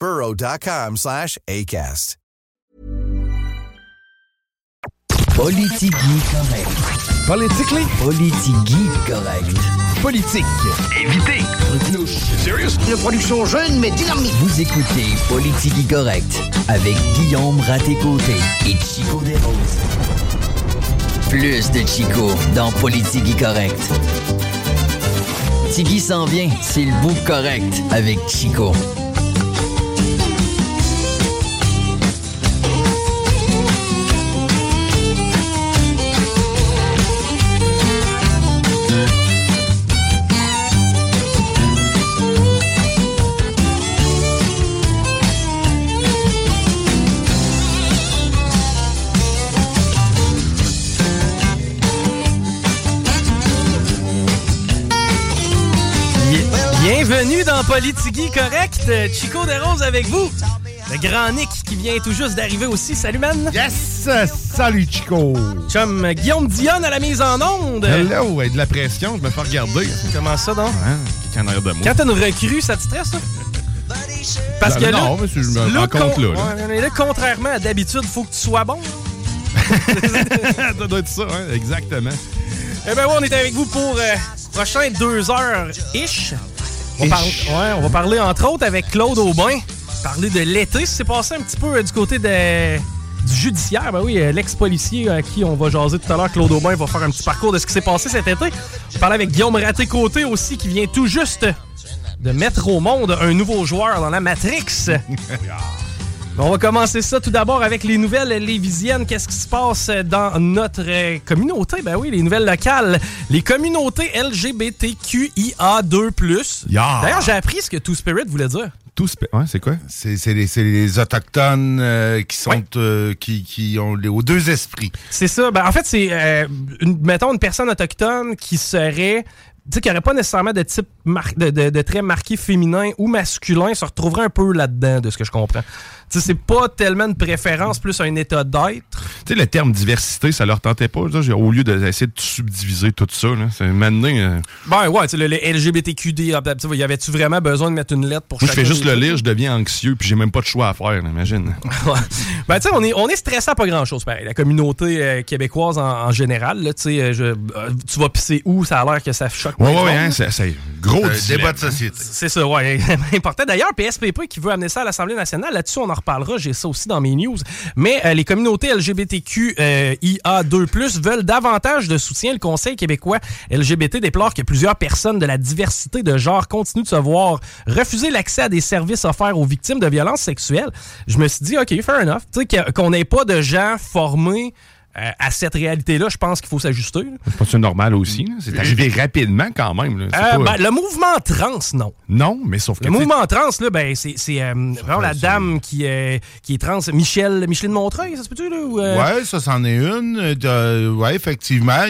burrow.com slash ACAST. Politigui correct. Politically? Politigui correct. Politique. Évitez. Serious? Une production jeune mais dynamique. Vous écoutez Politigui correct avec Guillaume Raté-Côté et Chico Desroses. Plus de Chico dans Politigui correct. Tigui s'en vient, c'est le bout correct avec Chico. Bienvenue dans Politigui Correct? Chico Desroses avec vous. Le grand Nick qui vient tout juste d'arriver aussi. Salut, man. Yes! Salut, Chico! Chum Guillaume Dionne à la mise en onde. Hello! Ouais, de la pression, je me fais regarder. Comment ça, donc? Hein? Quand t'as une recrue, ça te stresse, ça? Parce que Ben là, non, mais je me là, rends compte là. là. ouais, là, contrairement à d'habitude, faut que tu sois bon. ça doit être ça, hein? exactement. Eh ben ouais, on est avec vous pour euh, prochain deux heures-ish. On, Ish. parle- ouais, on va parler entre autres avec Claude Aubin. Parler de l'été. Ça s'est passé un petit peu euh, du côté de- du judiciaire. Ben oui, euh, l'ex-policier à qui on va jaser tout à l'heure, Claude Aubin, va faire un petit parcours de ce qui s'est passé cet été. On parle avec Guillaume Raté-Côté aussi, qui vient tout juste de mettre au monde un nouveau joueur dans la Matrix. On va commencer ça tout d'abord avec les nouvelles lévisiennes. Qu'est-ce qui se passe dans notre euh, communauté? Ben oui, les nouvelles locales. Les communautés LGBTQIA2+. Yeah. D'ailleurs, j'ai appris ce que Two Spirit voulait dire. Tout se ouais, c'est quoi? C'est c'est les, c'est les Autochtones euh, qui sont Ouais. euh, qui, qui ont les, aux deux esprits. C'est ça. Ben, en fait, c'est, euh, une- mettons, une personne autochtone qui serait... Tu sais, qui n'aurait pas nécessairement de type de, de, de trait marqué féminin ou masculin, se retrouverait un peu là-dedans, de ce que je comprends. C'est pas tellement une préférence, plus un état d'être. Tu sais, le terme diversité, ça leur tentait pas. là, au lieu d'essayer de subdiviser tout ça, c'est maintenant. euh, Ben ouais, tu sais, le, le LGBTQD, ah, ben, y avait-tu vraiment besoin de mettre une lettre pour moi, je fais juste le lire, je deviens anxieux, puis j'ai même pas de choix à faire, là, imagine. Ben, tu sais, on est, on est stressé à pas grand-chose, pareil. La communauté euh, québécoise en, en général, là, euh, je- euh, tu vas pisser où, ça a l'air que ça choque. Ouais, ouais, hein, là. c'est c'est gros débat de hein. société. C'est ça, ouais. important. D'ailleurs, PSPP qui veut amener ça à l'Assemblée nationale, là-dessus, on en reparlera. J'ai ça aussi dans mes news. Mais euh, les communautés LGBTQ euh, IA2+, veulent davantage de soutien. Le Conseil québécois LGBT déplore que plusieurs personnes de la diversité de genre continuent de se voir refuser l'accès à des services offerts aux victimes de violences sexuelles. Je me suis dit, OK, fair enough. Tu sais, qu'on n'ait pas de gens formés euh, à cette réalité-là, je pense qu'il faut s'ajuster. C'est pas normal aussi. C'est arrivé rapidement quand même. là. Euh, pas- ben, le mouvement trans, non. Non, mais sauf que. Le mouvement trans, là, ben, c'est euh, vraiment la dame qui, euh, qui est trans. Michel, Micheline Montreuil, ça se peut-tu, euh, Ouais, ça, c'en est une. euh, ouais, effectivement.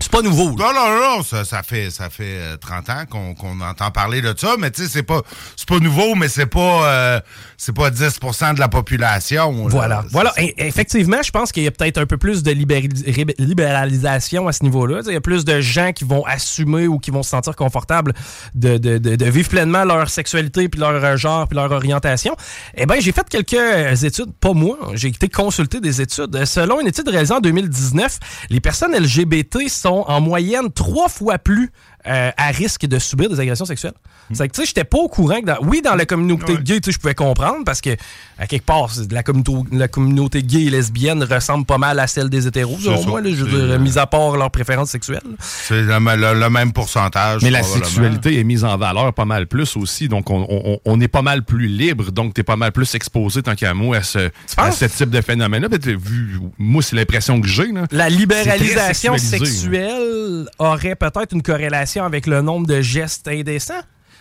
C'est pas nouveau, là. Non, non, non, ça, ça fait, ça fait euh, 30 ans qu'on entend parler de ça, mais tu sais, c'est pas, pas nouveau, mais c'est pas, euh, c'est pas 10% de la population. là. Voilà. Voilà. Et- effectivement, je pense qu'il y a peut-être un peu plus de libéralisation à ce niveau-là. Il y a plus de gens qui vont assumer ou qui vont se sentir confortables de, vivre pleinement leur sexualité, puis leur euh, genre, puis leur orientation. Eh bien, j'ai fait quelques études, pas moi, j'ai été consulter des études. Selon une étude réalisée en 2019, les personnes LGBT sont en moyenne trois fois plus euh, à risque de subir des agressions sexuelles. C'est que, tu sais, j'étais pas au courant que, dans- oui, dans la communauté gay, tu sais, je pouvais comprendre parce que, à quelque part, la communauté, la communauté gay et lesbienne ressemble pas mal à celle des hétéros, C'est selon ça. moi, là, je veux dire, mis à part leurs préférences sexuelles. C'est le, le- le même pourcentage. Mais la sexualité est mise en valeur pas mal plus aussi. Donc, on, on- on est pas mal plus libre. Donc, t'es pas mal plus exposé, tant qu'à moi, à ce, à ce type de phénomène-là. Vu, moi, c'est l'impression que j'ai. La libéralisation sexuelle aurait peut-être une corrélation avec le nombre de gestes indécents?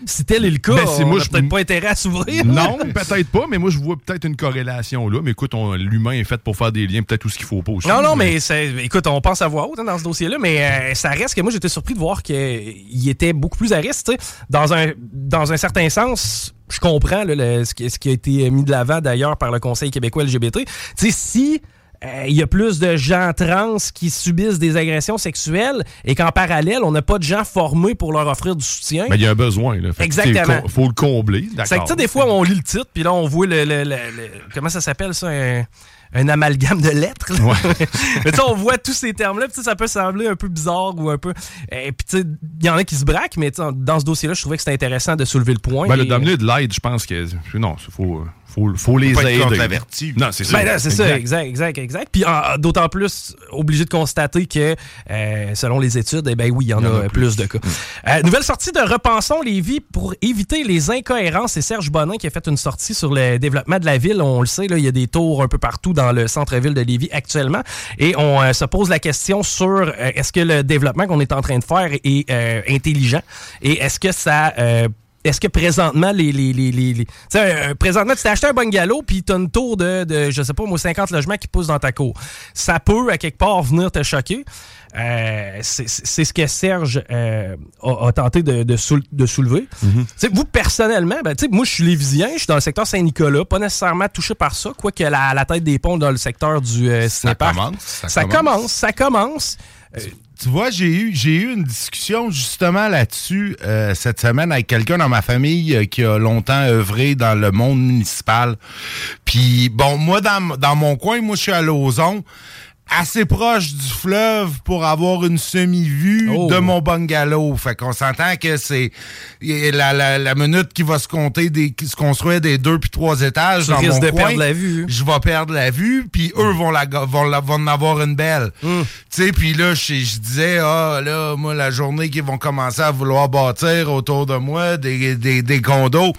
Si tel est le cas, Ben, c'est on moi, peut-être pas intérêt à s'ouvrir. Non, peut-être pas, mais moi, je vois peut-être une corrélation là. Mais écoute, l'humain est fait pour faire des liens, peut-être tout ce qu'il faut pas aussi. Non, non, mais écoute, on pense à voix haute hein, dans ce dossier-là, mais euh, ça reste que moi, j'étais surpris de voir qu'il était beaucoup plus à risque. Dans un, dans un certain sens, je comprends là, le- ce, qui, ce qui a été mis de l'avant d'ailleurs par le Conseil québécois LGBT. Tu sais, si il y a plus de gens trans qui subissent des agressions sexuelles et qu'en parallèle, on n'a pas de gens formés pour leur offrir du soutien. Mais il y a un besoin. Là. Fait Exactement. com- faut le combler. C'est que, D'accord. tu sais, des fois, on lit le titre, puis là, on voit le. le- le- le- comment ça s'appelle, ça? Un, un amalgame de lettres. là. Mais tu sais, on voit tous ces termes-là, ça peut sembler un peu bizarre ou un peu. Et puis, tu sais, il y en a qui se braquent, mais dans ce dossier-là, je trouvais que c'était intéressant de soulever le point. Ben, le donner de l'aide, je pense que. Non, il faut, faut, faut les pas aider. Non, c'est ça. Ben là, c'est ça, Exact. exact, exact. Puis en- d'autant plus obligé de constater que, euh, selon les études, eh ben oui, il y en, a, plus. de cas. Euh, nouvelle sortie de Repensons les vies pour éviter les incohérences. C'est Serge Bonin qui a fait une sortie sur le développement de la ville. On le sait, là, il y a des tours un peu partout dans le centre-ville de Lévis actuellement. Et on euh, se pose la question sur euh, est-ce que le développement qu'on est en train de faire est euh, intelligent? Et est-ce que ça... est-ce que présentement, les. les, les, les- euh, présentement, tu t'es acheté un bungalow, puis tu as une tour de, de, je sais pas, moi, 50 logements qui poussent dans ta cour. Ça peut, à quelque part, venir te choquer. Euh, c'est ce que Serge euh, a, a tenté de, de, soul- de soulever. Mm-hmm. Vous, personnellement, ben, tu sais, moi, je suis lévisien, je suis dans le secteur Saint-Nicolas, pas nécessairement touché par ça, quoique la, la tête des ponts dans le secteur du euh, Ça cinéparc. commence. Ça commence, ça commence. Tu vois, j'ai eu, j'ai eu une discussion justement là-dessus euh, cette semaine avec quelqu'un dans ma famille euh, qui a longtemps œuvré dans le monde municipal. Puis, bon, moi, dans, dans mon coin, moi, je suis à Lauson, assez proche du fleuve pour avoir une semi-vue Oh. de mon bungalow. Fait qu'on s'entend que c'est la, la, la minute qui va se compter, des, qui se construire des deux puis trois étages Tu dans mon de coin, perdre la vue. je vais perdre la vue, puis eux vont la vont, la, vont en avoir une belle. Hmm. Tu sais, puis là, je, je disais, ah, là, moi, la journée qu'ils vont commencer à vouloir bâtir autour de moi des, des, des condos,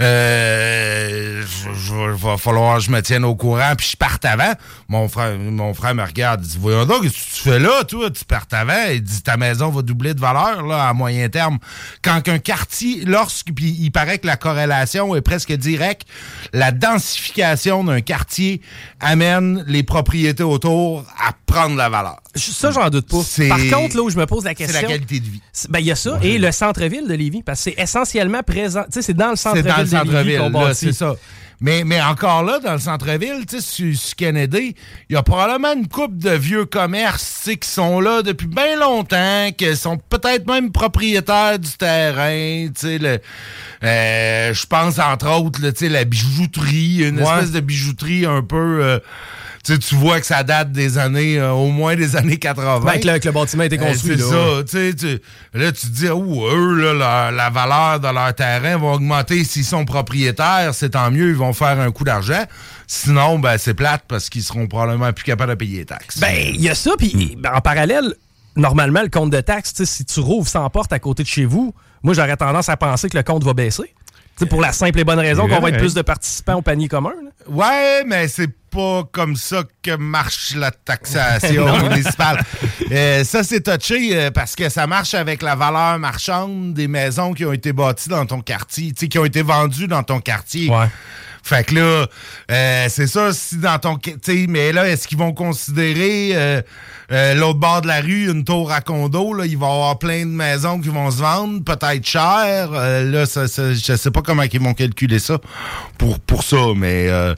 euh, je- je- va falloir que je me tienne au courant, puis je parte avant. Mon frère, mon frère me regarde, il dit, voyons donc, qu'est-ce que tu fais là, toi? Tu partes avant. Il dit, ta maison va doubler de valeur, là, à moyen terme. Quand qu'un quartier, lorsque, puis il paraît que la corrélation est presque directe, la densification d'un quartier amène les propriétés autour à prendre la valeur. Ça, j'en doute pas. C'est- Par contre, là où je me pose la C'est question. la qualité de vie. C'est- Ben, il y a ça. Et le centre-ville de Lévis, parce que c'est essentiellement présent. Tu sais, c'est dans le C'est dans le centre-ville centre-ville, c'est ça. Mais, mais encore là, dans le centre-ville, tu sais, sur, sur Kennedy, il y a probablement une couple de vieux commerces qui sont là depuis bien longtemps, qui sont peut-être même propriétaires du terrain. tu sais, le- euh, Je pense entre autres, tu sais, la bijouterie, une Ouais. espèce de bijouterie un peu... euh, tu vois que ça date des années, euh, au moins des années 80. Ben, que le, que le bâtiment a été Euh, construit. c'est là. ça, tu là, tu te dis, oh, eux, là, leur- la valeur de leur terrain va augmenter s'ils sont propriétaires, c'est tant mieux, ils vont faire un coup d'argent. Sinon, ben, c'est plate parce qu'ils seront probablement plus capables de payer les taxes. Ben, il y a ça, puis ben, en parallèle, normalement, le compte de taxes, si tu rouvres 100 portes à côté de chez vous, moi, j'aurais tendance à penser que le compte va baisser. Tu sais, pour la simple et bonne raison qu'on va être plus de participants au panier commun. là. Ouais, mais c'est pas comme ça que marche la taxation municipale. Euh, ça, c'est touché euh, parce que ça marche avec la valeur marchande des maisons qui ont été bâties dans ton quartier, qui ont été vendues dans ton quartier. Ouais. Fait que là, euh, c'est ça, si dans ton... Mais là, est-ce qu'ils vont considérer euh, euh, l'autre bord de la rue, une tour à condo, là, il va y avoir plein de maisons qui vont se vendre, peut-être cher. Euh, là, ça, ça- je sais pas comment ils vont calculer ça pour, pour ça, mais euh,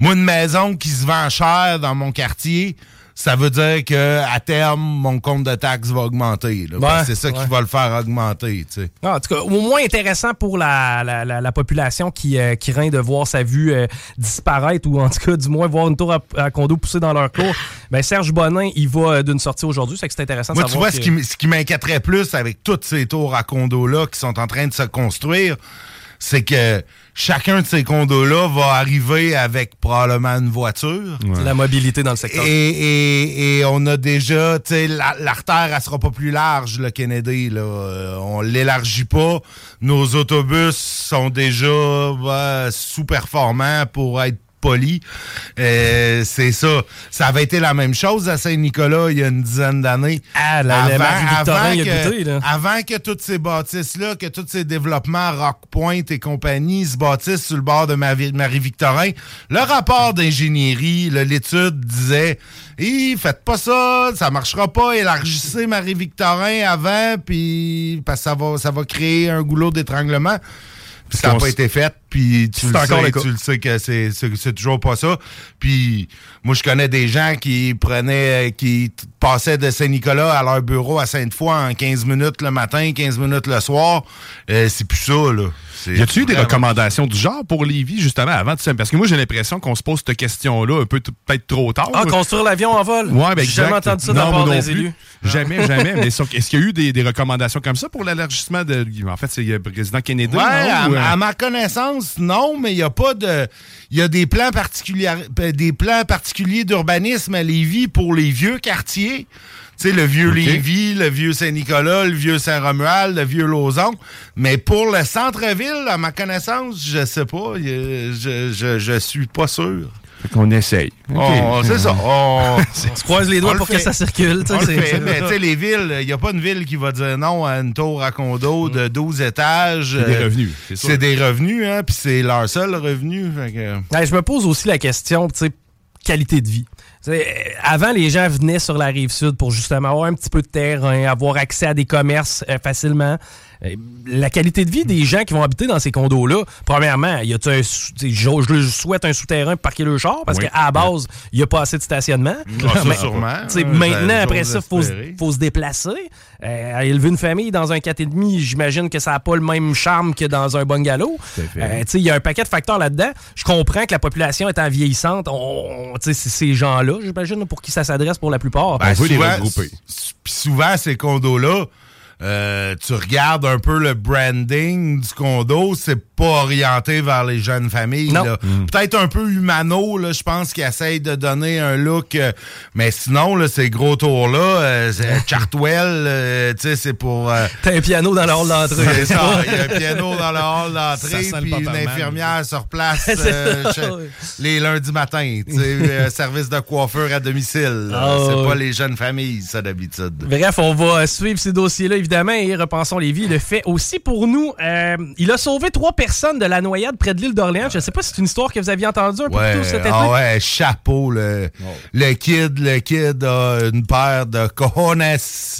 moi, une maison qui se vend cher dans mon quartier, ça veut dire que à terme, mon compte de taxes va augmenter. c'est ça qui va le faire augmenter. tu sais. Ah, En tout cas, au moins intéressant pour la, la, la- la population qui, euh, qui craint de voir sa vue euh, disparaître ou en tout cas, du moins, voir une tour à, à condo pousser dans leur cours. Ben, Serge Bonin, il va euh, d'une sortie aujourd'hui. C'est que c'est intéressant de Moi, tu savoir vois, ce qui, ce qui m'inquiéterait plus avec toutes ces tours à condos-là qui sont en train de se construire, c'est que chacun de ces condos-là va arriver avec probablement une voiture. c'est la mobilité dans le secteur. Et, et- et on a déjà, tu sais, la- l'artère, elle sera pas plus large, le Kennedy. Là. Euh, on l'élargit pas. Nos autobus sont déjà sous-performants pour être Euh, c'est ça. Ça avait été la même chose à Saint-Nicolas il y a une dizaine d'années. Ah, que, goûté, là. avant que toutes ces bâtisses-là, que tous ces développements Rock Point et compagnie se bâtissent sur le bord de Marie- Marie-Victorin, le rapport d'ingénierie, l'étude disait Hi, faites pas ça, ça marchera pas, élargissez Marie-Victorin avant, puis parce que ça va, ça va créer un goulot d'étranglement. Ça n'a pas été fait, puis tu, le encore sais, le tu le sais que c'est- toujours pas ça. Puis moi, je connais des gens qui prenaient, qui passaient de Saint-Nicolas à leur bureau à Sainte-Foy en 15 minutes le matin, 15 minutes le soir. Euh, c'est plus ça, là. Y a-tu eu des recommandations du genre pour Lévis, justement, avant de? Parce que moi, j'ai l'impression qu'on se pose cette question-là un peu t- peut-être trop tard. Ah, construire l'avion en vol? Ouais, ben J'ai jamais entendu ça de la part des élus. Jamais, jamais. Mais est-ce qu'il y a eu des, des recommandations comme ça pour l'élargissement de. En fait, c'est le président Kennedy. Ouais, non? à, Ou, euh, à ma connaissance, non, mais il n'y a pas de. Il y a des plans particuliers, des plans particuliers d'urbanisme à Lévis pour les vieux quartiers. Tu sais, le vieux Ok. Lévis, le vieux Saint-Nicolas, le vieux Saint-Romuald, le vieux Lauson. Mais pour le centre-ville, à ma connaissance, je sais pas. a- Je, je, je suis pas sûr. Fait qu'on essaye. On- c'est ça. On, On se croise les doigts pour fait. que ça circule. on le fait. Mais tu sais, les villes, il n'y a pas une ville qui va dire non à une tour à condo de 12 étages. C'est des Euh, revenus, c'est des revenus, hein, puis c'est leur seul revenu. fait que- Ouais, je me pose aussi la question, tu sais, qualité de vie. Avant, les gens venaient sur la rive sud pour justement avoir un petit peu de terrain, avoir accès à des commerces euh, facilement. Euh, La qualité de vie des gens qui vont habiter dans ces condos-là, premièrement, y a un, je, je leur souhaite un souterrain pour parquer le char parce Oui. qu'à la base, il n'y a pas assez de stationnement. Ah, ça, Mais, sûrement. maintenant, après ça, il faut, se- espérer. faut se déplacer. Euh, élever une famille dans un 4,5, j'imagine que ça n'a pas le même charme que dans un bungalow. Euh, tu sais, il y a un paquet de facteurs là-dedans. Je comprends que la population est en vieillissante. On, c'est ces gens-là, j'imagine, pour qui ça s'adresse pour la plupart. Ben, On veut les regrouper. Puis souvent, ces condos-là, euh, tu regardes un peu le branding du condo, c'est pas orienté vers les jeunes familles. Mm. Peut-être un peu humano, je pense qu'ils essayent de donner un look. euh, mais sinon, là, ces gros tours-là, euh, c'est Chartwell, euh, tu sais, c'est pour... euh, T'as un piano dans la hall d'entrée. c'est ça, il y a un piano dans le hall d'entrée, le puis une infirmière sur place euh, les lundis matins. service de coiffeur à domicile. Ah, c'est pas les jeunes familles, ça, d'habitude. Bref, on va suivre ces dossiers-là, évidemment, et Repensons les vies le fait aussi pour nous. Il a sauvé trois personnes de la noyade près de l'île d'Orléans. Je ne sais pas si c'est une histoire que vous aviez entendue un peu Ouais, plus tôt cet été. ah ouais, chapeau, le, le kid, le kid a une paire de cojones.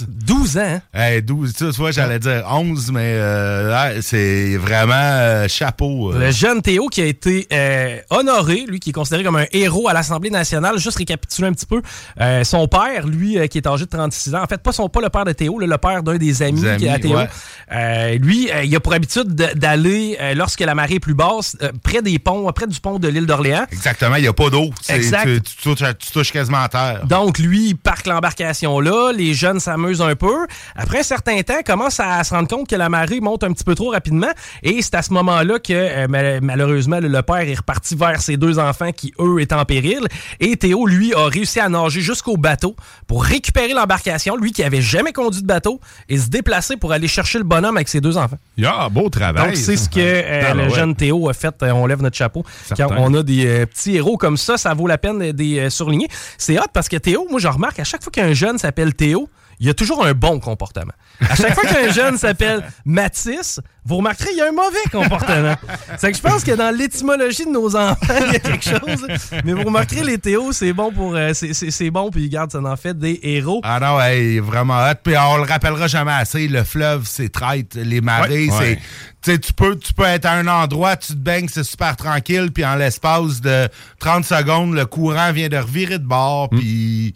12 ans. Hey, 12, tu vois, j'allais dire 11, mais euh, c'est vraiment euh, chapeau. euh. Le jeune Théo qui a été euh, honoré, lui qui est considéré comme un héros à l'Assemblée nationale. Juste récapituler un petit peu. Euh, son père, lui, euh, qui est âgé de 36 ans, en fait, pas son pas le père de Théo, le père d'un des amis, qui est à Théo. ouais. Euh, lui, euh, il a pour habitude de- d'aller, euh, lorsque la marée est plus basse, euh, près des ponts, près du pont de l'île d'Orléans. Exactement, il n'y a pas d'eau. Exact. Tu, tu touches, tu touches quasiment à terre. Donc, lui, il parque l'embarcation là, les jeunes s'amusent un peu. Après un certain temps, commence à, se rendre compte que la marée monte un petit peu trop rapidement. Et c'est à ce moment-là que, euh, mal- malheureusement, le, père est reparti vers ses deux enfants qui, eux, étaient en péril. Et Théo, lui, a réussi à nager jusqu'au bateau pour récupérer l'embarcation, lui qui avait jamais conduit de bateau, et se déplacer pour aller chercher le bonhomme avec ses deux enfants. Ah, beau travail. Donc, c'est ce que euh, Ah, le ouais. jeune Théo a fait. Euh, on lève notre chapeau. Certain. Quand on a des euh, petits héros comme ça, ça vaut la peine de les surligner. C'est hot parce que Théo, moi, je remarque, à chaque fois qu'un jeune s'appelle Théo, il y a toujours un bon comportement. À chaque fois qu'un jeune s'appelle Mathis, vous remarquerez, il y a un mauvais comportement. C'est que je pense que dans l'étymologie de nos enfants, il y a quelque chose. Mais vous remarquerez, les Théo, c'est bon pour. euh, c'est- bon, puis regarde, ça en fait des héros. Ah non, hey, vraiment hot. Puis on le rappellera jamais assez, le fleuve, c'est traite. Les marées, Ouais, c'est. Tu peux, tu peux être à un endroit, tu te baignes, c'est super tranquille, puis en l'espace de 30 secondes, le courant vient de revirer de bord, puis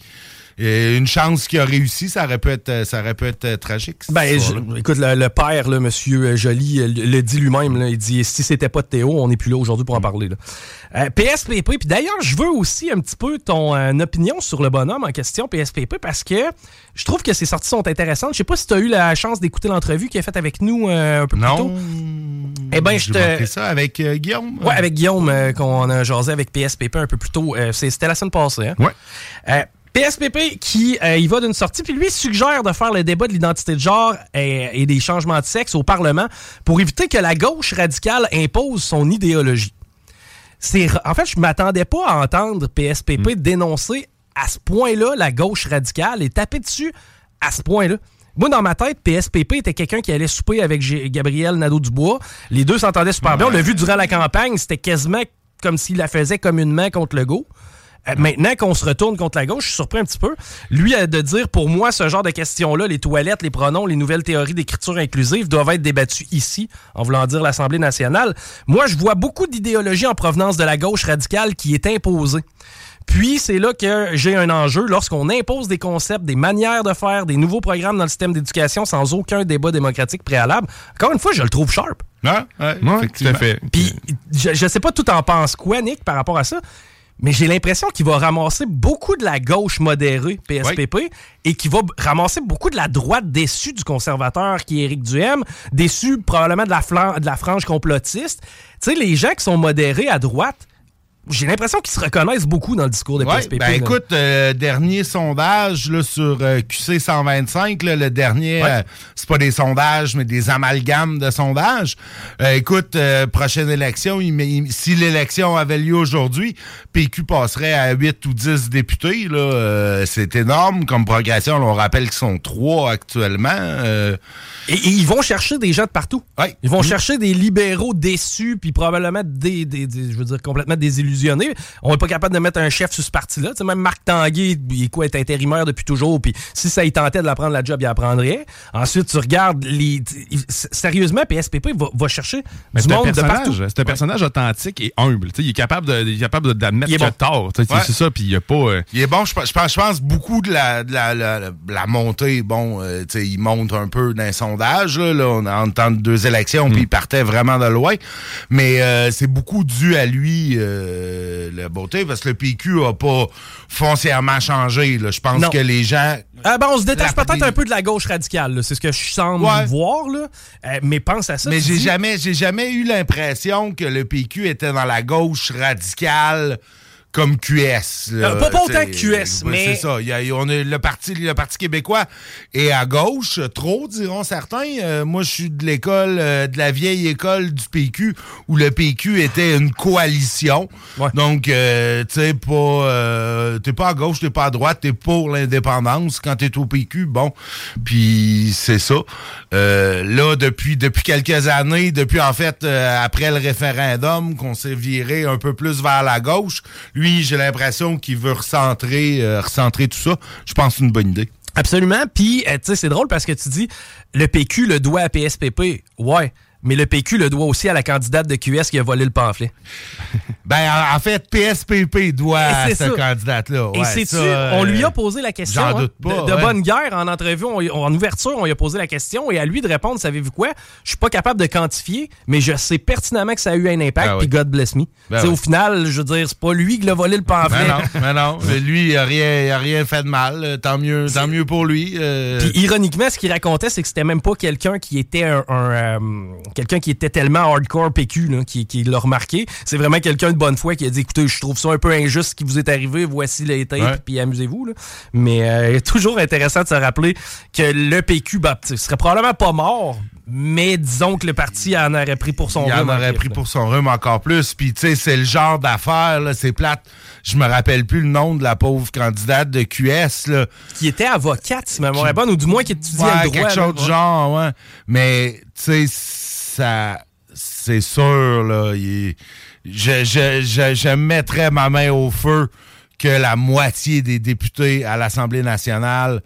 euh, une chance qu'il a réussi, ça aurait pu être, ça aurait pu être tragique. Ben, écoute, le, père, là, Monsieur Joly, le dit lui-même. Il dit si c'était pas de Théo, on n'est plus là aujourd'hui pour en parler. PSPP, puis d'ailleurs, je veux aussi un petit peu ton opinion sur le bonhomme en question, PSPP, parce que je trouve que ses sorties sont intéressantes. Je sais pas si tu as eu la chance d'écouter l'entrevue qu'il a faite avec nous un peu plus tôt. Non. Eh ben, je te. ça avec Guillaume. Ouais, avec Guillaume, qu'on a jasé avec PSPP un peu plus tôt. C'était la semaine passée. Hein? Ouais. PSPP qui euh, y va d'une sortie, puis lui suggère de faire le débat de l'identité de genre et, des changements de sexe au Parlement pour éviter que la gauche radicale impose son idéologie. En fait, je m'attendais pas à entendre PSPP mm. dénoncer à ce point-là la gauche radicale et taper dessus à ce point-là. Moi, dans ma tête, PSPP était quelqu'un qui allait souper avec Gabriel Nadeau-Dubois. Les deux s'entendaient super bien. On l'a vu durant la campagne. C'était quasiment comme s'il la faisait main contre le go. Euh, maintenant qu'on se retourne contre la gauche, je suis surpris un petit peu. Lui, a de dire, pour moi, ce genre de questions-là, les toilettes, les pronoms, les nouvelles théories d'écriture inclusive doivent être débattues ici, en voulant dire l'Assemblée nationale. Moi, je vois beaucoup d'idéologie en provenance de la gauche radicale qui est imposée. Puis, c'est là que j'ai un enjeu lorsqu'on impose des concepts, des manières de faire, des nouveaux programmes dans le système d'éducation sans aucun débat démocratique préalable. Encore une fois, je le trouve sharp. Ouais, ouais, tout à fait. Puis, je, je sais pas tout en penses quoi, Nick, par rapport à ça, mais j'ai l'impression qu'il va ramasser beaucoup de la gauche modérée, PSPP, et qu'il va ramasser beaucoup de la droite déçue du conservateur qui est Éric Duhem, déçue probablement de la, de la frange complotiste. Tu sais, les gens qui sont modérés à droite, j'ai l'impression qu'ils se reconnaissent beaucoup dans le discours de PSPP. Ben écoute, euh, dernier sondage là, sur euh, QC 125, le dernier, euh, c'est pas des sondages, mais des amalgames de sondages. écoute, prochaine élection, si l'élection avait lieu aujourd'hui, PQ passerait à 8 ou 10 députés. Là, c'est énorme comme progression. on rappelle qu'ils sont trois actuellement. Et, ils vont chercher des gens de partout. Ils vont mmh. chercher des libéraux déçus, puis probablement des, des, je veux dire, complètement désillusionnés. On n'est pas capable de mettre un chef sur ce parti-là. même Marc Tanguay, il est quoi, est intérimaire depuis toujours, puis si ça y tentait de la prendre la job, il apprendrait. Ensuite, tu regardes les. Sérieusement, PSPP va, va chercher du monde de partout. C'est un personnage authentique et humble. il est capable d'admettre qu'il a tort. C'est ça, puis il a pas. Euh, il est bon, je, pense, je pense beaucoup de la, de la, la, montée. Bon, euh, il monte un peu dans son Là, on a entendu deux élections, puis il partait vraiment de loin. Mais euh, c'est beaucoup dû à lui, euh, la beauté, parce que le PQ a pas foncièrement changé. Je pense que les gens... Ah ben, on se détache peut-être un peu de la gauche radicale. C'est ce que je semble voir. Là. Euh, mais pense à ça. Mais j'ai jamais, j'ai jamais eu l'impression que le PQ était dans la gauche radicale comme QS. Euh, pas, autant que QS, mais. C'est ça. on a le, parti, le Parti québécois est à gauche, trop, diront certains. Euh, moi, je suis de l'école, euh, de la vieille école du PQ, où le PQ était une coalition. Donc, tu sais, pas, t'es pas à gauche, t'es pas à droite, t'es pour l'indépendance. Quand t'es au PQ, bon. Puis, c'est ça. là, depuis, depuis quelques années, depuis en fait, après le référendum, qu'on s'est viré un peu plus vers la gauche, lui, j'ai l'impression qu'il veut recentrer, euh, recentrer tout ça. Je pense que c'est une bonne idée. Absolument. Puis, euh, tu sais, c'est drôle parce que tu dis, le PQ le doit à PSPP. Ouais mais le PQ le doit aussi à la candidate de QS qui a volé le pamphlet. ben, en fait, PSPP doit à cette candidate-là. Et c'est-tu, on lui a posé la question hein, de, bonne guerre en entrevue, en ouverture, on lui a posé la question et à lui de répondre, savez-vous quoi? Je suis pas capable de quantifier, mais je sais pertinemment que ça a eu un impact, ben puis God bless me. Ben Au final, je veux dire, c'est pas lui qui l'a volé le pamphlet. Ben non, ben non. mais lui, il a rien, a rien fait de mal. Tant mieux, tant mieux pour lui. Euh. Puis ironiquement, ce qu'il racontait, c'est que c'était même pas quelqu'un qui était un... Euh, quelqu'un qui était tellement hardcore PQ qui, l'a remarqué. C'est vraiment quelqu'un de bonne foi qui a dit écoutez, je trouve ça un peu injuste ce qui vous est arrivé, voici les tapes, puis amusez-vous. Mais euh, toujours intéressant de se rappeler que le PQ bah, serait probablement pas mort, mais disons que le parti en aurait pris pour son rhume. Il en aurait pris pour son rhume encore plus. Puis, tu sais, c'est le genre d'affaire, c'est plate. Je me rappelle plus le nom de la pauvre candidate de QS, là. Qui était avocate, si ma mémoire est bonne, ou du moins qui étudiait le droit. quelque chose de genre, ouais. Mais, tu sais, c'est sûr, je, je, mettrais ma main au feu que la moitié des députés à l'Assemblée nationale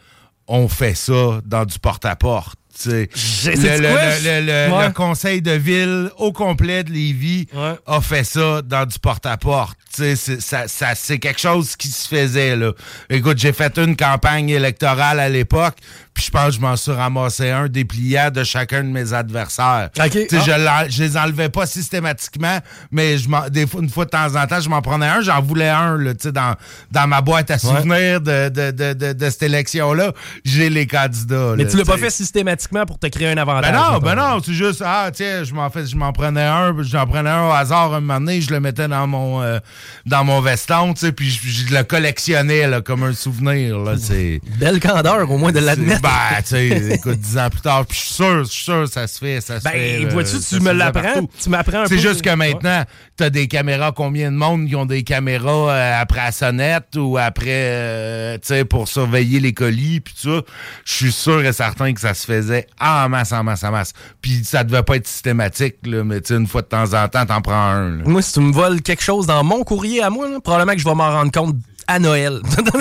ont fait ça dans du porte-à-porte. Le, le- le- le- Ouais. le conseil de ville au complet de Lévis Ouais. a fait ça dans du porte-à-porte. C'est- ça, ça- c'est quelque chose qui se faisait. Là. Écoute, j'ai fait une campagne électorale à l'époque, puis je pense que je m'en suis ramassé un dépliant de chacun de mes adversaires. OK. Tu sais, Ah. je, les enlevais pas systématiquement, mais je m'en- des fois, une fois de temps en temps, je m'en prenais un. J'en voulais un là, dans, dans ma boîte à souvenirs de, de, de, de, de cette élection-là. J'ai les candidats. Mais là, tu l'as pas fait systématiquement pour te créer un avantage. Ben non, ben non, c'est juste, ah, tiens, je m'en fais, je m'en prenais un, j'en prenais un au hasard un moment donné, je le mettais dans mon, euh, dans mon veston, tu sais, puis je, je le collectionnais, là, comme un souvenir, là, c'est... Belle candeur, au moins, de l'admettre. Ben, tu sais, écoute, dix ans plus tard, puis je suis sûr, je suis sûr, ça se fait, ça se fait. Ben, là, vois-tu, ça tu me l'apprends, tu m'apprends un peu. C'est juste que maintenant, t'as des caméras, combien de monde qui ont des caméras euh, après la sonnette ou après, euh, tu sais, pour surveiller les colis, puis tout ça. Je suis sûr et certain que ça se faisait en masse, en masse, en masse. Puis ça devait pas être systématique, là, mais une fois de temps en temps, t'en prends un. Moi, si tu me voles quelque chose dans mon courrier à moi, probablement que je vais m'en rendre compte à Noël.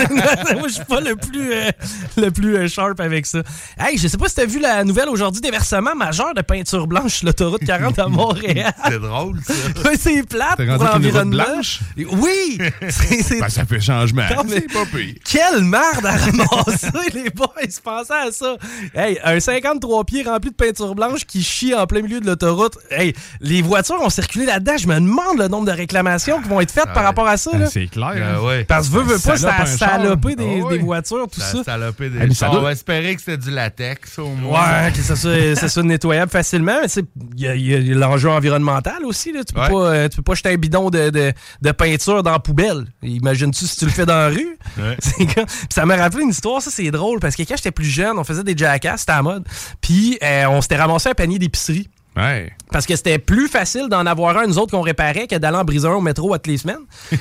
moi, je suis pas le plus, euh, le plus euh, sharp avec ça. Hey, je sais pas si t'as vu la nouvelle aujourd'hui, déversement majeur de peinture blanche sur l'autoroute 40 à Montréal. C'est drôle, ça. Ouais, c'est plate pour l'environnement. blanche? Oui! C'est- c'est- Ben, ça fait changement. Non, mais- C'est pas pire. Quelle merde à ramasser, les boys! Pensez à ça! Hey, un 53 pieds rempli de peinture blanche qui chie en plein milieu de l'autoroute. Hey, les voitures ont circulé là-dedans. Je me demande le nombre de réclamations qui vont être faites par rapport à ça. Ben, Là. c'est clair. Hein. ouais. Parce que veux, veux pas, ça a salopé des, Ah des voitures, tout ça. Ça a salopé des Ah, On va espérer que c'était du latex, au moins. Ouais, que ça soit, ça soit nettoyable facilement. Mais c'est- il y a, l'enjeu environnemental aussi. Là. Tu, peux Ouais. pas, euh, tu peux pas jeter un bidon de, de, de peinture dans la poubelle. Imagines-tu si tu le fais dans la rue? Ça m'a rappelé une histoire, ça c'est drôle, parce que quand j'étais plus jeune, on faisait des jackasses, c'était à mode. Puis euh, on s'était ramassé un panier d'épicerie. Ouais. Parce que c'était plus facile d'en avoir un, nous autres, qu'on réparait, que d'aller en briser un au métro à toutes les semaines.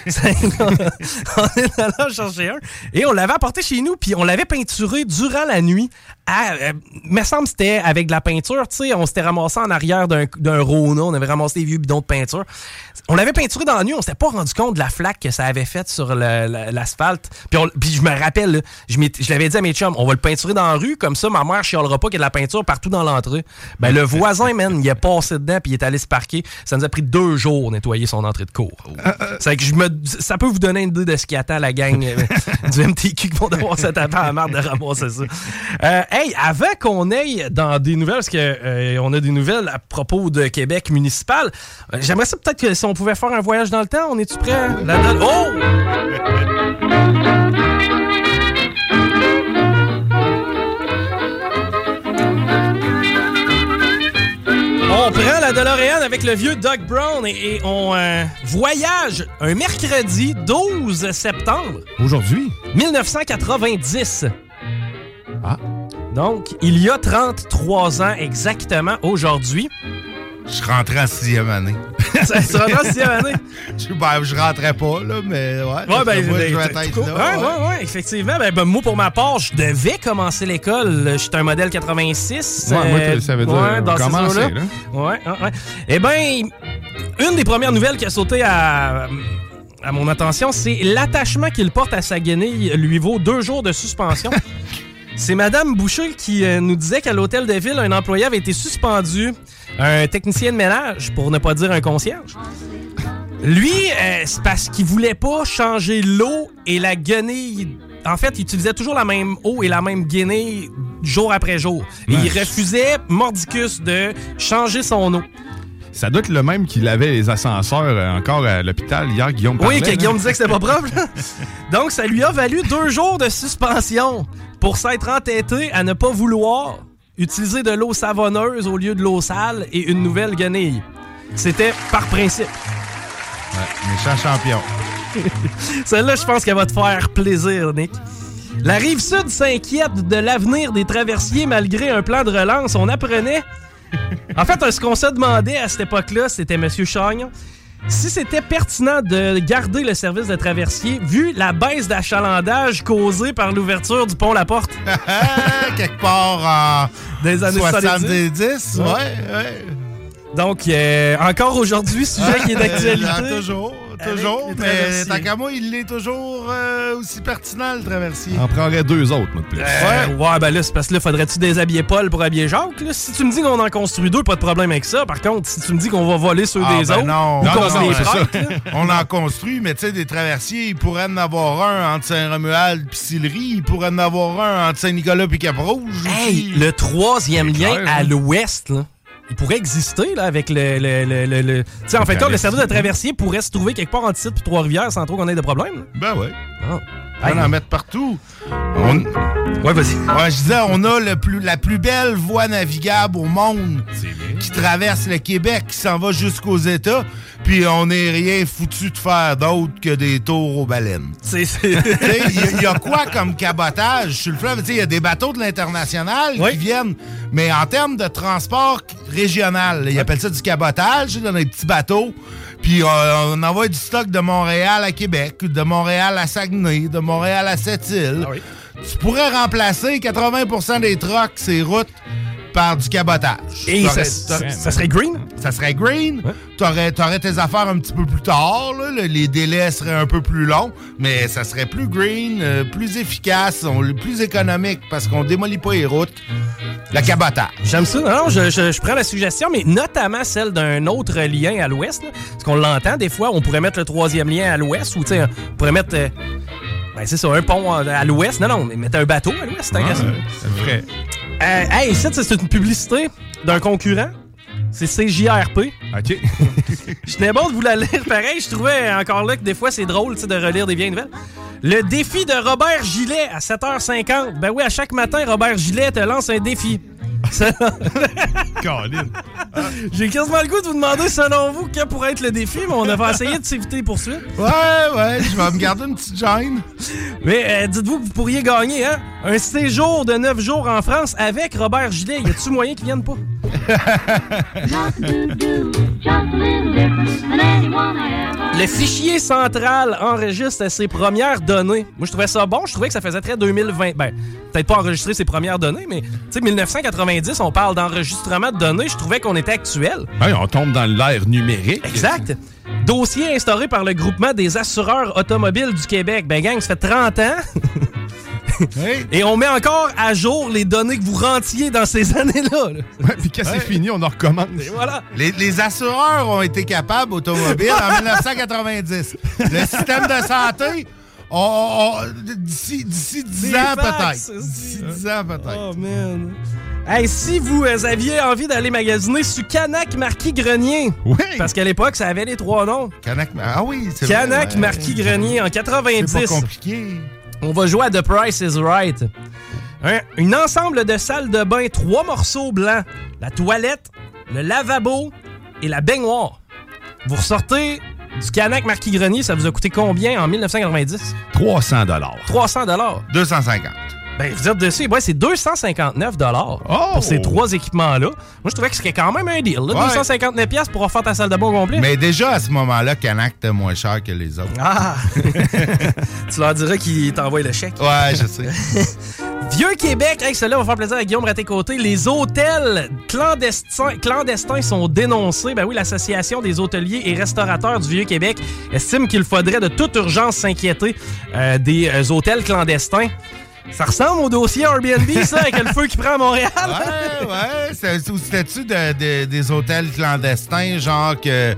On est allé en chercher un. Et on l'avait apporté chez nous, puis on l'avait peinturé durant la nuit. À, euh, me semble que c'était avec de la peinture, tu sais. On s'était ramassé en arrière d'un Rona. On avait ramassé des vieux bidons de peinture. On l'avait peinturé dans la nuit. On s'était pas rendu compte de la flaque que ça avait faite sur l'asphalte. Puis, je me rappelle, là, je, m'étais- je l'avais dit à mes chums, on va le peinturer dans la rue, comme ça, ma mère chialera pas qu'il y a de la peinture partout dans l'entrée. Ben, le voisin, man, il est passé dedans, puis il est allé se parquer. Ça nous a pris deux jours nettoyer son entrée de cours. C'est que je me, ça peut vous donner une idée de ce qui attend la gang euh, du MTQ qui vont devoir se taper à la marde de ramasser ça. Euh, hey, avant qu'on aille dans des nouvelles, parce que euh, on a des nouvelles à propos de Québec municipal, euh, j'aimerais ça peut-être que si on pouvait faire un voyage dans le temps, on est-tu prêt? La Oh! La DeLorean avec le vieux Doug Brown et, et on euh, voyage un mercredi 12 septembre Aujourd'hui? 1990. Ah. Donc, il y a 33 ans exactement aujourd'hui. Je rentré en sixième année. Sera dans la sixième année? Je, ben, je rentrais pas, là, mais ouais. Ouais, ben, moi, je ben, vais être là. ouais, ouais, ouais, effectivement. Ben, ben, moi, pour ma part, je devais commencer l'école. J'étais un modèle 86. Ouais, moi, euh, ça veut dire ouais, dans commencer, eaux-là. là. Ouais, ouais, ouais. Eh ben, une des premières nouvelles qui a sauté à, à mon attention, c'est l'attachement qu'il porte à sa guenille lui vaut deux jours de suspension. c'est Madame Boucher qui euh, nous disait qu'à l'hôtel de ville, un employé avait été suspendu, un technicien de ménage, pour ne pas dire un concierge. Lui, euh, c'est parce qu'il voulait pas changer l'eau et la guenille. En fait, il utilisait toujours la même eau et la même guenille jour après jour. Et il refusait, mordicus, de changer son eau. Ça doit être le même qu'il avait les ascenseurs euh, encore à l'hôpital hier, Guillaume Oui, que là. Guillaume disait que c'était pas propre. Donc, ça lui a valu deux jours de suspension pour s'être entêté à ne pas vouloir utiliser de l'eau savonneuse au lieu de l'eau sale et une nouvelle guenille. C'était par principe. Ouais, méchant champion. Celle-là, je pense qu'elle va te faire plaisir, Nick. La rive sud s'inquiète de l'avenir des traversiers malgré un plan de relance. On apprenait. En fait, ce qu'on se demandait à cette époque-là, c'était M. Chagnon, si c'était pertinent de garder le service de traversier vu la baisse d'achalandage causée par l'ouverture du pont La Porte Quelque part des en années 70. 70. Ouais. Donc, euh, encore aujourd'hui, sujet qui est Ah, d'actualité. toujours. Toujours, mais tant qu'à moi, il est toujours euh, aussi pertinent, le traversier. On prendrait deux autres, moi, de plus. Euh, ouais, ben là, c'est parce que là, faudrait-tu déshabiller Paul pour habiller Jacques? Là? Si tu me dis qu'on en construit deux, pas de problème avec ça. Par contre, si tu me dis qu'on va voler ceux Ah, des ben autres, non. ou Non, les prête, On en construit, mais tu sais, des traversiers, il pourrait en avoir un entre Saint-Romuald et Sillery, il pourrait en avoir un entre Saint-Nicolas et Cap-Rouge. Hey, le troisième lien clair, à hein? l'ouest, là, il pourrait exister là, avec le. le, le, le- le- Tu sais, en fait, le service de traversier pourrait se trouver quelque part en titre puis Trois-Rivières sans trop qu'on ait de problème. là. Ben ouais. Ah. On en mettre partout. On- Ouais, vas-y. Ouais, je disais, on a le plus, la plus belle voie navigable au monde qui traverse le Québec, qui s'en va jusqu'aux États, puis on n'est rien foutu de faire d'autre que des tours aux baleines. Il y, a- il y a quoi comme cabotage sur le fleuve? Il y a des bateaux de l'international Oui. qui viennent, mais en termes de transport régional, ils appellent ça du cabotage, dans des petits bateaux. Puis euh, on envoie du stock de Montréal à Québec, de Montréal à Saguenay, de Montréal à Sept-Îles. Ah oui. Tu pourrais remplacer 80% des trucks, ces routes, par du cabotage. Et ça, serait green? ça serait green. T'aurais, t'aurais tes affaires un petit peu plus tard. là. Le- Les délais seraient un peu plus longs, mais ça serait plus green, euh, plus efficace, on- plus économique parce qu'on démolit pas les routes. Le cabotage. J'aime ça. Non, je, je- je prends la suggestion, mais notamment celle d'un autre lien à l'ouest. Parce qu'on l'entend des fois, on pourrait mettre le troisième lien à l'ouest ou tu sais, on pourrait mettre. euh, ben, c'est ça, un pont à l'ouest. Non, non, mais mettre un bateau à l'ouest, ça. Ça ferait. Euh, hey, ça, c'est une publicité d'un concurrent. C'est CJRP. OK. Je tenais bon de vous la lire pareil. Je trouvais encore là que des fois, c'est drôle de relire des vieilles nouvelles. Le défi de Robert Gillet à 7h50. Ben oui, à chaque matin, Robert Gillet te lance un défi. J'ai quasiment le goût de vous demander, selon vous, quel pourrait être le défi, mais on va essayer de s'éviter les poursuites. Ouais, ouais, je vais me garder une petite gêne. Mais euh, dites-vous que vous pourriez gagner hein, un séjour de 9 jours en France avec Robert Gillet. Y a-tu moyen qu'il vienne pas? Le fichier central enregistre ses premières données. Moi, je trouvais ça bon. Je trouvais que ça faisait très 2020. Ben, peut-être pas enregistrer ses premières données, mais tu sais, 1990, on parle d'enregistrement de données. Je trouvais qu'on était actuel. Hey, on tombe dans l'ère numérique. Exact. Dossier instauré par le groupement des assureurs automobiles du Québec. Ben, gang, ça fait 30 ans. Et on met encore à jour les données que vous rentiez dans ces années-là. là. Ouais, puis quand c'est fini, on en recommence. Et voilà. Les, les assureurs ont été capables, automobiles, en 1990. Le système de santé, on- on- d'ici d'ici 10 Des ans peut-être. D'ici 10 ans peut-être. Oh, man. Hey, si vous aviez envie d'aller magasiner sur Canac Marquis Grenier, Oui. parce qu'à l'époque, ça avait les trois noms. Canac, ah oui, c'est vrai, Canac ouais. Marquis Grenier en C'est pas 90. compliqué. On va jouer à The Price is Right. Un, une ensemble de salles de bain, trois morceaux blancs, la toilette, le lavabo et la baignoire. Vous ressortez du Canac Marquis Grenier, ça vous a coûté combien en 1990? 300 dollars. 300 dollars. 250. Ben, vous êtes dessus, ouais, c'est 259 dollars Oh! pour ces trois équipements-là. Moi, je trouvais que c'était quand même un deal. là. Ouais. 259 pièces pour refaire ta salle de bain au complet. Mais déjà, à ce moment-là, Canac était moins cher que les autres. Ah! tu leur diras qu'ils t'envoient le chèque. Ouais, je sais. Vieux Québec, hey, celle-là va faire plaisir à Guillaume Raté-Côté. Les hôtels clandestins, clandestins sont dénoncés. Ben oui, l'Association des hôteliers et restaurateurs du Vieux Québec estime qu'il faudrait de toute urgence s'inquiéter euh, des euh, hôtels clandestins. Ça ressemble au dossier Airbnb, ça, avec le feu qui prend à Montréal. Ouais, ouais. Ou C'était-tu de- des hôtels clandestins, genre que,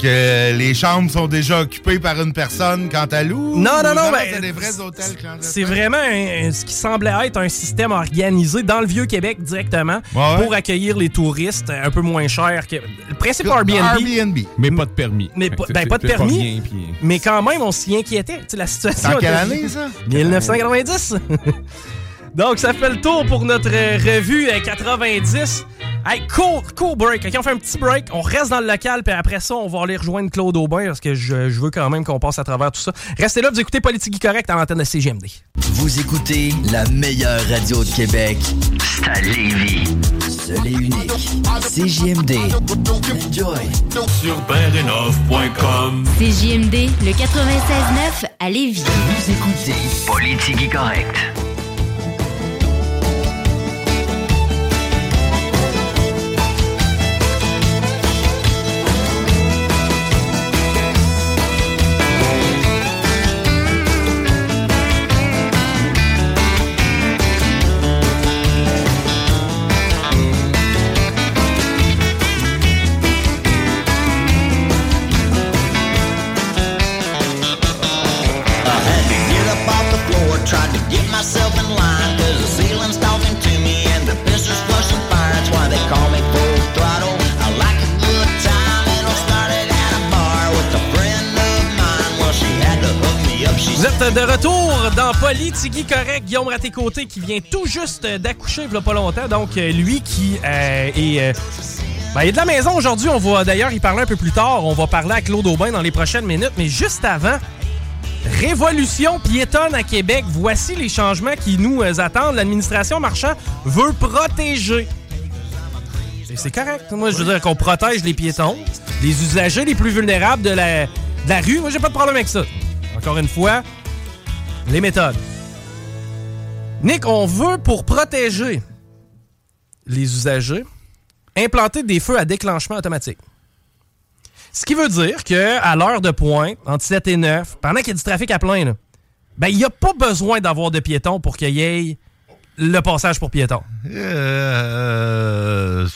que les chambres sont déjà occupées par une personne quand elle loue? Non, non, non, ben, c'est des vrais hôtels clandestins. C'est vraiment un- un- ce qui semblait être un système organisé dans le Vieux-Québec directement Ouais, ouais. pour accueillir les touristes un peu moins cher que... Le principe Airbnb, Airbnb. Mais pas de permis. Mais ben, pas de permis. puis- mais quand même, on s'y inquiétait. Tu sais, la situation... Dans quelle année, ça? 1990. Donc, ça fait le tour pour notre euh, revue euh, 90. Hey, cool, cool break. OK, on fait un petit break. On reste dans le local, puis après ça, on va aller rejoindre Claude Aubin parce que je, je veux quand même qu'on passe à travers tout ça. Restez là, vous écoutez Politique Correct à l'antenne de CGMD. Vous écoutez la meilleure radio de Québec. C'est à Lévis. Seul et unique. CJMD. Enjoy. Sur bendenov.com. CJMD, le 96.9 à Lévis. Vous écoutez Politique correct. De retour dans Politigui Correct. Guillaume Raté-Côté qui vient tout juste d'accoucher il y a pas longtemps. Donc, euh, lui qui euh, est... euh, ben, il est de la maison aujourd'hui. On va d'ailleurs y parler un peu plus tard. On va parler à Claude Aubin dans les prochaines minutes. Mais juste avant, révolution piétonne à Québec. Voici les changements qui nous attendent. L'administration Marchand veut protéger. Et c'est correct. Moi, je veux dire qu'on protège les piétons, les usagers les plus vulnérables de la, de la rue. Moi, j'ai pas de problème avec ça. Encore une fois, les méthodes. Nick, on veut, pour protéger les usagers, implanter des feux à déclenchement automatique. Ce qui veut dire que à l'heure de pointe, entre 7 et 9, pendant qu'il y a du trafic à plein, là, ben, il n'y a pas besoin d'avoir de piétons pour qu'il y ait le passage pour piétons. Euh,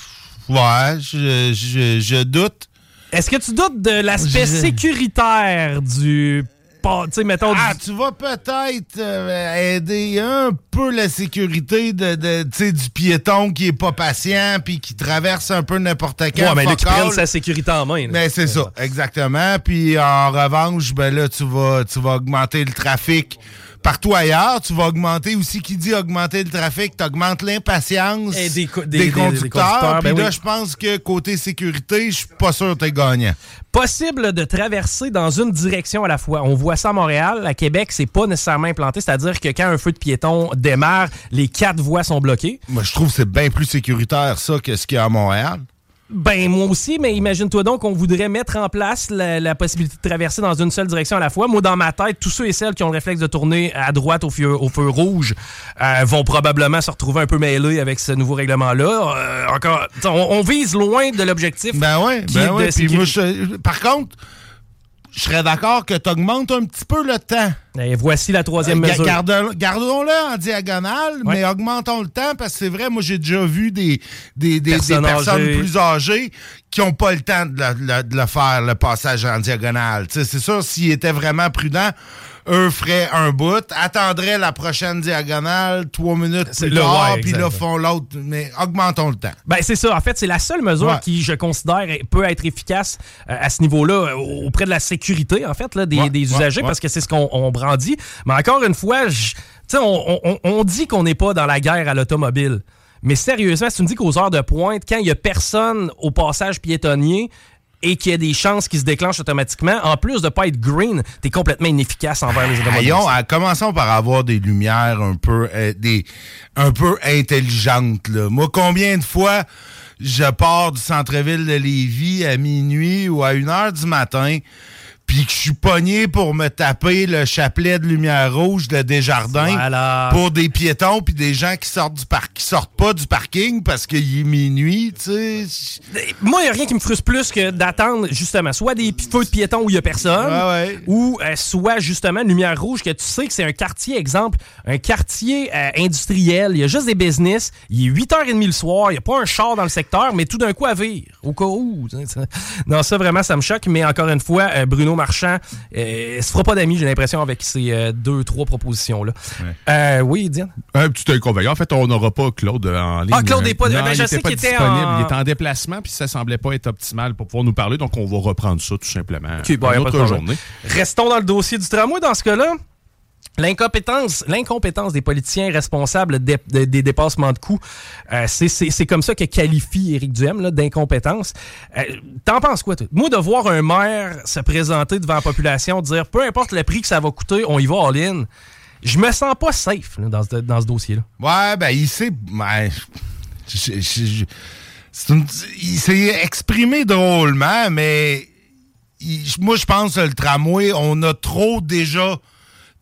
ouais, je, je- je doute. Est-ce que tu doutes de l'aspect sécuritaire du... pas- du- Ah, tu vas peut-être euh, aider un peu la sécurité de, de, du piéton qui est pas patient puis qui traverse un peu n'importe quand. Ouais, mais là, qui all. sa sécurité en main. là. Ben, c'est ça, exactement. Puis en revanche, ben là, tu vas, tu vas augmenter le trafic partout ailleurs. Tu vas augmenter aussi, qui dit augmenter le trafic, tu augmentes l'impatience Et des co- des- des, des- des conducteurs. Puis ben là, oui. je pense que côté sécurité, je suis pas sûr que t'es gagnant. possible de traverser dans une direction à la fois. On voit ça à Montréal. À Québec, c'est pas nécessairement implanté. C'est-à-dire que quand un feu de piéton démarre, les quatre voies sont bloquées. Moi, je trouve que c'est bien plus sécuritaire, ça, que ce qu'il y a à Montréal. Ben, moi aussi, mais imagine-toi donc qu'on voudrait mettre en place la, la possibilité de traverser dans une seule direction à la fois. Moi, dans ma tête, tous ceux et celles qui ont le réflexe de tourner à droite au feu, au feu rouge euh, vont probablement se retrouver un peu mêlés avec ce nouveau règlement-là. Euh, encore, on, on vise loin de l'objectif. Ben ouais, ben ouais. Puis sécurité. moi, je- par contre, je serais d'accord que tu augmentes un petit peu le temps. Et voici la troisième Euh, mesure. Gardons-le en diagonale, Ouais. mais augmentons le temps parce que c'est vrai, moi j'ai déjà vu des, des, des- des Personnes âgées. plus âgées qui n'ont pas le temps de le, de le faire, le passage en diagonale. C'est sûr, s'ils étaient vraiment prudents, eux feraient un bout, attendraient la prochaine diagonale trois minutes plus le- tard, puis là font l'autre. Mais augmentons le temps. Ben, c'est ça. En fait, c'est la seule mesure Ouais. qui, je considère, peut être efficace euh, à ce niveau-là, euh, auprès de la sécurité, en fait, là, des, Ouais, des ouais, usagers, ouais. parce que c'est ce qu'on on brandit. Mais encore une fois, je- tu sais, on, on- on dit qu'on n'est pas dans la guerre à l'automobile. Mais sérieusement, si tu me dis qu'aux heures de pointe, quand il n'y a personne au passage piétonnier et qu'il y a des chances qui se déclenchent automatiquement, en plus de pas être green, t'es complètement inefficace envers les automobilistes. Euh, commençons par avoir des lumières un peu, euh, des, un peu intelligentes. Là. Moi, combien de fois je pars du centre-ville de Lévis à minuit ou à 1 heure du matin, puis que je suis pogné pour me taper le chapelet de lumière rouge de Desjardins Voilà. pour des piétons puis des gens qui sortent du parc, qui sortent pas du parking parce qu'il est minuit, tu sais. Moi, il n'y a rien qui me frustre plus que d'attendre, justement, soit des feux de piétons où il n'y a personne, ouais. ou euh, soit, justement, une lumière rouge que tu sais que c'est un quartier, exemple, un quartier euh, industriel. Il y a juste des business. Il est 8h30 le soir. Il n'y a pas un char dans le secteur, mais tout d'un coup à vire. Au cas où. Non, ça, vraiment, ça me choque. Mais encore une fois, euh, Bruno Marchand euh, se fera pas d'amis, j'ai l'impression, avec ces euh, deux, trois propositions-là. Euh, oui, Diane? Un petit inconvénient. En fait, on n'aura pas Claude en ligne. Ah, Claude est pas- Non, ben, il je était sais pas qu'il était disponible. en- Il était en déplacement, puis ça semblait pas être optimal pour pouvoir nous parler. Donc, on va reprendre ça tout simplement. Ok, bon, y a une pas de autre problème. journée. Restons dans le dossier du tramway dans ce cas-là. L'incompétence, l'incompétence des politiciens responsables des, dépassements de coûts, euh, c'est- comme ça que qualifie Éric Duhem d'incompétence. Euh, T'en penses quoi, toi? Moi, de voir un maire se présenter devant la population, dire peu importe le prix que ça va coûter, on y va all-in, je me sens pas safe là, dans ce, dans ce dossier-là. Ouais, ben, il s'est. ben, une- il s'est exprimé drôlement, mais moi, je pense que le tramway, on a trop déjà.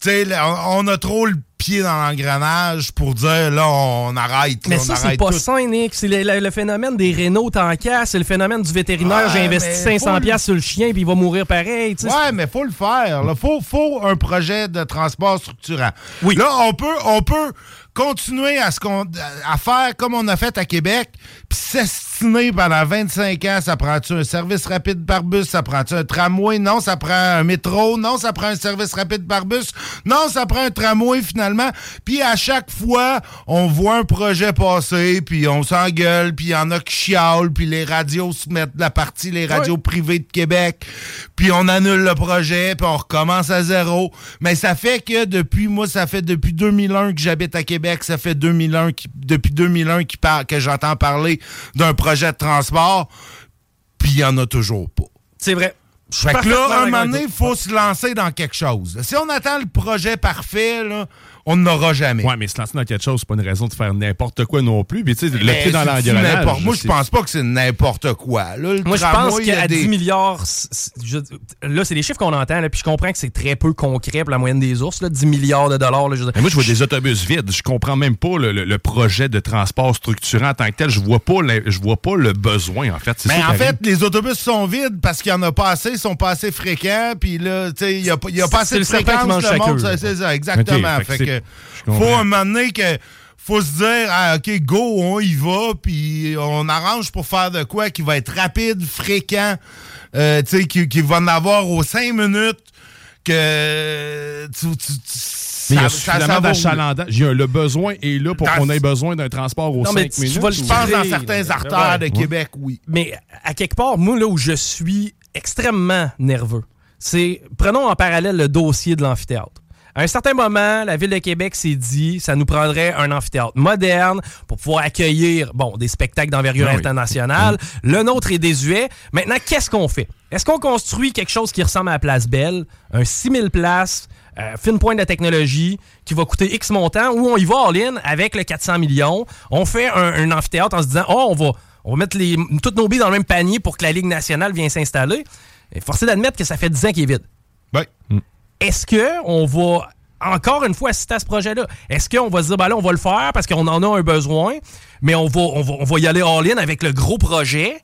Sais, on a trop le pied dans l'engrenage pour dire là, on arrête. là, Mais ça, c'est pas tout. sain, Nick. C'est le, le- le phénomène des Renault en casse, c'est le phénomène du vétérinaire. Ouais, J'ai investi mais 500$ faut le- piastres sur le chien, puis il va mourir pareil. Ouais, mais faut le faire. Il faut, faut un projet de transport structurant. Oui. Là, on peut, on peut continuer à, ce qu'on, à faire comme on a fait à Québec, puis s'estiner pendant 25 ans, ça prend-tu un service rapide par bus, ça prend-tu un tramway, non, ça prend un métro, non, ça prend un service rapide par bus, non, ça prend un tramway finalement, puis à chaque fois, on voit un projet passer, puis on s'engueule, puis il y en a qui chialent, puis les radios se mettent de la partie, les radios privées de Québec, puis on annule le projet, puis on recommence à zéro. Mais ça fait que depuis, moi, ça fait depuis 2001 que j'habite à Québec, ça fait 2001 qui- depuis 2001 qui par- que j'entends parler d'un projet de transport, puis il y en a toujours pas. C'est vrai. Fait que là, un moment donné, il faut se lancer dans quelque chose. Si on attend le projet parfait, là, on n'aura jamais. Ouais, mais se lancer dans quelque chose, c'est pas une raison de faire n'importe quoi non plus. Puis, tu sais, le pied dans l'engrenage. n'importe- Moi, je pense pas que c'est n'importe quoi. Là, le Moi, je pense il y a qu'à des- 10 milliards, je- là, c'est les chiffres qu'on entend, là, puis je comprends que c'est très peu concret pour la moyenne des ours, là, 10 milliards de dollars. là, je. Mais moi, je vois des autobus vides. Je comprends même pas le, le- le projet de transport structurant en tant que tel. Je vois pas, le- je vois pas le besoin, en fait. Mais ça en fait, les autobus sont vides parce qu'il y en a pas assez, ils sont pas assez fréquents, puis là, tu sais, il y a, pas- il y a pas assez C'est de le serpent qui fréquence, mange le monde, c'est ça, exactement. Fait que faut un moment donné que faut se dire, ah, OK, go, on y va, puis on arrange pour faire de quoi qui va être rapide, fréquent, euh, tu sais, qui, qui va en avoir aux cinq minutes que tu, tu- tu- Mais il y a suffisamment d'achalandage. Le besoin est là pour qu'on ait besoin d'un transport aux Non, mais 5 tu minutes. vas le Je pense dans certains artères de. Québec, oui. Mais à quelque part, moi, là où je suis extrêmement nerveux, c'est, prenons en parallèle le dossier de l'amphithéâtre. À un certain moment, la Ville de Québec s'est dit ça nous prendrait un amphithéâtre moderne pour pouvoir accueillir bon, des spectacles d'envergure oui. internationale. Le nôtre est désuet. Maintenant, qu'est-ce qu'on fait? Est-ce qu'on construit quelque chose qui ressemble à la Place Belle, un 6000 places, euh, fine pointe de technologie, qui va coûter X montant, ou on y va all-in avec le 400 millions, on fait un, un amphithéâtre en se disant, oh, on va, on va mettre les, toutes nos billes dans le même panier pour que la Ligue nationale vienne s'installer. Et Forcé d'admettre que ça fait 10 ans qu'il est vide. Ouais. Est-ce qu'on va encore une fois assister à ce projet-là? Est-ce qu'on va se dire, ben là, on va le faire parce qu'on en a un besoin, mais on va, on va, on y aller all-in avec le gros projet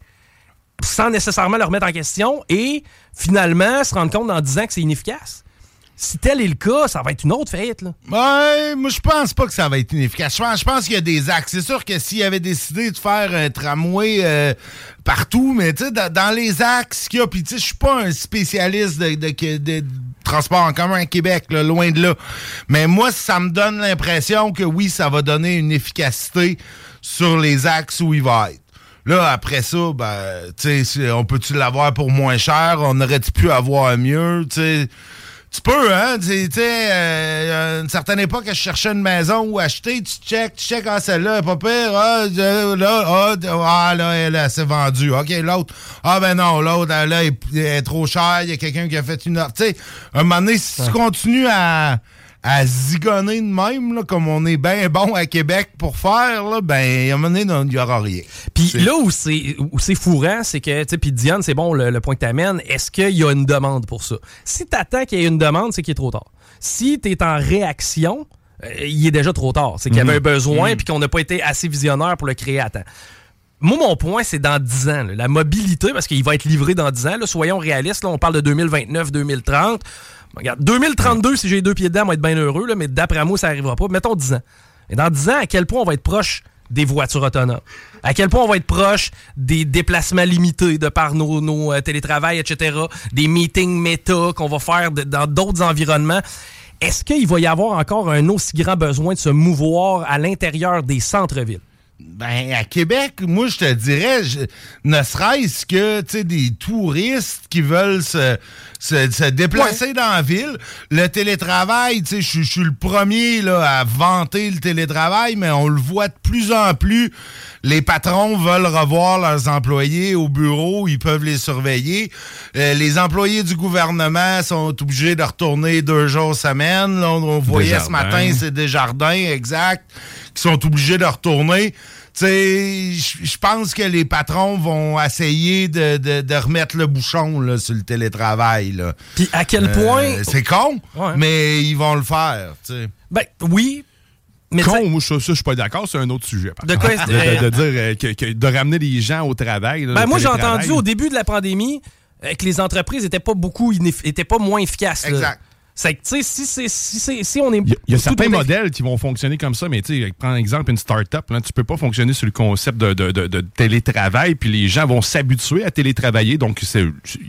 sans nécessairement le remettre en question et finalement se rendre compte 10 ans que c'est inefficace? Si tel est le cas, ça va être une autre fête. Là. Ouais, moi je pense pas que ça va être inefficace. Je pense, qu'il y a des axes. C'est sûr que s'il avait décidé de faire un tramway euh, partout, mais tu sais, dans, les axes qu'il y a, puis tu sais, je suis pas un spécialiste de, transport en commun à Québec, loin de là. Mais moi, ça me donne l'impression que oui, ça va donner une efficacité sur les axes où il va être. Là, après ça, ben, tu sais, on peut-tu l'avoir pour moins cher? On aurait-tu pu avoir mieux? Tu sais, tu peux, hein? Tu sais, euh, une certaine époque, je cherchais une maison où acheter, tu check, tu check, ah, celle-là, pas pire, ah, euh, là, ah, ah, là, elle, elle s'est vendue. OK, l'autre, ah, ben non, l'autre, là, elle est- elle est trop chère, il y a quelqu'un qui a fait une offre. Tu sais, un moment donné, si tu continues à, à zigonner de même, là, comme on est bien bon à Québec pour faire, là, ben, à un moment donné, il n'y aura rien. Puis là où c'est où c'est fourrant, c'est que, tu sais, puis Diane, c'est bon le, le point que t'amènes, est-ce qu'il y a une demande pour ça? Si t'attends qu'il y ait une demande, c'est qu'il est trop tard. Si t'es en réaction, euh, il est déjà trop tard. C'est qu'il y avait un besoin puis qu'on n'a pas été assez visionnaire pour le créer à temps. Moi, mon point, c'est dans 10 ans. La mobilité, parce qu'il va être livré dans 10 ans. soyons réalistes, là, on parle de 2029-2030. Regarde, 2032, si j'ai deux pieds dedans, on va être bien heureux, là, mais d'après moi, ça n'arrivera pas. Mettons 10 ans. Et dans 10 ans, à quel point on va être proche des voitures autonomes? À quel point on va être proche des déplacements limités de par nos, euh, télétravails, etc., des meetings méta qu'on va faire dans d'autres environnements? Est-ce qu'il va y avoir encore un aussi grand besoin de se mouvoir à l'intérieur des centres-villes? Ben, à Québec, moi, je te dirais, je- ne serait-ce que, tu sais, des touristes qui veulent se, se, se déplacer dans la ville. Le télétravail, tu sais, je suis- le premier, là, à vanter le télétravail, mais on le voit de plus en plus. Les patrons veulent revoir leurs employés au bureau, ils peuvent les surveiller. Euh, les employés du gouvernement sont obligés de retourner deux jours semaine. Là, on, on voyait ce matin, c'est des jardins, exact, qui sont obligés de retourner. Tu sais, je je pense que les patrons vont essayer de, de- de remettre le bouchon là, sur le télétravail. Là. Puis à quel Euh, point. C'est con, Ouais. mais ils vont le faire. tu sais. Ben oui. Mais Con, moi, ça, ça, je suis pas d'accord, c'est un autre sujet. par De quoi est-ce- de, de- de dire euh, que, que- de ramener les gens au travail. là, Ben, moi, j'ai entendu au début de la pandémie euh, que les entreprises étaient pas beaucoup étaient pas moins efficaces. là. Exact. C'est que, tu sais, si, si, si on est. Il y a, y certains modèles qui vont fonctionner comme ça, mais tu sais, prends un exemple, une start-up, là, tu peux pas fonctionner sur le concept de, de- de- de télétravail, puis les gens vont s'habituer à télétravailler, donc c'est-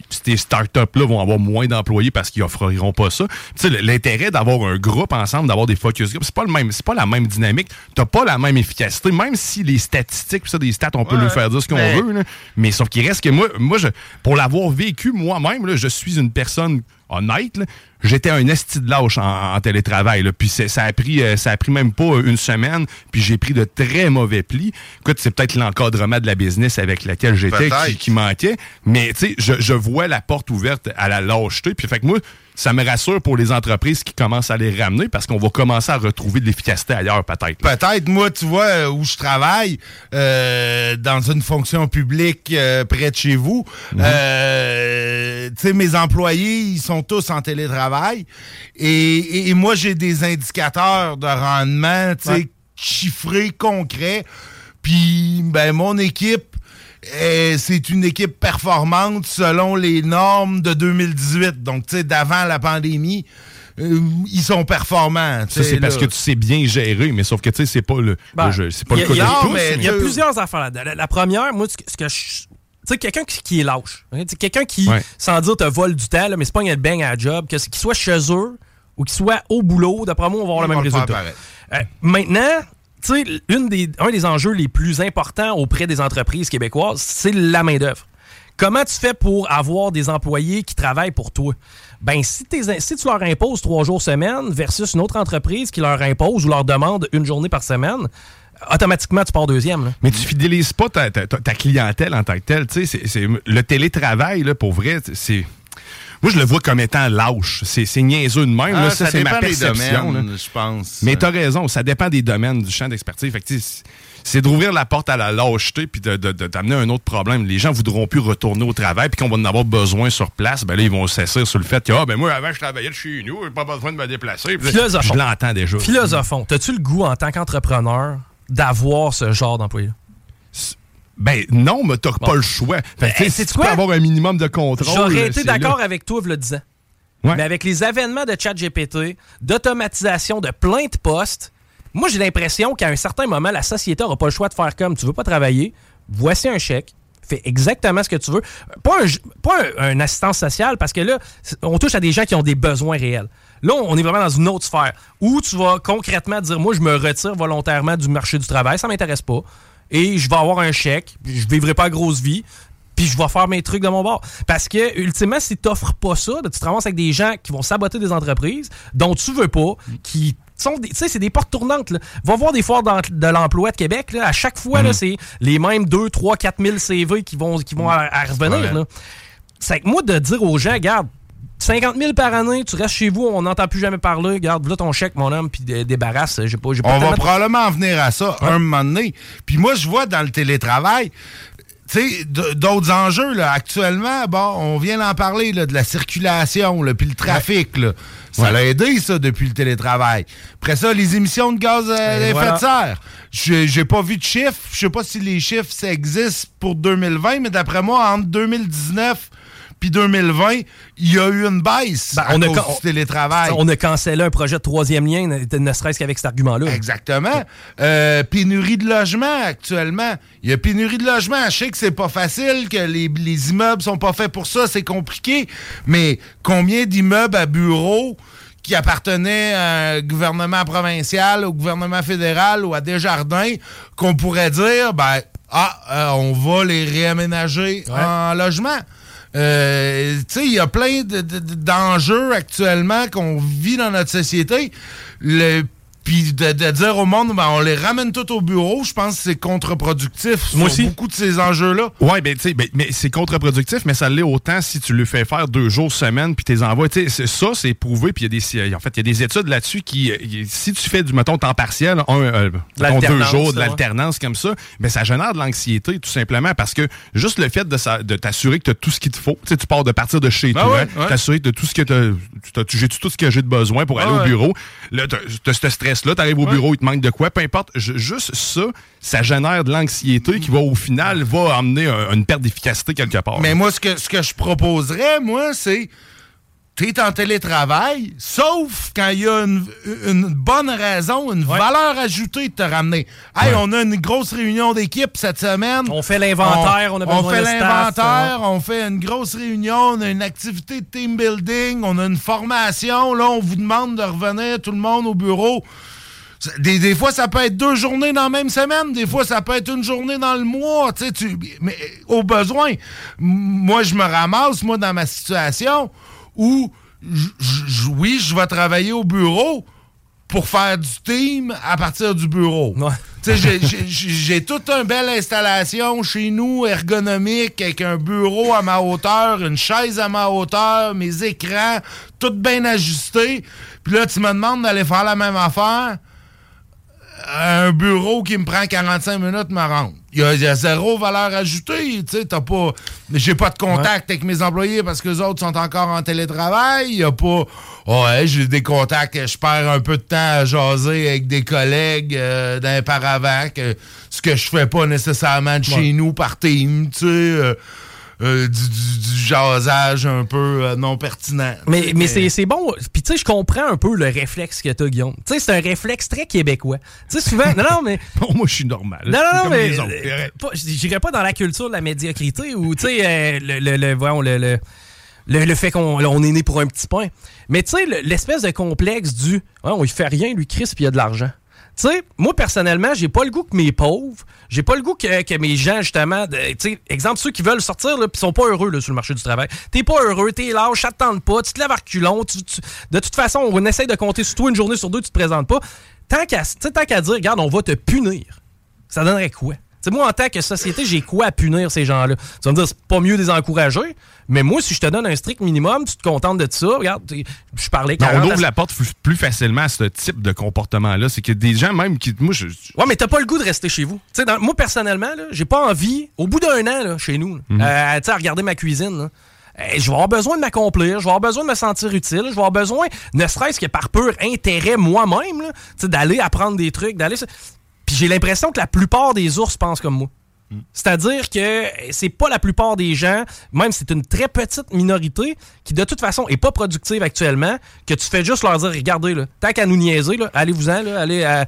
ces start-up-là vont avoir moins d'employés parce qu'ils offriront pas ça. Tu sais, l'intérêt d'avoir un groupe ensemble, d'avoir des focus groups, c'est pas le même, c'est pas la même dynamique, t'as pas la même efficacité, même si les statistiques, ça, des stats, on peut Ouais, le faire dire ce qu'on mais- veut, là. mais sauf qu'il reste que moi, moi je, pour l'avoir vécu moi-même, là, je suis une personne honnête, là, j'étais un esti de lâche en, en télétravail. Là, puis ça a pris euh, ça a pris même pas une semaine, puis j'ai pris de très mauvais plis. Écoute, c'est peut-être l'encadrement de la business avec laquelle j'étais qui, qui manquait, mais tu sais, je, je vois la porte ouverte à la lâcheté. Puis fait que moi, ça me rassure pour les entreprises qui commencent à les ramener parce qu'on va commencer à retrouver de l'efficacité ailleurs peut-être. Peut-être, moi, tu vois, euh, où je travaille, euh, dans une fonction publique euh, près de chez vous, Mhm. euh, tu sais, mes employés, ils sont tous en télétravail. Et, et- et moi, j'ai des indicateurs de rendement, tu sais, Ouais. chiffrés, concrets. Puis, ben, mon équipe, euh, c'est une équipe performante selon les normes de 2018. Donc, tu sais, d'avant la pandémie, euh, ils sont performants. Ça, c'est parce que tu sais bien gérer, mais sauf que tu sais, c'est pas le, Ben, le jeu- c'est pas il y le a- cas il y a- de non, tous. mais Il y a plusieurs affaires là-dedans. La, la première, moi, ce que, ce que je. Tu sais, quelqu'un qui, qui est lâche. quelqu'un qui, Ouais. sans dire, te vole du temps, là, mais c'est pas un bang à la job, qu'il soit chez eux ou qu'il soit au boulot, d'après moi, on va avoir le même le résultat. Euh, maintenant, tu sais, des, un des enjeux les plus importants auprès des entreprises québécoises, c'est la main-d'œuvre. Comment tu fais pour avoir des employés qui travaillent pour toi? Ben, si, si tu leur imposes trois jours semaine versus une autre entreprise qui leur impose ou leur demande une journée par semaine, automatiquement, tu pars deuxième. là. Mais tu fidélises pas ta, ta- ta- ta clientèle en tant que telle. Tu sais, c'est- c'est- le télétravail, là, pour vrai, c'est. Moi, je le vois comme étant lâche. C'est c'est niaiseux de même. Ah, là. ça, c'est ma perception. domaines, je pense. Mais t'as raison, ça dépend des domaines, du champ d'expertise. Fait c'est d'ouvrir la porte à la lâcheté puis de, de- de- d'amener un autre problème. Les gens voudront plus retourner au travail puis qu'on va en avoir besoin sur place. Ben là, ils vont s'asseoir sur le fait que, ah, ben moi, avant, je travaillais de chez nous, j'ai pas besoin de me déplacer. Puis, Philosophons. Je l'entends déjà. Philosophon, as-tu le goût en tant qu'entrepreneur d'avoir ce genre d'employé? Ben non, mais t'as pas le choix. Fait que, tu sais, Hey, si sais-tu tu quoi? peux avoir un minimum de contrôle. J'aurais été d'accord avec toi, le 10 ans. Ouais. Mais avec les avènements de ChatGPT, d'automatisation de plein de postes, moi, j'ai l'impression qu'à un certain moment, la société n'aura pas le choix de faire comme tu veux pas travailler, voici un chèque, fais exactement ce que tu veux. Pas un, pas un, un assistance sociale, parce que là, on touche à des gens qui ont des besoins réels. Là, on est vraiment dans une autre sphère où tu vas concrètement dire Moi, je me retire volontairement du marché du travail, ça m'intéresse pas. Et je vais avoir un chèque, je vivrai pas grosse vie, puis je vais faire mes trucs de mon bord. Parce que, ultimement, si tu n'offres pas ça, tu te ramasses avec des gens qui vont saboter des entreprises dont tu veux pas, qui sont des, tu sais, c'est des portes tournantes. Là. Va voir des foires de l'emploi de Québec. Là, à chaque fois, là, c'est les mêmes 2, 3, 4 000 CV qui vont, qui vont à, à revenir. Ouais. C'est que moi, de dire aux gens, regarde, 50 000 par année, tu restes chez vous, on n'entend plus jamais parler, regarde, là ton chèque, mon homme, puis dé- débarrasse. J'ai pas, On va probablement en venir à ça un moment donné. Puis moi, je vois dans le télétravail, tu sais, d'autres enjeux, là. Actuellement, bon, on vient d'en parler, là, de la circulation, là, puis le trafic, là. Ça l'a aidé, ça, depuis le télétravail. Après ça, les émissions de gaz à Et effet voilà. de serre. J'ai pas vu de chiffres. Je sais pas si les chiffres, ça existe pour 2020, mais d'après moi, entre 2019 puis 2020, il y a eu une baisse Ben, à on a cause can- du télétravail. On a cancellé un projet de troisième lien, ne serait-ce qu'avec cet argument-là. Exactement. Euh, pénurie de logement actuellement. Il y a pénurie de logement. Je sais que c'est pas facile, que les, les immeubles sont pas faits pour ça, c'est compliqué. Mais combien d'immeubles à bureaux qui appartenaient à un gouvernement provincial, au gouvernement fédéral ou à Desjardins, qu'on pourrait dire, ben, ah, euh, on va les réaménager en logement. Euh, il y a plein de- de- de- d'enjeux actuellement qu'on vit dans notre société. Puis de, de dire au monde, ben, on les ramène tous au bureau, je pense que c'est contre-productif Moi sur aussi. beaucoup de ces enjeux-là. Ouais, ben, tu sais, ben, mais c'est contre-productif, mais ça l'est autant si tu le fais faire deux jours semaine puis tes envois. Tu ça, c'est prouvé, puis il y a des, en fait, il y a des études là-dessus qui, euh, si tu fais du, mettons, temps partiel, un, euh, mettons, deux jours, de ouais. l'alternance comme ça, ben, ça génère de l'anxiété, tout simplement, parce que juste le fait de, sa- de t'assurer que tu as tout ce qu'il te faut, tu sais, tu pars de partir de chez Ben toi, ouais, ouais. t'assurer de tout ce que tu j'ai tout ce que j'ai de besoin pour aller Ouais, au bureau. Là, t'as t'as ce stress-là, t'arrives au bureau, il te manque de quoi, peu importe. Ju- juste ça, ça génère de l'anxiété qui va, au final, va amener un- une perte d'efficacité quelque part. Mais moi, ce que, ce que je proposerais, moi, c'est t'es en télétravail, sauf quand il y a une, une bonne raison, une valeur ajoutée de te ramener. Hey, on a une grosse réunion d'équipe cette semaine. On fait l'inventaire, on a besoin fait de staff, l'inventaire, on fait une grosse réunion, on a une activité de team building, on a une formation. Là, on vous demande de revenir tout le monde au bureau. Des, des fois, ça peut être deux journées dans la même semaine. Des fois, ça peut être une journée dans le mois. Tu sais, tu, mais au besoin, moi, je me ramasse, moi, dans ma situation où, oui, je vais travailler au bureau pour faire du team à partir du bureau. J'ai toute une belle installation chez nous, ergonomique, avec un bureau à ma hauteur, une chaise à ma hauteur, mes écrans, tout bien ajusté. Puis là, tu me demandes d'aller faire la même affaire un bureau qui me prend 45 minutes me rendre. Il y, a, il y a zéro valeur ajoutée, tu sais, t'as pas... J'ai pas de contact avec mes employés parce que les autres sont encore en télétravail. Il y a pas... Ouais, j'ai des contacts, je perds un peu de temps à jaser avec des collègues euh, d'un paravent, que, ce que je fais pas nécessairement de chez Ouais. nous par team, tu sais... euh, euh, du, du- du jasage un peu euh, non pertinent. Mais, mais c'est c'est bon. Puis tu sais, je comprends un peu le réflexe que t'as, Guillaume. Tu sais, c'est un réflexe très québécois. Tu sais, souvent... Non, non, mais... moi, je suis normal. Non, non, non, mais... euh, J'irais pas dans la culture de la médiocrité ou, tu sais, euh, le, le, le, voyons, le, le, le, le fait qu'on on est né pour un petit pain. Mais tu sais, le- l'espèce de complexe du... Ouais, on y fait rien, lui, Chris, puis il y a de l'argent. Tu sais, moi, personnellement, j'ai pas le goût que mes pauvres, j'ai pas le goût que, que mes gens, justement, tu sais, exemple, ceux qui veulent sortir, là, pis sont pas heureux, là, sur le marché du travail. T'es pas heureux, t'es lâche, ça pas, tu te lèves à reculons, de toute façon, on essaye de compter sur toi une journée sur deux, tu te présentes pas. Tant qu'à dire, regarde, on va te punir, ça donnerait quoi? Moi, en tant que société, j'ai quoi à punir ces gens-là? Tu vas me dire, c'est pas mieux de les encourager, mais moi, si je te donne un strict minimum, tu te contentes de ça, regarde, je parlais Non, on 40 à- ouvre la porte plus facilement à ce type de comportement-là. C'est que des gens même qui. Moi, je. Ouais, mais t'as pas le goût de rester chez vous. Dans- moi, personnellement, j'ai pas envie, au bout d'un an, là, chez nous, Mhm. euh, à regarder ma cuisine, là, euh, je vais avoir besoin de m'accomplir, je vais avoir besoin de me sentir utile, je vais avoir besoin, ne serait-ce que par pur intérêt moi-même, d'aller apprendre des trucs, d'aller. Puis j'ai l'impression que la plupart des ours pensent comme moi. C'est-à-dire que c'est pas la plupart des gens, même si c'est une très petite minorité, qui de toute façon est pas productive actuellement, que tu fais juste leur dire regardez, là, tant qu'à nous niaiser, là, allez-vous-en, là, allez à.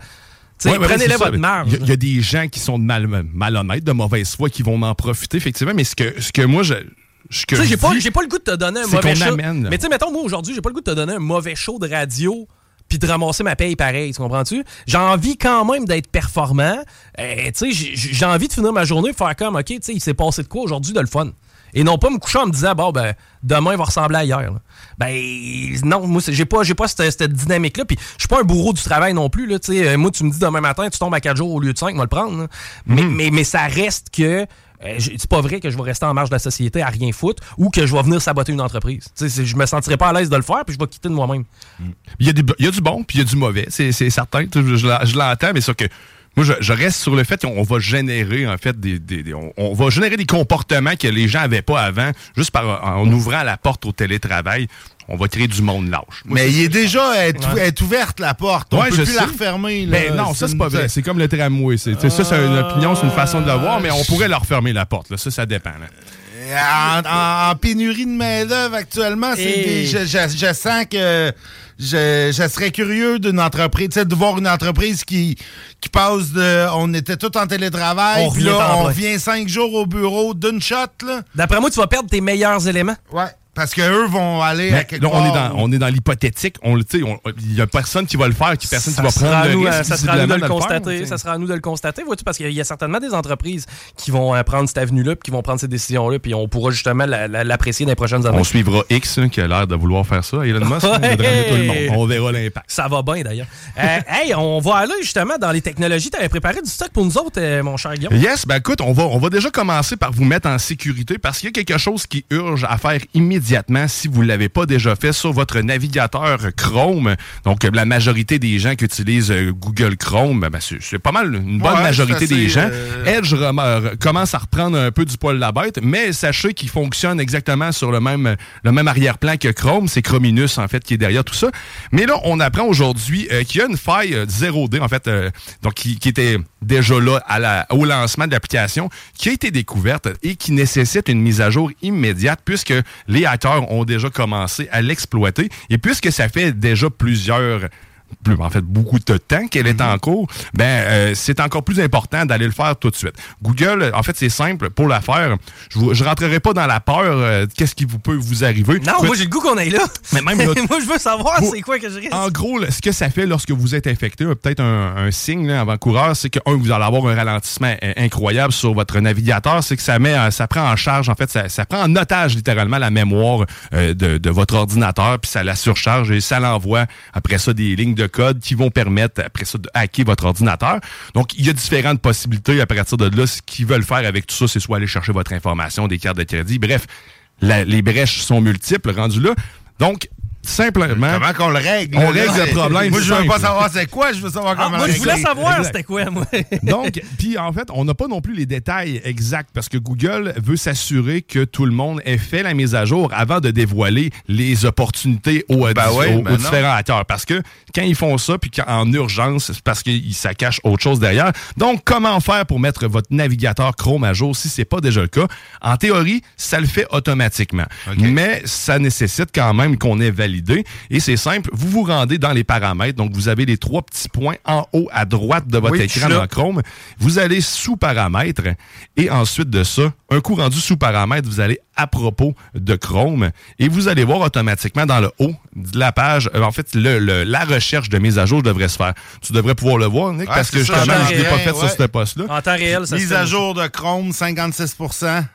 Ouais, ça. votre marge. Il y, a- il y a des gens qui sont de mal, malhonnêtes, de mauvaise foi, qui vont en profiter, effectivement. Mais ce que, ce que moi, je. j'ai pas, le goût de te donner un mauvais show. amène. Mais tu sais, mettons, moi, aujourd'hui, j'ai pas le goût de te donner un mauvais show de radio puis de ramasser ma paye pareil, tu comprends-tu? J'ai envie quand même d'être performant. Euh, tu sais, j'ai- envie de finir ma journée faire comme, OK, tu sais, il s'est passé de quoi aujourd'hui de le fun? Et non pas me coucher en me disant, bon, ben, demain va ressembler à hier. là. Ben, non, moi, j'ai pas, j'ai pas cette, cette dynamique-là. Puis, je suis pas un bourreau du travail non plus. Là. Euh, moi, tu me dis demain matin, tu tombes à 4 jours au lieu de 5, moi le prendre. là. Mais, mais, mais ça reste que. Euh, c'est pas vrai que je vais rester en marge de la société à rien foutre ou que je vais venir saboter une entreprise. Je me sentirais pas à l'aise de le faire puis je vais quitter de moi-même. Il y, a des- il y a du bon, puis il y a du mauvais. C'est certain. Je, l'en- je l'entends, mais c'est que. Moi, je, je reste sur le fait qu'on va générer, en fait, des, des- des- on, on va générer des comportements que les gens n'avaient pas avant, juste par, en ouvrant la porte au télétravail. On va créer du monde lâche. Moi, Mais il est déjà elle est, Ouais. elle est ouverte la porte. On Ouais, peut je plus la refermer. là. Ben non, ça c'est pas vrai. C'est comme le tramway. C'est, tu sais, ça, c'est une opinion, c'est une façon de le voir, mais on pourrait leur fermer la porte. Là. Ça, ça dépend. là. En, en- en pénurie de main-d'œuvre actuellement, c'est Et- des- je, je- je sens que je, je serais curieux d'une entreprise, tu sais, de voir une entreprise qui, qui passe de. On était tous en télétravail, On puis là, on vrai. revient cinh jours au bureau d'une shot, là. D'après moi, tu vas perdre tes meilleurs éléments. Ouais. Parce qu'eux vont aller à Mais quelque là, on est dans, on est dans l'hypothétique. On, le- on- Il y a personne qui va le faire, qui personne qui va prendre le nous, risque. ça sera à nous de le constater. ça sera à nous de le constater, vois-tu, parce qu'il y a certainement des entreprises qui vont euh, prendre cette avenue-là, puis qui vont prendre ces décisions-là, puis on pourra justement la- la- l'apprécier dans les prochaines années. On suivra X hein, qui a l'air de vouloir faire ça. Elon Musk, voudrait amener tout le monde. On verra l'impact. Ça va bien d'ailleurs. Euh, hey, on va aller justement dans les technologies. Tu avais préparé du stock pour nous autres, euh, mon cher Guillaume? Yes, ben écoute, on va, on va déjà commencer par vous mettre en sécurité parce qu'il y a quelque chose qui urge à faire immédiatement si vous ne l'avez pas déjà fait sur votre navigateur Chrome. Donc, la majorité des gens qui utilisent euh, Google Chrome, ben, c'est pas mal une bonne Ouais, majorité des gens. euh, Edge commence à reprendre un peu du poil de la bête, mais sachez qu'il fonctionne exactement sur le même, le même arrière-plan que Chrome. C'est Chrominus, en fait, qui est derrière tout ça. Mais là, on apprend aujourd'hui euh, qu'il y a une faille euh, 0D, en fait, donc qui, qui était déjà là à la- au lancement de l'application, qui a été découverte et qui nécessite une mise à jour immédiate puisque les ont déjà commencé à l'exploiter. Et puisque ça fait déjà plusieurs plus, en fait, beaucoup de temps qu'elle est en cours, ben, euh, c'est encore plus important d'aller le faire tout de suite. Google, en fait, c'est simple pour la faire. Je ne rentrerai pas dans la peur. euh, Qu'est-ce qui vous peut vous arriver? Non, moi j'ai le goût qu'on aille là. Mais même là- moi je veux savoir c'est quoi que je risque. En gros, là, ce que ça fait lorsque vous êtes infecté, euh, peut-être un, un signe avant-coureur, c'est que, un, vous allez avoir un ralentissement euh, incroyable sur votre navigateur. C'est que ça met, euh, ça prend en charge, en fait, ça, ça prend en otage littéralement la mémoire euh, de, de votre ordinateur, puis ça la surcharge et ça l'envoie après ça des lignes de code qui vont permettre après ça de hacker votre ordinateur. Donc, il y a différentes possibilités à partir de là. Ce qu'ils veulent faire avec tout ça, c'est soit aller chercher votre information, des cartes de crédit. Bref, les brèches sont multiples rendus là. Donc, simplement. Comment qu'on le règle? On règle le problème. Moi, je veux pas savoir c'est quoi, je veux savoir Ah, comment moi le je voulais savoir c'était quoi moi. Donc, puis en fait, on n'a pas non plus les détails exacts parce que Google veut s'assurer que tout le monde ait fait la mise à jour avant de dévoiler les opportunités aux, Ben aux- ouais, aux ben différents hackers. Parce que quand ils font ça, puis qu'en urgence, c'est parce qu'ils ça cache autre chose derrière. Donc, comment faire pour mettre votre navigateur Chrome à jour si c'est pas déjà le cas? En théorie, ça le fait automatiquement. Mais ça nécessite quand même qu'on ait validé. Et c'est simple, vous vous rendez dans les paramètres. Donc, vous avez les trois petits points en haut à droite de votre Oui, écran dans Chrome. Vous allez sous paramètres et ensuite de ça, un coup rendu sous paramètres, vous allez à propos de Chrome et vous allez voir automatiquement dans le haut de la page, euh, en fait, le, le- la recherche de mise à jour devrait se faire. Tu devrais pouvoir le voir, Nick, Ouais, parce que ça, justement, je ne l'ai ai pas fait sur ce poste-là. En temps réel, ça se Mise à jour de Chrome, 56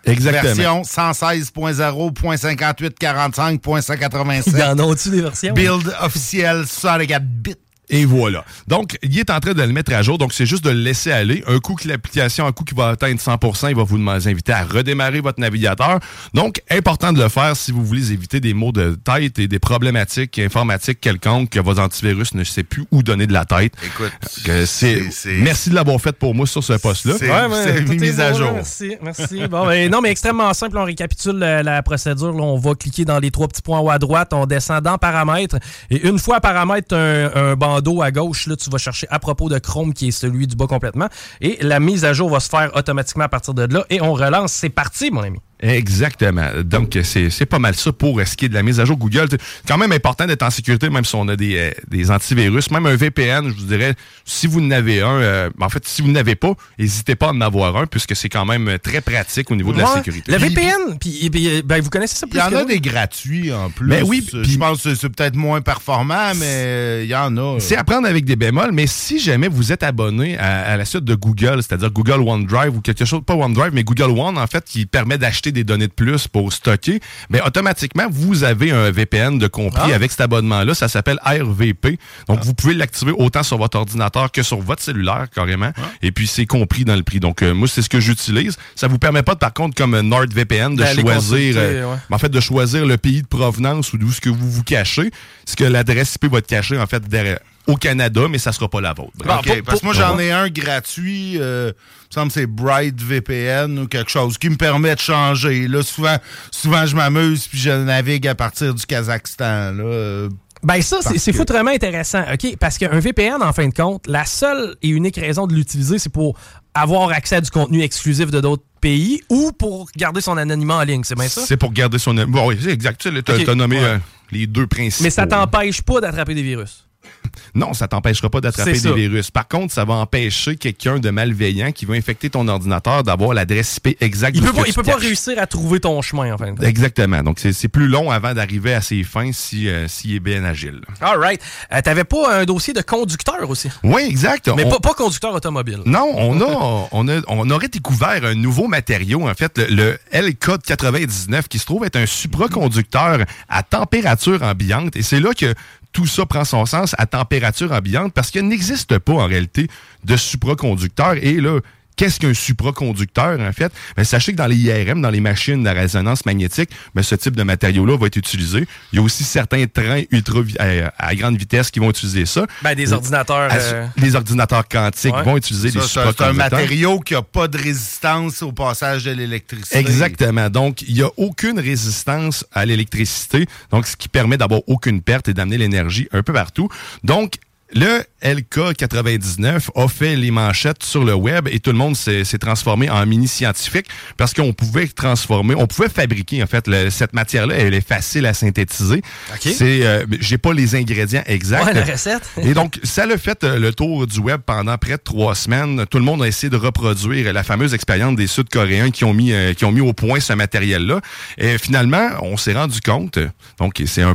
Exactement. Version 116.0.5845.187. Il y en a-tu des versions? Build officiel 64 bits. Et voilà. Donc, il est en train de le mettre à jour. Donc, c'est juste de le laisser aller. Un coup que l'application, un coup qui va atteindre 100% il va vous demander- inviter à redémarrer votre navigateur. Donc, important de le faire si vous voulez éviter des maux de tête et des problématiques informatiques quelconques que votre antivirus ne sait plus où donner de la tête. Écoute, Que c'est- c'est- c'est- Merci de l'avoir fait pour moi sur ce poste-là. C'est- Ouais, est mise à jour. Merci, merci. Bon, ben, non, mais extrêmement simple. On récapitule la, la procédure. là. on va cliquer dans les trois petits points en haut à droite. On descend dans paramètres. Et une fois paramètres, un, un bandeau à gauche. Là, tu vas chercher à propos de Chrome, qui est celui du bas complètement. Et la mise à jour va se faire automatiquement à partir de là. Et on relance. C'est parti, mon ami. Exactement. Donc, c'est c'est pas mal ça pour ce qui est de la mise à jour Google. C'est quand même important d'être en sécurité, même si on a des, euh, des antivirus. Même un VPN, je vous dirais, si vous n'avez un, euh, en fait, si vous n'avez pas, n'hésitez pas à en avoir un, puisque c'est quand même euh, très pratique au niveau de la sécurité. Le VPN, puis, puis, ben, vous connaissez ça Il plus y en a des gratuits en plus. Ben oui, Je pense que c'est peut-être moins performant, mais euh, il y en a. C'est à prendre avec des bémols, mais si jamais vous êtes abonné à, à la suite de Google, c'est-à-dire Google OneDrive ou quelque chose, pas OneDrive, mais Google One, en fait, qui permet d'acheter des données de plus pour stocker, mais automatiquement, vous avez un VPN de compris Ah. avec cet abonnement-là. Ça s'appelle RVP. Donc, vous pouvez l'activer autant sur votre ordinateur que sur votre cellulaire, carrément. Et puis, c'est compris dans le prix. Donc, euh, moi, c'est ce que j'utilise. Ça vous permet pas, par contre, comme NordVPN, de choisir, euh, ouais. en fait, de choisir le pays de provenance ou d'où ce que vous vous cachez. Ce que l'adresse IP va être cachée, en fait, derrière- au Canada, mais ça sera pas la vôtre. Parce que moi, j'en ai un gratuit. Euh, il me semble que c'est Bright VPN ou quelque chose qui me permet de changer. Là, souvent, souvent je m'amuse puis je navigue à partir du Kazakhstan. Là, euh, Ben ça, c'est que- foutrement intéressant, OK? Parce qu'un VPN, en fin de compte, la seule et unique raison de l'utiliser, c'est pour avoir accès à du contenu exclusif de d'autres pays ou pour garder son anonymat en ligne, c'est bien ça? C'est pour garder son... Bon, oui, c'est exact. Tu as, nommé ouais. euh, les deux principes. Mais ça t'empêche pas d'attraper des virus. Non, ça t'empêchera pas d'attraper des virus. Par contre, ça va empêcher quelqu'un de malveillant qui veut infecter ton ordinateur d'avoir l'adresse IP exacte Il de peut, pas, il peut pas réussir à trouver ton chemin, en fin de compte. Exactement. Donc, c'est plus long avant d'arriver à ses fins si, euh, s'il est bien agile. All right. Euh, T'avais pas un dossier de conducteur aussi? Oui, exact. Mais On- pas, pas conducteur automobile. Non, on a, on a, on aurait découvert un nouveau matériau, en fait, le, le L-Code 99, qui se trouve être un supraconducteur à température ambiante. Et c'est là que tout ça prend son sens à température ambiante, parce qu'il n'existe pas en réalité de supraconducteur. Et là, Qu'est-ce qu'un supraconducteur, en fait? Ben, sachez que dans les IRM, dans les machines de résonance magnétique, ben, ce type de matériau-là va être utilisé. Il y a aussi certains trains ultra vi- à, à grande vitesse qui vont utiliser ça. Ben, des ordinateurs. À- euh, Les ordinateurs quantiques Ouais. vont utiliser ça, des un- c'est un supraconducteurs. matériau qui n'a pas de résistance au passage de l'électricité. Exactement. Donc, il n'y a aucune résistance à l'électricité, donc ce qui permet d'avoir aucune perte et d'amener l'énergie un peu partout. Donc, Le LK99 a fait les manchettes sur le web et tout le monde s'est transformé en mini scientifique parce qu'on pouvait transformer, on pouvait fabriquer en fait le- cette matière-là. Elle est facile à synthétiser. OK. C'est, euh, j'ai pas les ingrédients exacts. Ouais, la recette. Et donc, ça l'a fait euh, le tour du web pendant près de trois semaines. Tout le monde a essayé de reproduire la fameuse expérience des Sud-Coréens qui ont mis euh, qui ont mis au point ce matériel-là. Et finalement, on s'est rendu compte. Donc, c'est un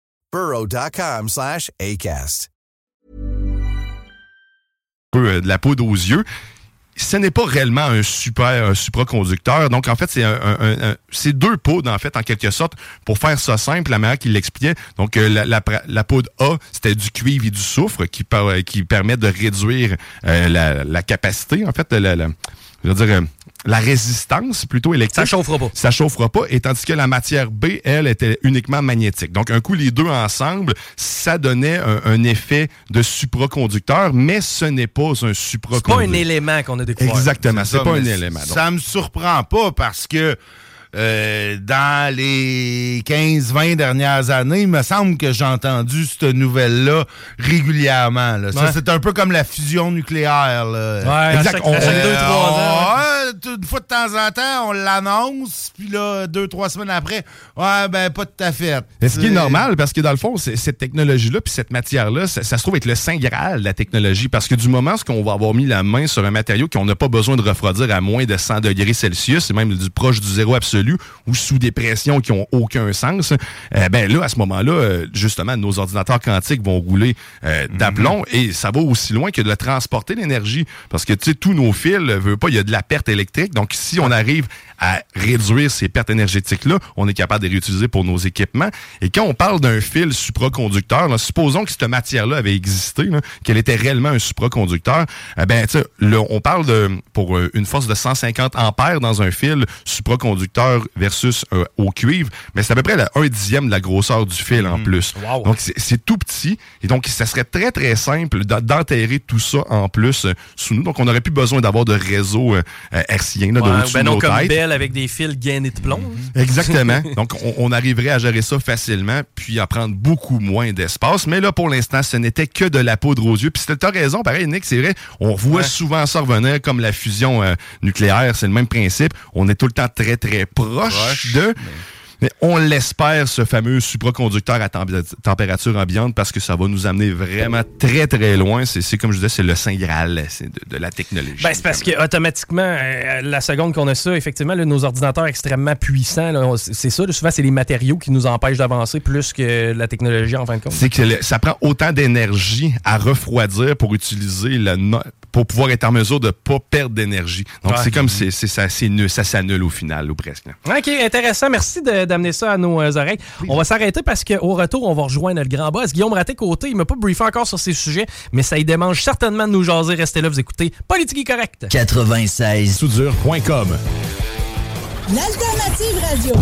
burrow.com slash ACAST. euh, de la poudre aux yeux. Ce n'est pas réellement un super un supraconducteur. Donc, en fait, c'est deux poudres, en fait, en quelque sorte. Pour faire ça simple, la manière qu'il l'expliquait, donc euh, la, la, poudre A, c'était du cuivre et du soufre qui, qui permet de réduire euh, la, capacité, en fait, la, je veux dire, euh, la résistance plutôt électrique. Ça chauffera pas. Ça chauffera pas, et tandis que la matière B, elle, était uniquement magnétique. Donc, un coup, les deux ensemble, ça donnait un, un effet de supraconducteur, mais ce n'est pas un C'est pas supraconducteur. un élément qu'on a découvert. Exactement, c'est pas un élément. donc. Ça me surprend pas parce que euh, dans les 15-20 dernières années, il me semble que j'ai entendu cette nouvelle-là régulièrement. là. Ça, Ouais. c'est un peu comme la fusion nucléaire. Là. Ouais, à Exact, chaque, on- à chaque deux, trois ans. Une fois de temps en temps, on l'annonce, puis là, deux, trois semaines après, ouais, ben, pas tout à fait. Mais ce qui est normal, parce que dans le fond, c'est- cette technologie-là, puis cette matière-là, ça, ça se trouve être le saint graal de la technologie. Parce que du moment où on va avoir mis la main sur un matériau qu'on n'a pas besoin de refroidir à moins de 100 degrés Celsius, et même du proche du zéro absolu, ou sous des pressions qui ont aucun sens, euh, ben là, à ce moment-là, euh, justement, nos ordinateurs quantiques vont rouler euh, d'aplomb, et ça va aussi loin que de transporter l'énergie. Parce que, tu sais, tous nos fils, euh, veut pas, il y a de la perte électrique. Donc, si on arrive à réduire ces pertes énergétiques-là, on est capable de les réutiliser pour nos équipements. Et quand on parle d'un fil supraconducteur, là, supposons que cette matière-là avait existé, qu'elle était réellement un supraconducteur, eh ben, tu sais, là, on parle de pour euh, une force de 150 ampères dans un fil supraconducteur versus euh, au cuivre, mais c'est à peu près le 1 dixième de la grosseur du fil en plus. Wow. Donc, c'est- tout petit. Et donc, ça serait très, très simple d'en- d'enterrer tout ça en plus euh, sous nous. Donc, on n'aurait plus besoin d'avoir de réseau euh, là, de Ouais, ben nos comme têtes. Avec des fils gainés de plomb. Exactement. Donc, on, on arriverait à gérer ça facilement, puis à prendre beaucoup moins d'espace. Mais là, pour l'instant, ce n'était que de la poudre aux yeux. Puis tu as raison, pareil, Nick, c'est vrai, on voit Ouais. souvent ça revenir comme la fusion euh, nucléaire, c'est le même principe. On est tout le temps très, très proche, Proche, de... Mais on l'espère, ce fameux supraconducteur à tempé- température ambiante, parce que ça va nous amener vraiment très, très loin. C'est comme je disais, c'est le saint graal de, de la technologie. Ben, c'est parce que automatiquement, euh, la seconde qu'on a ça, effectivement, là, nos ordinateurs extrêmement puissants, c'est ça. là, souvent, c'est les matériaux qui nous empêchent d'avancer plus que la technologie, en fin de compte. c'est que le- ça prend autant d'énergie à refroidir pour utiliser le no- pour pouvoir être en mesure de pas perdre d'énergie. Donc c'est comme c'est c'est- ça c'est nul, ça s'annule au final ou presque. OK, intéressant. Merci de- d'amener ça à nos euh, oreilles. On va s'arrêter parce qu'au retour, on va rejoindre notre grand boss. Guillaume Raté-Côté, il m'a pas briefé encore sur ces sujets, mais ça y démange certainement de nous jaser. Restez là, vous écoutez Politique correct. 96 Soudure.com L'alternative radio.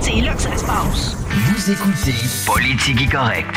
C'est là que ça se passe. Vous écoutez Politique correct.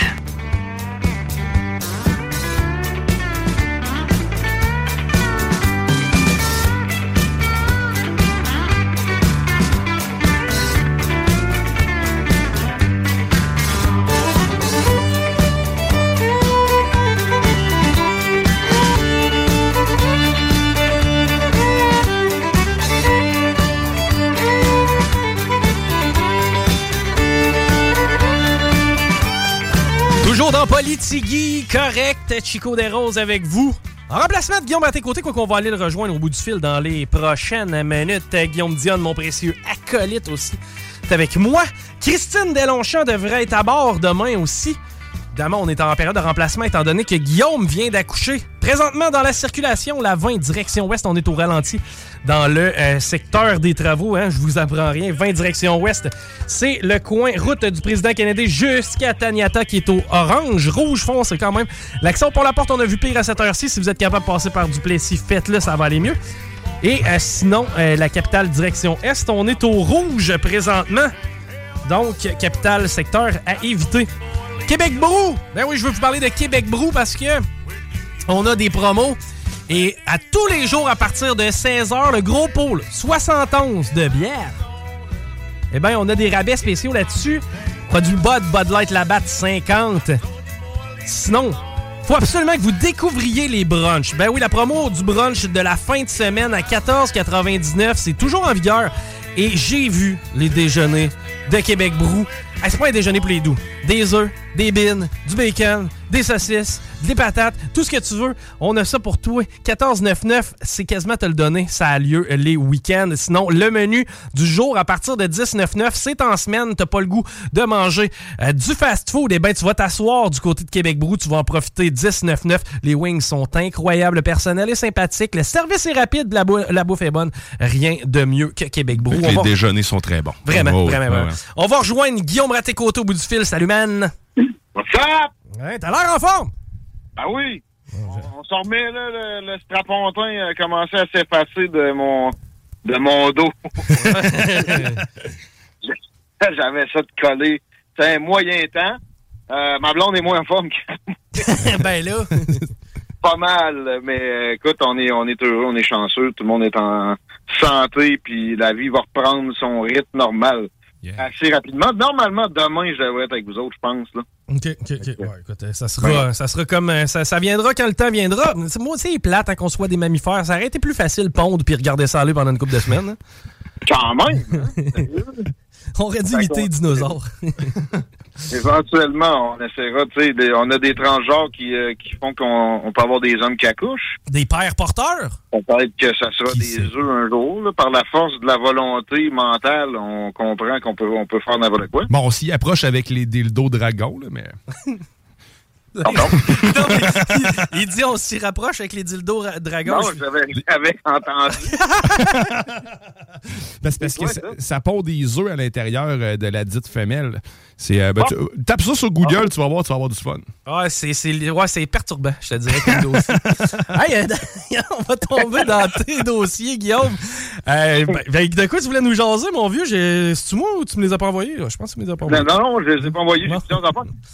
Politigui correct. Chico des Roses avec vous. En remplacement de Guillaume à tes côtés, quoi qu'on va aller le rejoindre au bout du fil dans les prochaines minutes. Guillaume Dion, mon précieux acolyte aussi, est avec moi. Christine Delonchamp devrait être à bord demain aussi. Évidemment, on est en période de remplacement étant donné que Guillaume vient d'accoucher. Présentement, dans la circulation, la 20 direction ouest, on est au ralenti dans le euh, secteur des travaux. Hein, je vous apprends rien. 20 direction ouest, c'est le coin route du président Kennedy jusqu'à Taniata qui est au orange. Rouge foncé quand même. L'accent pour la porte, on a vu pire à cette heure-ci. Si vous êtes capable de passer par Duplessis, faites-le, ça va aller mieux. Et euh, sinon, euh, la capitale direction est, on est au rouge présentement. Donc, capitale secteur à éviter. Québec Brou! Ben oui, je veux vous parler de Québec Brou parce que on a des promos. Et à tous les jours, à partir de 16h, le gros pôle, 71 de bière. Eh bien, on a des rabais spéciaux là-dessus. Produit Bud, Bud Light Labatt, 50. Sinon, faut absolument que vous découvriez les brunchs. Ben oui, la promo du brunch de la fin de semaine à 14,99, c'est toujours en vigueur. Et j'ai vu les déjeuners de Québec Brou. Ah, c'est pas un déjeuner pour les doux. Des œufs, des bines, du bacon, des saucisses, des patates, tout ce que tu veux. On a ça pour toi. 14,99, c'est quasiment te le donner. Ça a lieu les week-ends. Sinon, le menu du jour à partir de 10,99, c'est en semaine. T'as pas le goût de manger euh, du fast-food. Eh ben, tu vas t'asseoir du côté de Québec Brou. Tu vas en profiter 10,99. Les wings sont incroyables. Le personnel est sympathique. Le service est rapide. La, bou- la bouffe est bonne. Rien de mieux que Québec Brou. Les va- déjeuners sont très bons. Vraiment, Oh, vraiment, ouais, vraiment. ouais. On va rejoindre Guillaume Raté-Côté au bout du fil. Salut, man. What's up? Ouais, t'as l'air en forme. Ben oui. On, on s'en remet, là, le, le strapontin a commencé à s'effacer de mon, de mon dos. J'avais ça de collé. C'est un moyen temps. Euh, ma blonde est moins en forme que ben là. pas mal, mais euh, écoute, on est on est heureux, on est chanceux, tout le monde est en santé, puis la vie va reprendre son rythme normal assez rapidement. Normalement, demain, je devrais être avec vous autres, je pense. Là. OK, OK, OK. Ouais, écoute, ça sera, ça sera comme. euh, Ça, ça viendra quand le temps viendra. Moi, c'est plate hein, qu'on soit des mammifères. Ça aurait été plus facile pondre puis regarder ça aller pendant une couple de semaines. hein. Quand même! On aurait dû imiter les dinosaures. Éventuellement, on essaiera, tu sais, des- on a des transgenres qui, euh, qui font qu'on on peut avoir des hommes qui accouchent. Des pères porteurs? Peut-être que ça sera des œufs un jour. là. Par la force de la volonté mentale, on comprend qu'on peut, on peut faire n'importe quoi. Bon, on s'y approche avec les dildos dragons, là, mais. Non, mais il, il dit on s'y rapproche avec les dildos ra- dragons. Non, j'avais entendu. Ben, c'est parce que ça, ça pond des œufs à l'intérieur euh, de la dite femelle. C'est, euh, ben, tu- tape ça sur Google, tu vas voir, tu vas avoir du fun. Ouais, c'est, c'est, ouais, c'est perturbant, je te dirais, comme dossier. hey, euh, on va tomber dans tes dossiers, Guillaume. Euh, ben, ben, de quoi tu voulais nous jaser, mon vieux? J'ai- C'est-tu moi ou tu me les as pas envoyés? Je pense que tu me les as pas envoyés. Non, je les ai pas envoyés, j'ai plusieurs.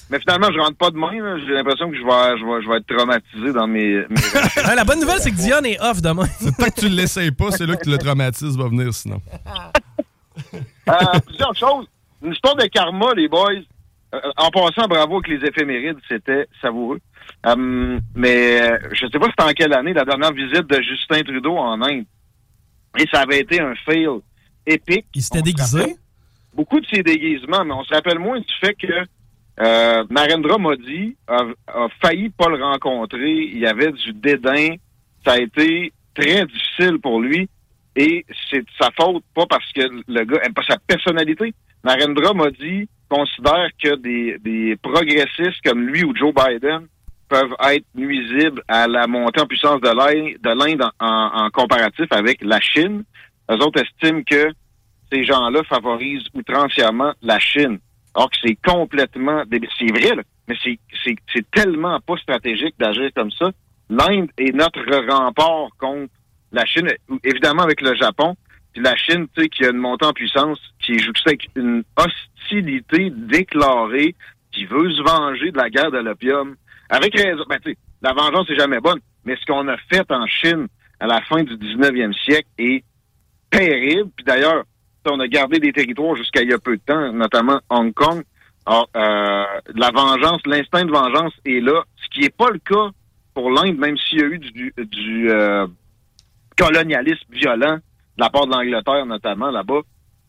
Mais finalement, je rentre pas demain. là. J'ai l'impression que je vais, je, vais, je vais être traumatisé dans mes... la bonne nouvelle, c'est que Dion est off demain. Tant que tu ne l'essayes pas, c'est là que le traumatisme va venir sinon. Euh, plusieurs choses. Une histoire de karma, les boys. Euh, en passant, bravo avec les éphémérides, c'était savoureux. Euh, mais euh, je sais pas c'était en quelle année, la dernière visite de Justin Trudeau en Inde. Et ça avait été un fail épique. Il s'était déguisé? Beaucoup de ses déguisements, mais on se rappelle moins du fait que euh, Narendra Modi a, failli pas le rencontrer. Il y avait du dédain. Ça a été très difficile pour lui. Et c'est de sa faute, pas parce que le gars aime pas sa personnalité. Narendra Modi considère que des, des progressistes comme lui ou Joe Biden peuvent être nuisibles à la montée en puissance de l'Inde de l'Inde en, comparatif avec la Chine. Eux autres estiment que ces gens-là favorisent outrancièrement la Chine. Que c'est complètement. C'est vrai, là, mais c'est, tellement pas stratégique d'agir comme ça. L'Inde est notre rempart contre la Chine, évidemment avec le Japon. Puis la Chine, tu sais, qui a une montée en puissance, qui jouxtée avec une hostilité déclarée, qui veut se venger de la guerre de l'opium. Avec raison. Ben, tu sais, la vengeance est jamais bonne. Mais ce qu'on a fait en Chine à la fin du 19e siècle est terrible. Puis d'ailleurs, on a gardé des territoires jusqu'à il y a peu de temps, notamment Hong Kong. Alors, euh, la vengeance, l'instinct de vengeance est là, ce qui n'est pas le cas pour l'Inde, même s'il y a eu du, du euh, colonialisme violent de la part de l'Angleterre, notamment là-bas.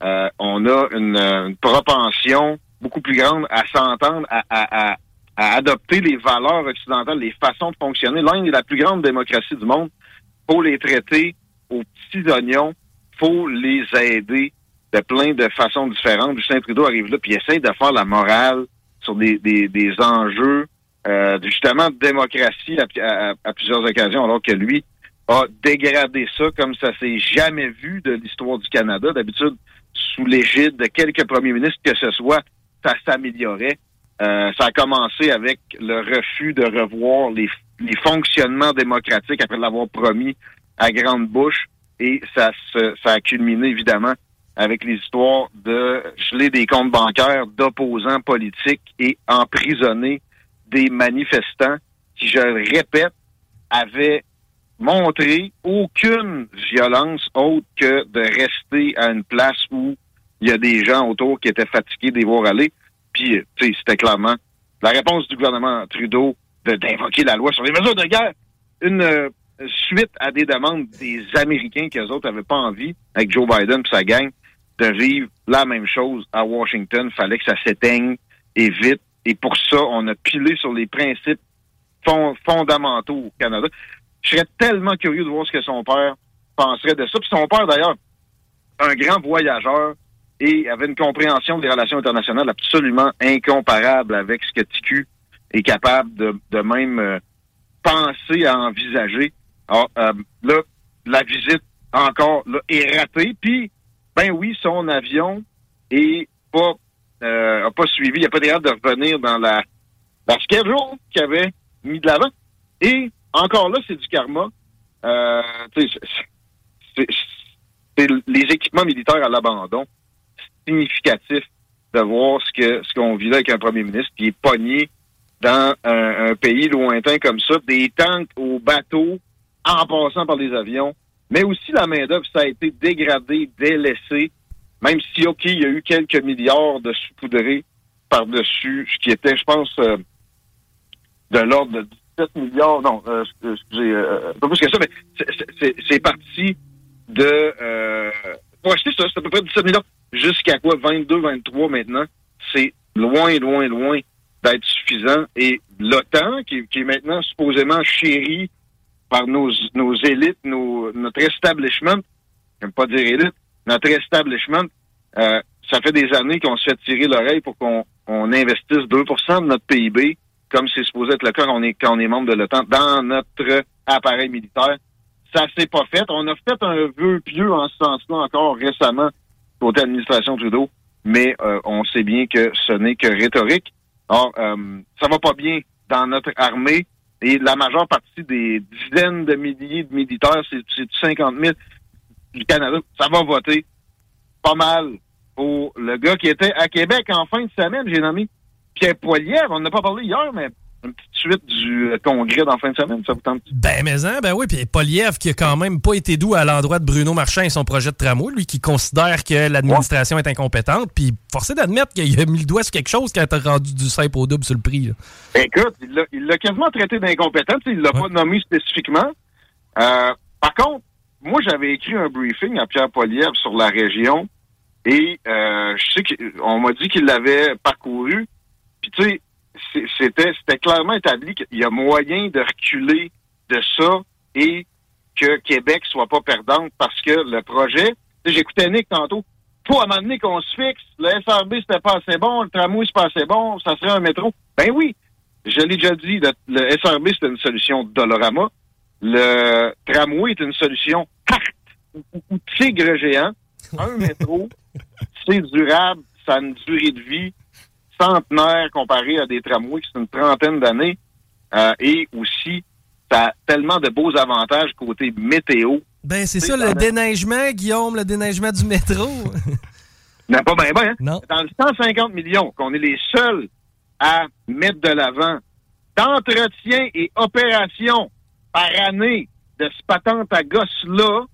Euh, on a une, propension beaucoup plus grande à s'entendre, à, à, adopter les valeurs occidentales, les façons de fonctionner. L'Inde est la plus grande démocratie du monde. faut les traiter aux petits oignons. faut les aider de plein de façons différentes. Justin Trudeau arrive là puis essaie de faire la morale sur des, des, des enjeux euh, justement de démocratie à, à- plusieurs occasions, alors que lui a dégradé ça comme ça s'est jamais vu de l'histoire du Canada. D'habitude, sous l'égide de quelques premiers ministres que ce soit, ça s'améliorait. Euh, ça a commencé avec le refus de revoir les, les fonctionnements démocratiques après l'avoir promis à grande bouche. Et ça, se- ça a culminé, évidemment, avec les histoires de geler des comptes bancaires d'opposants politiques et emprisonner des manifestants qui, je le répète, avaient montré aucune violence autre que de rester à une place où il y a des gens autour qui étaient fatigués de les voir aller. Puis, euh, tu sais, c'était clairement la réponse du gouvernement Trudeau de- d'invoquer la loi sur les mesures de guerre. Une euh, suite à des demandes des Américains qu'eux autres n'avaient pas envie, avec Joe Biden et sa gang, de vivre la même chose à Washington. fallait que ça s'éteigne et vite. Et pour ça, on a pilé sur les principes fond- fondamentaux au Canada. Je serais tellement curieux de voir ce que son père penserait de ça. Puis son père, d'ailleurs, un grand voyageur et avait une compréhension des relations internationales absolument incomparable avec ce que TQ est capable de, même euh, penser à envisager. Alors, euh, là, la visite encore là, est ratée. Puis, ben oui, son avion est pas euh, a pas suivi. Il a pas hâte de revenir dans la, la schedule qu'il avait mis de l'avant. Et encore là, c'est du karma. Euh, c'est- les équipements militaires à l'abandon. Significatif de voir ce que ce qu'on vit avec un premier ministre qui est pogné dans un, un pays lointain comme ça, des tanks aux bateaux, en passant par les avions, mais aussi la main-d'œuvre, ça a été dégradé, délaissé, même si, OK, il y a eu quelques milliards de saupoudrés par-dessus, ce qui était, je pense, euh, de l'ordre de 17 milliards, non, euh, excusez, euh, pas plus que ça, mais c'est- parti de, euh, ouais, c'est ça, c'est à peu près 17 milliards, jusqu'à quoi, 22, 23 maintenant, c'est loin, loin, loin d'être suffisant, et l'OTAN, qui, qui est maintenant supposément chéri par nos, élites, notre establishment, j'aime pas dire élite, notre establishment, euh, ça fait des années qu'on se fait tirer l'oreille pour qu'on on investisse 2% de notre PIB, comme c'est supposé être le cas quand on est, quand on est membre de l'OTAN, dans notre appareil militaire. Ça s'est pas fait. On a fait un vœu pieux en ce sens-là encore récemment côté administration Trudeau, mais euh, on sait bien que ce n'est que rhétorique. Or, euh, ça va pas bien dans notre armée et la majeure partie des dizaines de milliers de militaires, c'est c'est 50 000 du Canada, ça va voter pas mal pour le gars qui était à Québec en fin de semaine, j'ai nommé Pierre Poilievre. On n'a pas parlé hier, mais une petite suite du euh, congrès d'en fin de semaine, ça vous tente? Ben, mais hein, ben oui, puis Poliev qui a quand même pas été doux à l'endroit de Bruno Marchand et son projet de tramway, lui qui considère que l'administration est incompétente, puis forcé d'admettre qu'il a mis le doigt sur quelque chose quand il a rendu du simple au double sur le prix. là. Écoute, il l'a- quasiment traité d'incompétent. Il l'a pas nommé spécifiquement. Euh, par contre, moi, j'avais écrit un briefing à Pierre Poilievre sur la région et euh, je sais qu'on m'a dit qu'il l'avait parcouru. Puis tu sais, c'était c'était clairement établi qu'il y a moyen de reculer de ça et que Québec soit pas perdante parce que le projet, j'écoutais Nick tantôt, faut à un moment donné qu'on se fixe, le SRB c'était pas assez bon, le tramway c'est pas assez bon, ça serait un métro. Ben oui, je l'ai déjà dit, le, le SRB c'est une solution Dolorama, le tramway est une solution carte ou, ou- ou tigre géant. Un métro, c'est durable, ça a une durée de vie centenaire comparé à des tramways qui c'est une trentaine d'années. Euh, et aussi, ça a tellement de beaux avantages côté météo. Ben, c'est ça, le déneigement, Guillaume, le déneigement du métro. Non, pas bien, bien. hein? Non. Dans le 150 millions qu'on est les seuls à mettre de l'avant d'entretien et opération par année de ce patente à gosse-là,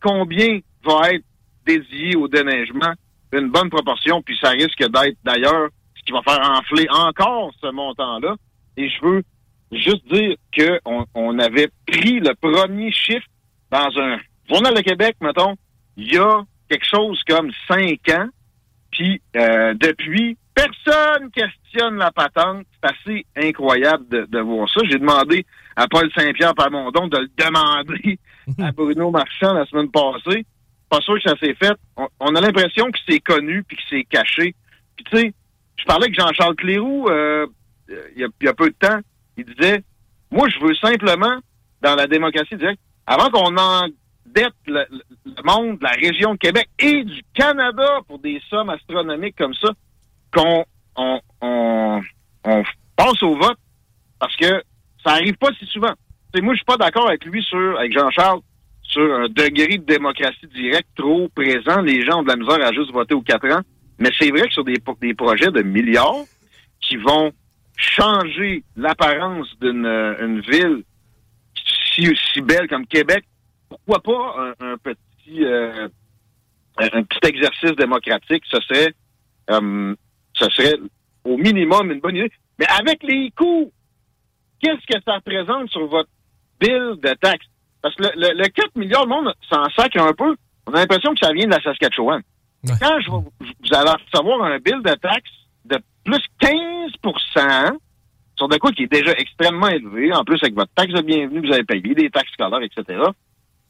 combien va être dédié au déneigement? Une bonne proportion, puis ça risque d'être d'ailleurs qui va faire enfler encore ce montant-là. Et je veux juste dire qu'on on avait pris le premier chiffre dans un journal de Québec, mettons, il y a quelque chose comme cinq ans. Puis euh, depuis, Personne questionne la patente. C'est assez incroyable de, de voir ça. J'ai demandé à Paul Saint-Pierre Pamondon de le demander à Bruno Marchand la semaine passée. Pas sûr que ça s'est fait. On, on a l'impression que c'est connu puis que c'est caché. Puis tu sais, je parlais avec Jean-Charles Cléroux euh, il y, a, y a peu de temps. Il disait, moi, je veux simplement, dans la démocratie directe, avant qu'on endette le, le- monde, la région de Québec et du Canada pour des sommes astronomiques comme ça, qu'on on, on, on passe au vote parce que ça arrive pas si souvent. Tu sais, moi, je suis pas d'accord avec lui sur, avec Jean-Charles, sur un degré de démocratie directe trop présent. Les gens ont de la misère à juste voter aux quatre ans. Mais c'est vrai que sur des, des projets de milliards qui vont changer l'apparence d'une euh, une ville si, si belle comme Québec, pourquoi pas un, un petit euh, un petit exercice démocratique, ce serait euh, ce serait au minimum une bonne idée. Mais avec les coûts, qu'est-ce que ça représente sur votre bill de taxes? Parce que le, le, le 4 milliards, le monde s'en sacre un peu. On a l'impression que ça vient de la Saskatchewan. Quand je, vais- vous allez recevoir un bill de taxes de plus 15% sur de quoi qui est déjà extrêmement élevé, en plus avec votre taxe de bienvenue, vous avez payé des taxes scolaires, etc.,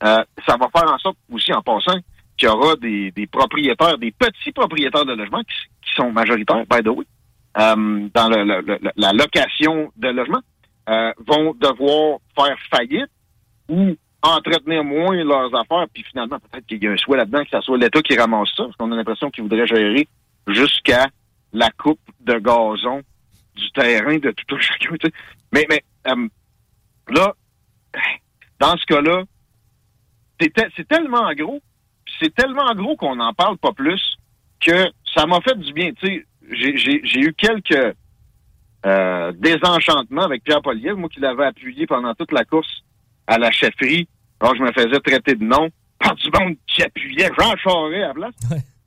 euh, ça va faire en sorte aussi, en passant, qu'il y aura des, des propriétaires, des petits propriétaires de logements qui, qui sont majoritaires, by the way, euh, dans le- le- le- la location de logements, euh, vont devoir faire faillite ou entretenir moins leurs affaires, puis finalement, peut-être qu'il y a un souhait là-dedans que ce soit l'État qui ramasse ça, parce qu'on a l'impression qu'il voudrait gérer jusqu'à la coupe de gazon du terrain de tout un chacun. Mais, mais euh, là, dans ce cas-là, c'est te- c'est tellement gros, c'est tellement gros qu'on n'en parle pas plus que ça m'a fait du bien. J'ai eu quelques euh, désenchantements avec Pierre Poliev, moi qui l'avais appuyé pendant toute la course à la chefferie. Alors je me faisais traiter de nom par du monde qui appuyait Jean Charest à la place.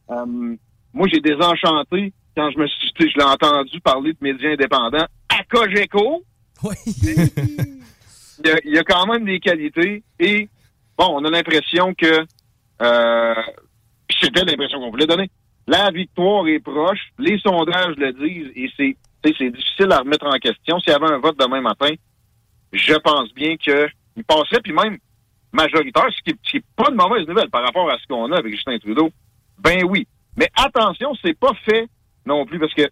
Euh, moi, j'ai désenchanté quand je me suis je l'ai entendu parler de médias indépendants à Cogeco. il, y a, il y a quand même des qualités et bon, on a l'impression que euh, c'était l'impression qu'on voulait donner. La victoire est proche, les sondages le disent et c'est c'est difficile à remettre en question. S'il y avait un vote demain matin, je pense bien que il passerait, puis même majoritaire, ce qui, ce qui est pas une mauvaise nouvelle par rapport à ce qu'on a avec Justin Trudeau. Ben oui. Mais attention, c'est pas fait non plus, parce que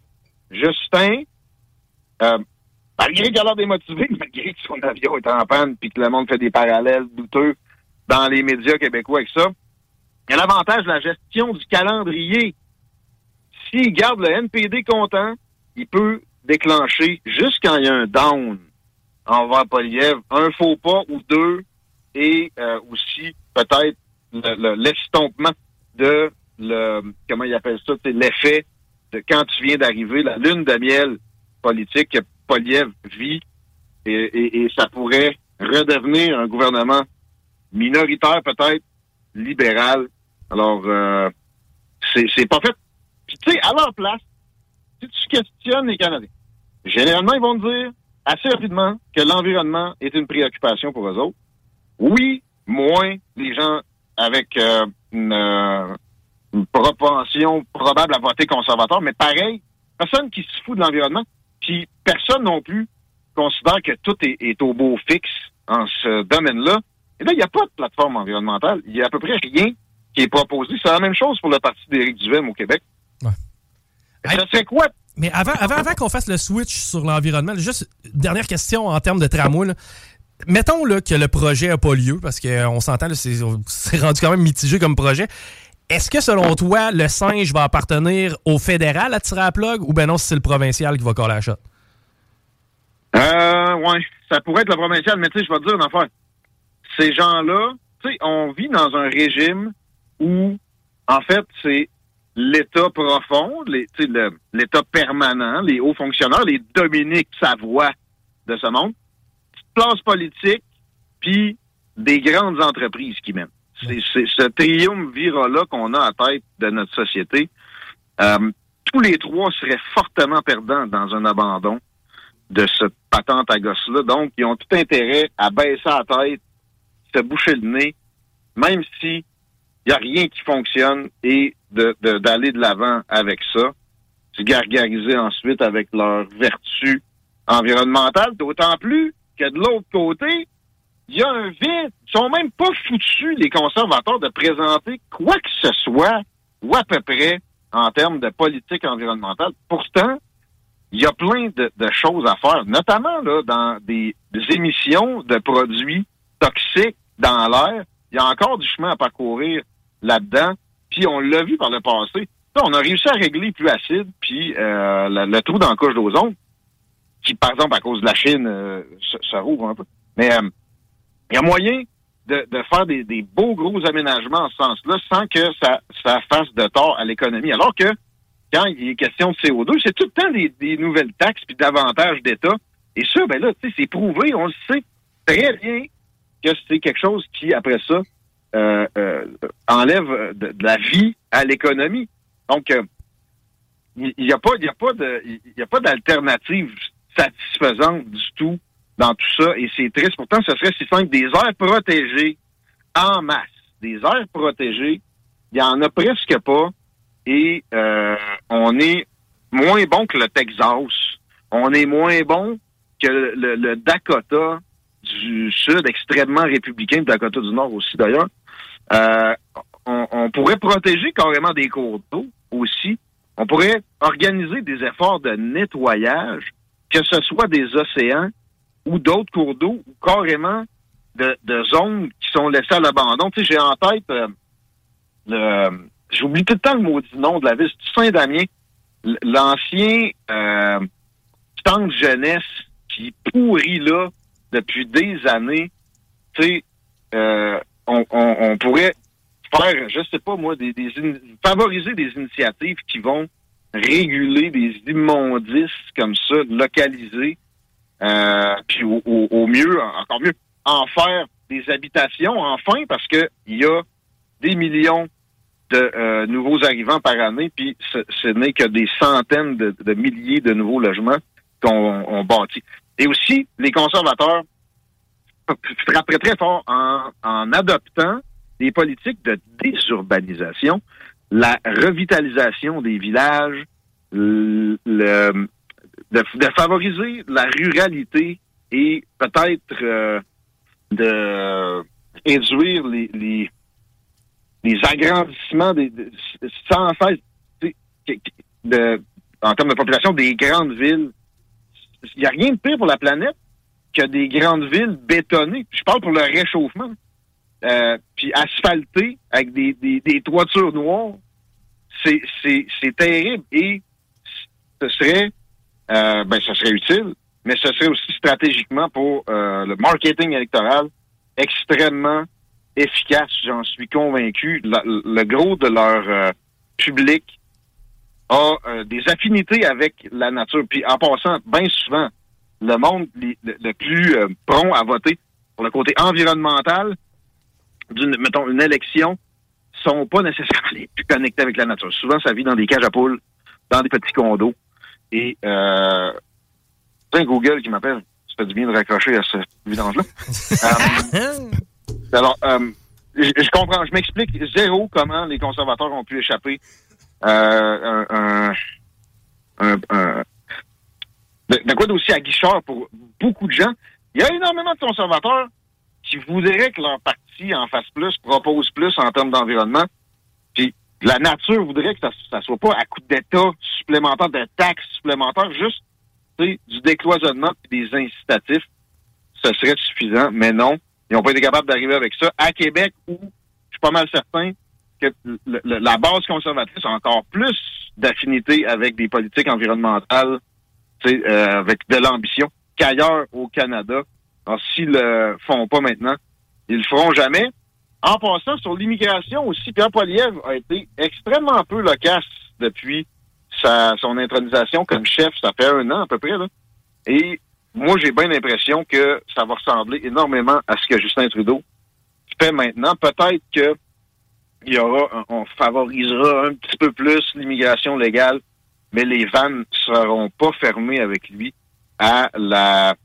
Justin, euh, malgré qu'il a l'air démotivé, malgré que son avion est en panne, puis que le monde fait des parallèles douteux dans les médias québécois avec ça, il y a l'avantage de la gestion du calendrier. S'il garde le NPD content, il peut déclencher, juste quand il y a un down envers Poliev, un faux pas ou deux, et euh, aussi peut-être le- le- l'estompement de le comment il appelle ça, c'est l'effet de quand tu viens d'arriver, la lune de miel politique que Poliev vit, et, ça pourrait redevenir un gouvernement minoritaire peut-être, libéral. Alors, euh, c'est pas fait. Puis tu sais, à leur place, si tu questionnes les Canadiens, généralement, ils vont te dire assez rapidement que l'environnement est une préoccupation pour eux autres. Oui, moins les gens avec euh, une, euh, une propension probable à voter conservateur, mais pareil, personne qui se fout de l'environnement, puis personne non plus considère que tout est, est au beau fixe en ce domaine-là. Et là, il n'y a pas de plateforme environnementale. Il y a à peu près rien qui est proposé. C'est la même chose pour le parti d'Éric Duhem au Québec. Ça serait quoi? Mais avant, qu'on fasse le switch sur l'environnement, juste dernière question en termes de tramway. Mettons là, que le projet n'a pas lieu, parce qu'on s'entend, là, c'est rendu quand même mitigé comme projet. Est-ce que selon toi, le singe va appartenir au fédéral à tirer ou ben non, c'est le provincial qui va coller la shot? Euh, ouais, ça pourrait être le provincial, mais tu sais, je vais te dire une affaire. Ces gens-là, tu sais, on vit dans un régime où, en fait, c'est l'État profond, l'État permanent, les hauts fonctionnaires, les Dominique Savoie de ce monde, classe politique, puis des grandes entreprises qui mènent. C'est c'est ce triumvirat-là qu'on a à tête de notre société. Euh, tous les trois seraient fortement perdants dans un abandon de cette patente à gosse-là. Donc, ils ont tout intérêt à baisser la tête, se boucher le nez, même si il n'y a rien qui fonctionne et de- de- d'aller de l'avant avec ça. se gargariser ensuite avec leurs vertus environnementales, d'autant plus que de l'autre côté, il y a un vide. Ils sont même pas foutus, les conservateurs, de présenter quoi que ce soit, ou à peu près, en termes de politique environnementale. Pourtant, il y a plein de, de choses à faire, notamment là, dans des, des émissions de produits toxiques dans l'air. Il y a encore du chemin à parcourir là-dedans. Puis on l'a vu par le passé. On a réussi à régler plus acide, puis euh, le, trou dans la couche d'ozone, qui, par exemple, à cause de la Chine, euh, se, rouvre un peu. Mais euh, il y a moyen de, faire des, beaux gros aménagements en ce sens-là sans que ça, fasse de tort à l'économie. Alors que quand il est question de CO2, c'est tout le temps des, nouvelles taxes puis davantage d'État. Et ça, ben là, c'est prouvé, on le sait très bien que c'est quelque chose qui, après ça, euh, euh, enlève de, de la vie à l'économie. Donc, euh, il n'y a pas, a pas d'alternative satisfaisante du tout dans tout ça. Et c'est triste. Pourtant, ce serait si simple. Des aires protégées en masse. Des aires protégées, il y en a presque pas. Et euh, on est moins bon que le Texas. On est moins bon que le, le Dakota du Sud, extrêmement républicain, le Dakota du Nord aussi d'ailleurs. Euh, on, on pourrait protéger carrément des cours d'eau aussi. On pourrait organiser des efforts de nettoyage, que ce soit des océans ou d'autres cours d'eau, ou carrément de, de zones qui sont laissées à l'abandon. Tu sais, j'ai en tête euh, le j'oublie tout le temps le maudit nom de la ville, c'est Saint-Damien, l'ancien euh, jeunesse qui pourrit là depuis des années. Tu sais, euh, on, on, on pourrait faire, je sais pas moi, des, des favoriser des initiatives qui vont réguler des immondices comme ça, localisés, euh, puis au, au- au mieux, encore mieux, en faire des habitations, enfin, parce que il y a des millions de euh, nouveaux arrivants par année, puis ce, ce n'est que des centaines de, de milliers de nouveaux logements qu'on on bâtit. Et aussi, les conservateurs frapperaient très fort en, en adoptant des politiques de désurbanisation, la revitalisation des villages, le, de, de favoriser la ruralité et peut-être euh, de réduire les, les, les agrandissements des, de- sans cesse de, en termes de population des grandes villes. Il n'y a rien de pire pour la planète que des grandes villes bétonnées. Je parle pour le réchauffement. Euh, puis asphaltées avec des, des, des toitures noires. C'est, c'est, c'est terrible et ce serait euh, ben ce serait utile, mais ce serait aussi stratégiquement pour euh, le marketing électoral extrêmement efficace, j'en suis convaincu. Le gros de leur euh, public a euh, des affinités avec la nature. Puis en passant, bien souvent, le monde le, le plus euh, prompt à voter pour le côté environnemental d'une, mettons, une élection, sont pas nécessairement les plus connectés avec la nature. Souvent, ça vit dans des cages à poules, dans des petits condos. Et euh, c'est un Google qui m'appelle. Ça fait du bien de raccrocher à ce vidange-là. Euh, alors, euh, je, je comprends, je m'explique zéro comment les conservateurs ont pu échapper euh, un, un, un- un- de, de quoi d'aussi aguicheur pour beaucoup de gens? Il y a énormément de conservateurs qui voudraient que leur parti en fasse plus, propose plus en termes d'environnement. Puis la nature voudrait que ça, ça soit pas à coup d'État supplémentaire, de taxes supplémentaires, juste du décloisonnement et des incitatifs. Ce serait suffisant, mais non. Ils n'ont pas été capables d'arriver avec ça. À Québec, où je suis pas mal certain que la base conservatrice a encore plus d'affinité avec des politiques environnementales, euh, avec de l'ambition, qu'ailleurs au Canada. Alors, s'ils le font pas maintenant, ils le feront jamais. En passant sur l'immigration aussi, Pierre Poilievre a été extrêmement peu loquace depuis sa, son intronisation comme chef. Ça fait un an à peu près. Là. Et moi, j'ai bien l'impression que ça va ressembler énormément à ce que Justin Trudeau fait maintenant. Peut-être que il y aura, on favorisera un petit peu plus l'immigration légale, mais les vannes seront pas fermées avec lui à la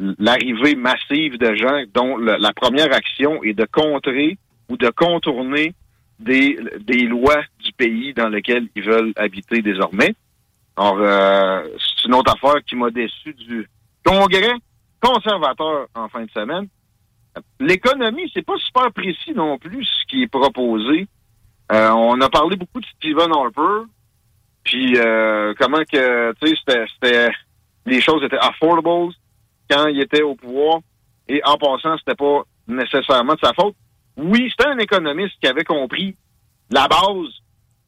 l'arrivée massive de gens dont la première action est de contrer ou de contourner des, des lois du pays dans lequel ils veulent habiter désormais. Alors, euh, c'est une autre affaire qui m'a déçu du congrès conservateur en fin de semaine. L'économie, c'est pas super précis non plus ce qui est proposé. Euh, on a parlé beaucoup de Stephen Harper, puis euh, comment que, tu sais, c'était- les choses étaient affordables quand il était au pouvoir. Et en passant, c'était pas nécessairement de sa faute. Oui, c'était un économiste qui avait compris la base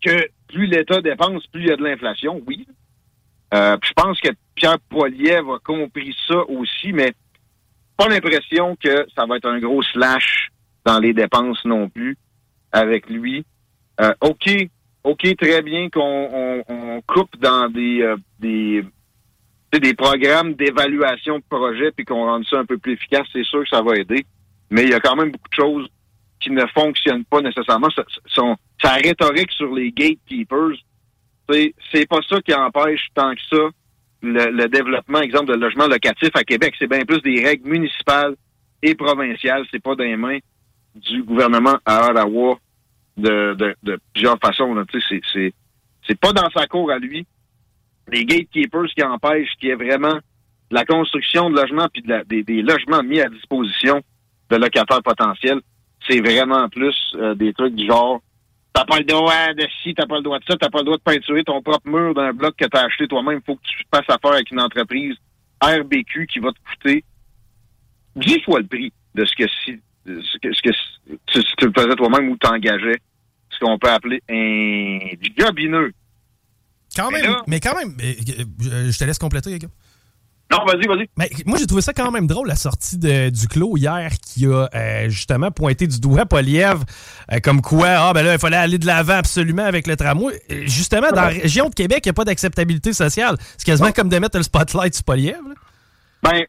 que plus l'État dépense, plus il y a de l'inflation, oui. Euh, je pense que Pierre Poilievre a compris ça aussi, mais pas l'impression que ça va être un gros slash dans les dépenses non plus avec lui. Euh, OK, OK, très bien qu'on on, on coupe dans des, euh, des, des programmes d'évaluation de projets puis qu'on rende ça un peu plus efficace, c'est sûr que ça va aider. Mais il y a quand même beaucoup de choses qui ne fonctionnent pas nécessairement. Sa, son- sa rhétorique sur les gatekeepers, c'est pas ça qui empêche tant que ça le, le développement, exemple, de logement locatif à Québec. C'est bien plus des règles municipales et provinciales. C'est pas dans les mains du gouvernement à Ottawa de, de, de plusieurs façons. C'est pas dans sa cour à lui. Les gatekeepers qui empêchent qu'il y ait vraiment la construction de logements puis de la- des, logements mis à disposition de locataires potentiels, c'est vraiment plus euh, des trucs du genre T'as pas le droit de ci, t'as pas le droit de ça, t'as pas le droit de peinturer ton propre mur d'un bloc que t'as acheté toi-même. Faut que tu fasses affaire avec une entreprise RBQ qui va te coûter dix fois le prix de ce que si ce que, ce que tu le faisais toi-même ou t'engageais ce qu'on peut appeler un jobineux. Quand même, mais quand même, euh, euh, je te laisse compléter, les gars. Non, vas-y, vas-y. Mais moi, j'ai trouvé ça quand même drôle, la sortie de, du clos hier, qui a euh, justement pointé du doigt euh, comme quoi, ah, ben là, il fallait aller de l'avant absolument avec le tramway. Euh, Justement, dans la région de Québec, il n'y a pas d'acceptabilité sociale. C'est quasiment comme de mettre le spotlight sur Polièvre. là. Ben,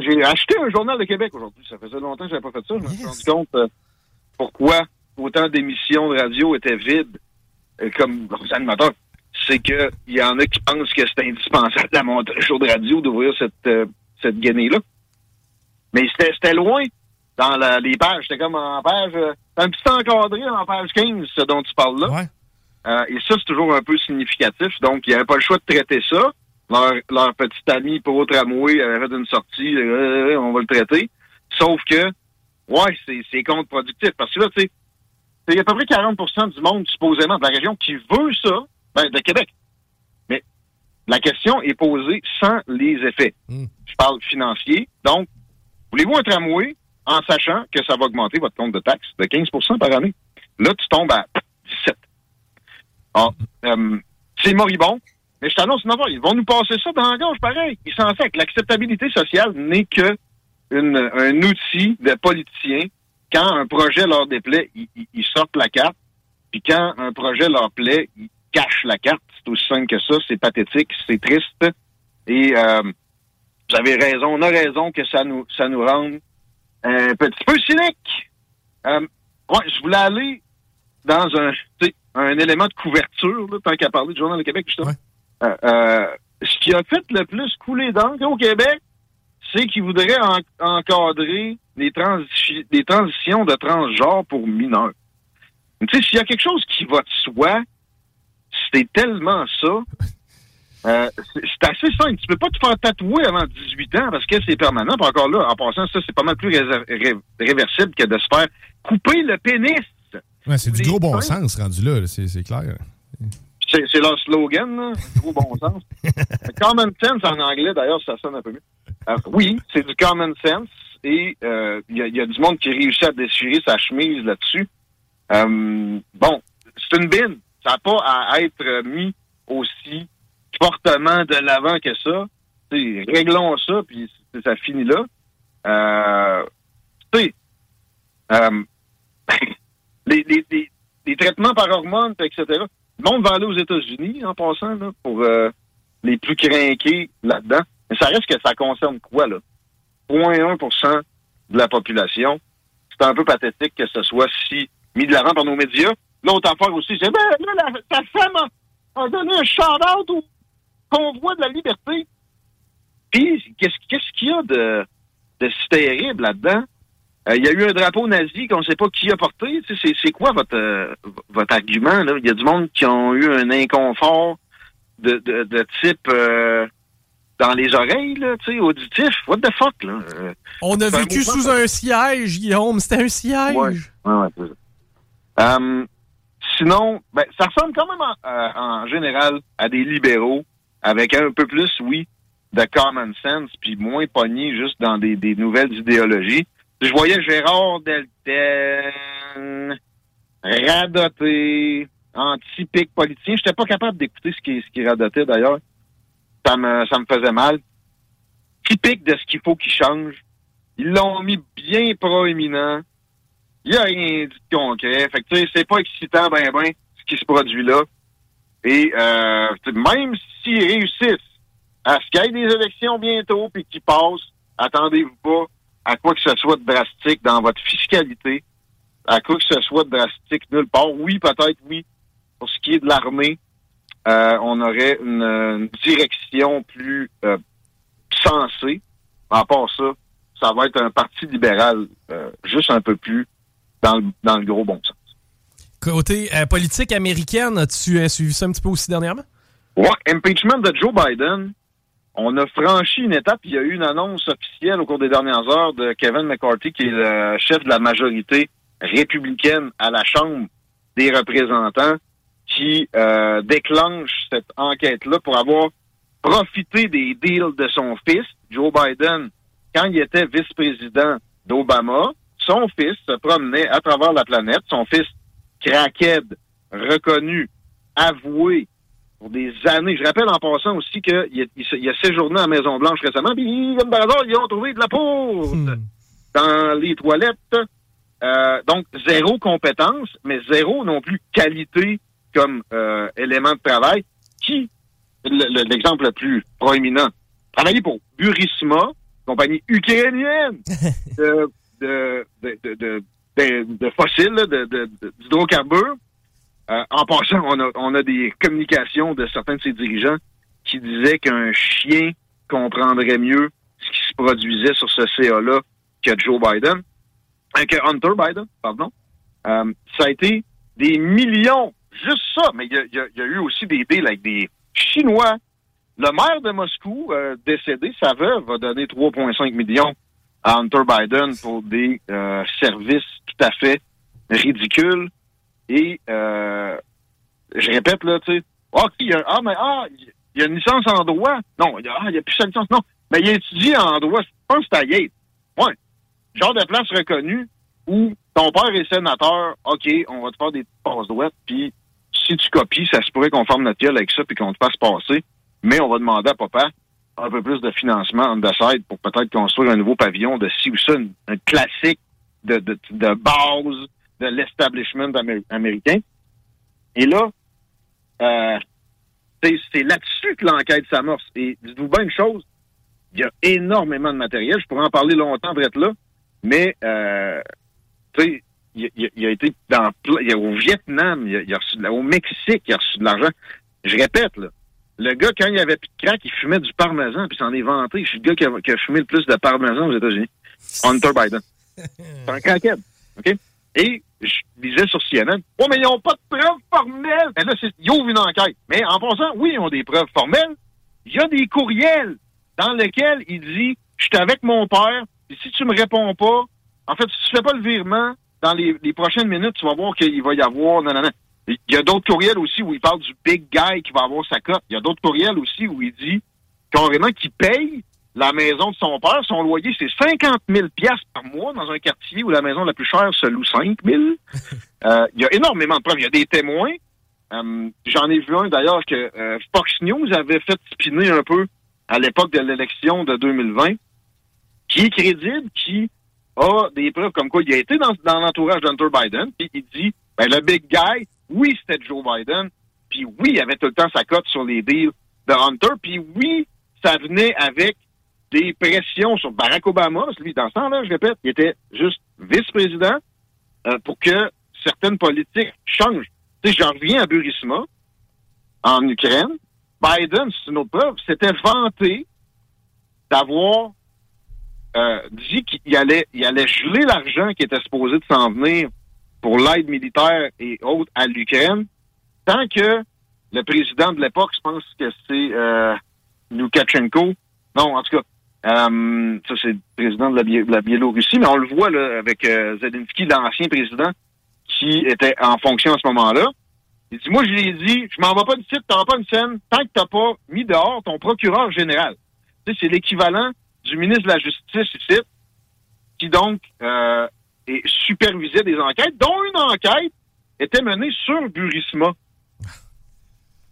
j'ai acheté un journal de Québec aujourd'hui. Ça faisait longtemps que j'avais pas fait ça. Je me suis rendu compte euh, pourquoi autant d'émissions de radio étaient vides euh, comme gros animateurs. C'est que il y en a qui pensent que c'est indispensable à mon show de radio d'ouvrir cette, euh, cette guenille-là. Mais c'était loin dans la- les pages. C'était comme en page... euh, un petit encadré en page 15, ce dont tu parles là. Et ça, c'est toujours un peu significatif. Donc, il n'y avait pas le choix de traiter ça. Leur, leur petit ami pour tramway avait fait une sortie, euh, on va le traiter. Sauf que, ouais, c'est, c'est contre-productif. Parce que là, tu sais, il y a à peu près 40% du monde, supposément, de la région qui veut ça, ben, de Québec. Mais la question est posée sans les effets. Je parle financier. Donc, voulez-vous un tramway en sachant que ça va augmenter votre compte de taxes de 15% par année? Là, tu tombes à 17. Ah, euh, c'est moribond. Mais je t'annonce affaire, ils vont nous passer ça dans la gorge, pareil. Ils s'en fait que l'acceptabilité sociale n'est que une- un outil de politiciens. Quand un projet leur déplaît, ils, sortent la carte. Puis quand un projet leur plaît, ils cachent la carte. C'est aussi simple que ça. C'est pathétique, c'est triste. Et euh, vous avez raison, on a raison que ça nous ça nous rende un petit peu cynique. Euh, ouais, je voulais aller dans un, un élément de couverture, là, tant qu'à parler du Journal de Québec, justement. Euh, euh, ce qui a fait le plus couler d'encre au Québec, c'est qu'ils voudraient en- encadrer les, transi- les transitions de transgenres pour mineurs. Tu sais, s'il y a quelque chose qui va de soi, c'est tellement ça. Euh, c'est assez simple. Tu peux pas te faire tatouer avant 18 ans parce que c'est permanent. Puis encore là, en passant, ça, c'est pas mal plus ré- réversible que de se faire couper le pénis. Ouais, c'est du gros bon sens rendu là, c'est clair. C'est leur slogan, là. Gros bon sens. common sense en anglais, d'ailleurs, ça sonne un peu mieux. Euh, oui, c'est du common sense. Et euh, il y, a- il y a du monde qui réussit à déchirer sa chemise là-dessus. Euh, bon, c'est une bine. Ça n'a pas à être mis aussi fortement de l'avant que ça. T'sais, réglons ça, puis ça finit là. Euh, tu sais, euh, les, les, les- les traitements par hormones, etc. Le monde va aller aux États-Unis en passant là, pour euh, les plus crinqués là-dedans. Mais ça reste que ça concerne quoi, là? 0.1% de la population. C'est un peu pathétique que ce soit si mis de l'avant par nos médias. L'autre affaire aussi, c'est ben là, la, ta femme a, donné un shout-out au convoi de la liberté. Puis, qu'est-ce qu'il y a de, de terrible là-dedans? Euh, Il y a eu un drapeau nazi qu'on ne sait pas qui a porté. C'est quoi votre, euh, votre argument? Il y a du monde qui ont eu un inconfort de, de, de type euh, dans les oreilles, là, tu sais, auditif. What the fuck, là? Euh, On a vécu sous ça. un siège, Guillaume. C'était un siège. Ouais, ouais, ouais, c'est ça. Sinon, ben, ça ressemble quand même en, euh, en général à des libéraux avec un peu plus, oui, de common sense, puis moins pogné juste dans des, des nouvelles idéologies. Je voyais Gérard Delten radoter, anti-pic politicien. J'étais pas capable d'écouter ce qui, ce radotait d'ailleurs. Ça me, ça me faisait mal. Typique de ce qu'il faut qu'il change. Ils l'ont mis bien proéminent. Il n'y a rien de concret. Fait que, tu sais, c'est pas excitant, ben, ben, ce qui se produit là. Et, euh, même s'ils réussissent à ce qu'il y ait des élections bientôt puis qu'ils passent, attendez-vous pas à quoi que ce soit de drastique dans votre fiscalité, à quoi que ce soit de drastique nulle part. Oui, peut-être, oui. Pour ce qui est de l'armée, euh, on aurait une, une direction plus euh, sensée. À part ça, ça va être un parti libéral euh, juste un peu plus dans le, dans le gros bon sens. Côté euh, politique américaine, as-tu suivi ça un petit peu aussi dernièrement? Ouais, impeachment de Joe Biden. On a franchi une étape. Il y a eu une annonce officielle au cours des dernières heures de Kevin McCarthy, qui est le chef de la majorité républicaine à la Chambre des représentants, qui euh, déclenche cette enquête-là pour avoir profité des deals de son fils, Joe Biden, quand il était vice-président d'Obama. Son fils se promenait à travers la planète. Son fils, crackhead, reconnu, avoué, pour des années. Je rappelle en passant aussi qu'il a, il, a séjourné à la Maison-Blanche récemment, puis comme par hasard, ils ont trouvé de la poudre dans les toilettes. Euh, donc, zéro compétence, mais zéro non plus qualité comme euh, élément de travail. Qui, le- le- l'exemple le, plus proéminent, travailler pour Burisma, compagnie ukrainienne de, de, de, de, de- fossiles, d'hydrocarbures. Euh, en passant, on a, on a des communications de certains de ses dirigeants qui disaient qu'un chien comprendrait mieux ce qui se produisait sur ce CA-là que Joe Biden, euh, que Hunter Biden, pardon. Euh, ça a été des millions, juste ça, mais il y a, y a- y a eu aussi des deals avec des Chinois. Le maire de Moscou, euh, décédé, sa veuve, va donner 3,5 millions à Hunter Biden pour des euh, services tout à fait ridicules. Et euh, je répète, là, tu sais, ah, ok, il y a, ah, mais ah, il y a une licence en droit. Non, il y a, ah, a plus sa licence. Non, mais il étudie en droit. Je pense que c'est à Yale. Ouais. Genre de place reconnue où ton père est sénateur, OK, on va te faire des passes droites, puis si tu copies, ça se pourrait qu'on forme notre gueule avec ça puis qu'on te fasse passer. Mais on va demander à papa un peu plus de financement the side pour peut-être construire un nouveau pavillon de ci ou ça, un classique de, de base de l'establishment amé- américain. Et là, euh, c'est là-dessus que l'enquête s'amorce. Et dites-vous bien une chose, il y a énormément de matériel. Je pourrais en parler longtemps d'être là, mais euh, il, il a- été dans il a- au Vietnam, il a, a reçu au Mexique, il a reçu de l'argent. Je répète, là, le gars, quand il avait plus de crack, il fumait du parmesan, puis s'en est vanté. Je suis le gars qui a, qui a fumé le plus de parmesan aux États-Unis. Hunter Biden. C'est un crackhead. OK? Et je disais sur CNN, oh, mais ils n'ont pas de preuves formelles. Et là, ils ouvrent une enquête. Mais en passant, oui, ils ont des preuves formelles. Il y a des courriels dans lesquels il dit, je suis avec mon père, et si tu me réponds pas, en fait, si tu fais pas le virement, dans les, les prochaines minutes, tu vas voir qu'il va y avoir. Il y a d'autres courriels aussi où il parle du big guy qui va avoir sa cote. Il y a d'autres courriels aussi où il dit carrément qu'il paye la maison de son père. Son loyer, c'est 50 000 piastres par mois dans un quartier où la maison la plus chère se loue 5 000. Euh, il y a énormément de preuves. Il y a des témoins. Euh, J'en ai vu un d'ailleurs que euh, Fox News avait fait spinner un peu à l'époque de l'élection de 2020, qui est crédible, qui a des preuves comme quoi il a été dans, dans l'entourage d'Hunter Biden, puis il dit, ben, le big guy, oui, c'était Joe Biden, puis oui, il avait tout le temps sa cote sur les deals de Hunter, puis oui, ça venait avec des pressions sur Barack Obama, parce que lui, dans ce temps-là, je répète, il était juste vice-président euh, pour que certaines politiques changent. Tu sais, je reviens à Burisma, en Ukraine. Biden, c'est une autre preuve, s'était vanté d'avoir euh, dit qu'il allait, il allait geler l'argent qui était supposé de s'en venir pour l'aide militaire et autres à l'Ukraine, tant que le président de l'époque, je pense que c'est euh, Loukachenko. Non, en tout cas, euh, ça c'est le président de la, Biélorussie, mais on le voit là, avec euh, Zelensky, l'ancien président, qui était en fonction à ce moment-là. Il dit, moi, je lui ai dit, je m'en vais pas du site, t'auras pas une scène tant que t'as pas mis dehors ton procureur général. Tu sais, c'est l'équivalent du ministre de la Justice ici, qui donc euh, supervisait des enquêtes, dont une enquête était menée sur Burisma.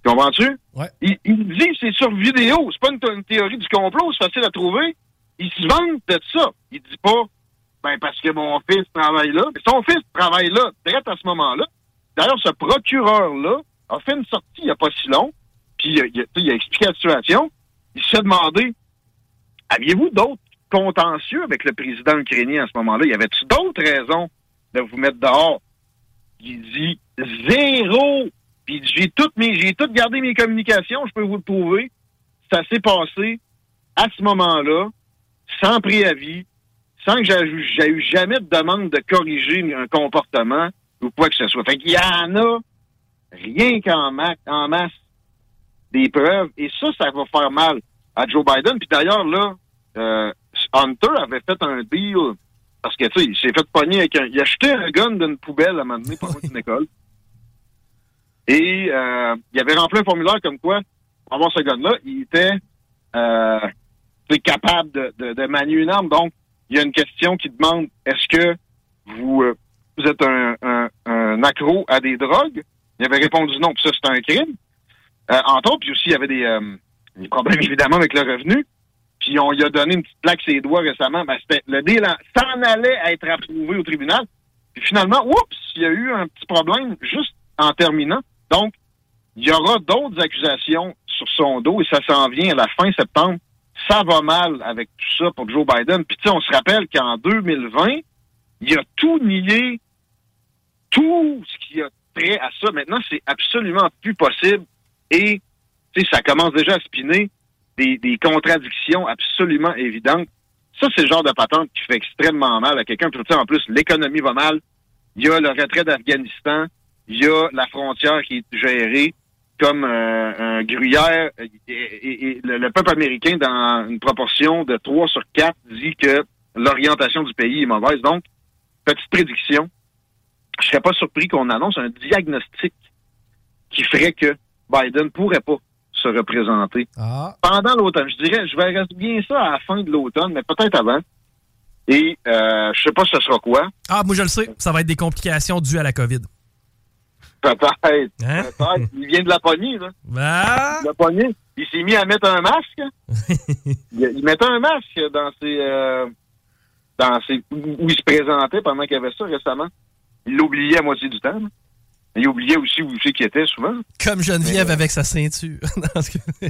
Comprends-tu? Ouais. Il, il dit c'est sur vidéo, c'est pas une, une théorie du complot, c'est facile à trouver. Il se vante de ça. Il dit pas ben parce que mon fils travaille là. Mais son fils travaille là, direct à ce moment-là. D'ailleurs, ce procureur-là a fait une sortie il n'y a pas si long, puis il a, il sais, il a expliqué la situation. Il s'est demandé aviez-vous d'autres contentieux avec le président ukrainien à ce moment-là? Y avait-tu d'autres raisons de vous mettre dehors? Il dit zéro. Puis j'ai toutes mes, j'ai tout gardé mes communications, je peux vous le prouver. Ça s'est passé à ce moment-là, sans préavis, sans que j'ai eu- jamais de demande de corriger un comportement ou quoi que ce soit. Fait qu'il y en a rien qu'en ma- en masse des preuves. Et ça, ça va faire mal à Joe Biden. Puis d'ailleurs, là, euh, Hunter avait fait un deal parce que, tu sais, il s'est fait pogner avec un... Il a jeté un gun d'une poubelle à un moment donné par une école. Et euh, il avait rempli un formulaire comme quoi, pour avoir ce gun-là, il était euh, capable de, de, de manier une arme. Donc, il y a une question qui demande, est-ce que vous, euh, vous êtes un, un, un accro à des drogues? Il avait répondu non, puis ça, c'est un crime. Euh, entre autres, puis aussi, il y avait des, euh, des problèmes, évidemment, avec le revenu. Puis on lui a donné une petite plaque sur les doigts récemment. Ben, c'était le deal en- s'en allait être approuvé au tribunal. Puis finalement, oups, il y a eu un petit problème juste en terminant. Donc, il y aura d'autres accusations sur son dos et ça s'en vient à la fin septembre. Ça va mal avec tout ça pour Joe Biden. Puis tu sais, on se rappelle qu'en 2020, il a tout nié, tout ce qui a trait à ça. Maintenant, c'est absolument plus possible. Et tu sais, ça commence déjà à spinner des, des contradictions absolument évidentes. Ça, c'est le genre de patente qui fait extrêmement mal à quelqu'un. Puis en plus, l'économie va mal. Il y a le retrait d'Afghanistan. Il y a la frontière qui est gérée comme euh, un gruyère. Et, et- et le, le peuple américain, dans une proportion de 3 sur 4, dit que l'orientation du pays est mauvaise. Donc, petite prédiction, je serais pas surpris qu'on annonce un diagnostic qui ferait que Biden pourrait pas se représenter Ah. pendant l'automne. Je dirais, je verrais bien ça à la fin de l'automne, mais peut-être avant. Et euh, je sais pas ce sera quoi. Ah, moi je le sais, ça va être des complications dues à la COVID. Peut-être. Hein? Peut-être. Il vient de la poignée, là. Ah! La poignée. Il s'est mis à mettre un masque. il, il mettait un masque dans ses, euh, dans ses, où il se présentait pendant qu'il y avait ça récemment. Il l'oubliait à moitié du temps. là. Il oubliait aussi où c'est qu'il était souvent. Comme Geneviève Mais, euh, avec sa ceinture.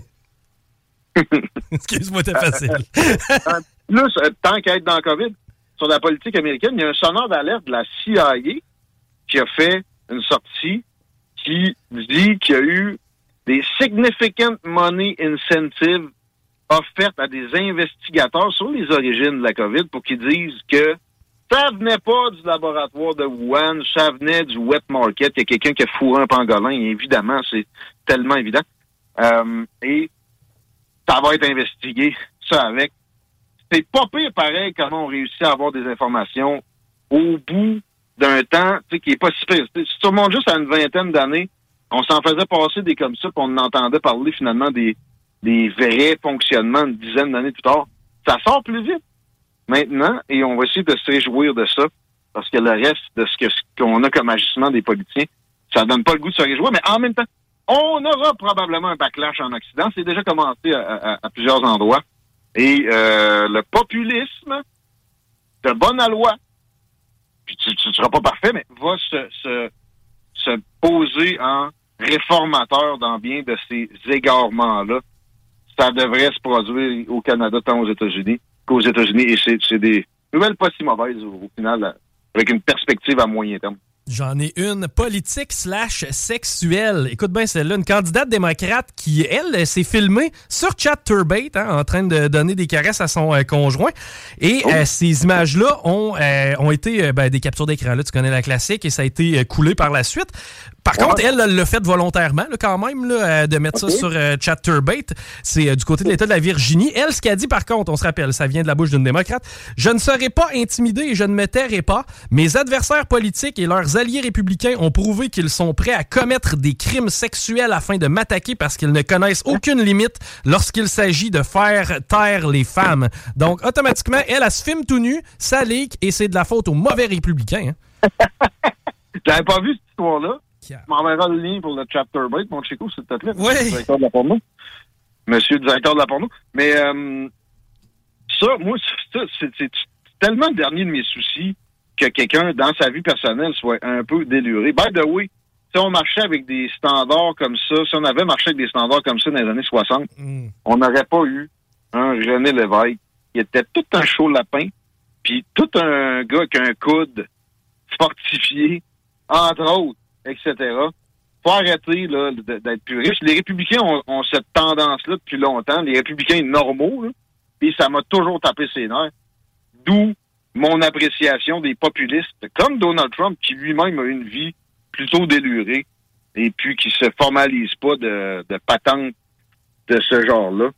Excuse-moi, t'es facile. En plus, euh, tant qu'à être dans la COVID, sur la politique américaine, il y a un sonneur d'alerte de la CIA qui a fait une sortie qui dit qu'il y a eu des significant money incentives offertes à des investigateurs sur les origines de la COVID pour qu'ils disent que ça venait pas du laboratoire de Wuhan, ça venait du wet market. Il y a quelqu'un qui a fourré un pangolin, évidemment, c'est tellement évident. Euh, et ça va être investigué, ça avec. C'est pas pire pareil comment on réussit à avoir des informations au bout d'un temps qui est pas si pire. Si tu remontes juste à une vingtaine d'années, on s'en faisait passer des comme ça, puis on entendait parler finalement des, des vrais fonctionnements une dizaine d'années plus tard. Ça sort plus vite maintenant, et on va essayer de se réjouir de ça, parce que le reste de ce ce qu'on a comme agissement des politiciens, ça donne pas le goût de se réjouir, mais en même temps, on aura probablement un backlash en Occident. C'est déjà commencé à, à- à plusieurs endroits. Et euh, le populisme de bonne loi, puis tu ne seras pas parfait, mais va se, se, se poser en réformateur dans bien de ces égarements-là. Ça devrait se produire au Canada tant aux États-Unis qu'aux États-Unis. Et c'est des nouvelles pas si mauvaises au, final, avec une perspective à moyen terme. J'en ai une politique slash sexuelle. Écoute bien celle-là, une candidate démocrate qui, elle, s'est filmée sur Chat Turbate hein, en train de donner des caresses à son euh, conjoint. Et Oh. euh, ces images-là ont, euh, ont été euh, ben, des captures d'écran. Là, tu connais la classique et ça a été euh, coulé par la suite. Par contre, elle, elle l'a fait volontairement, là, quand même, là, euh, de mettre ça sur euh, Chat Turbate. C'est euh, du côté de l'État de la Virginie. Elle, ce qu'elle dit, par contre, on se rappelle, ça vient de la bouche d'une démocrate. Je ne serai pas intimidé et je ne me tairai pas. Mes adversaires politiques et leurs alliés républicains ont prouvé qu'ils sont prêts à commettre des crimes sexuels afin de m'attaquer parce qu'ils ne connaissent aucune limite lorsqu'il s'agit de faire taire les femmes. Donc, automatiquement, elle, elle se filme tout nu, ça leak et c'est de la faute aux mauvais républicains. hein. J'avais pas vu cette histoire-là. Tu m'enverras le lien pour le chapter break, mon Chico, s'il te plaît. Oui. Directeur de la porno. Monsieur le directeur de la porno. Mais euh, ça, moi, c'est tellement le dernier de mes soucis que quelqu'un, dans sa vie personnelle, soit un peu déluré. By the way, si on marchait avec des standards comme ça, si on avait marché avec des standards comme ça dans les années 60, on n'aurait pas eu un René Lévesque qui était tout un chaud lapin, puis tout un gars qui a un coude fortifié, entre autres, etc. Faut arrêter là, d'être plus riche. Les républicains ont, cette tendance-là depuis longtemps, les républicains normaux, puis ça m'a toujours tapé ses nerfs. D'où mon appréciation des populistes, comme Donald Trump, qui lui-même a une vie plutôt délurée, et puis qui se formalise pas de, de patente de ce genre-là.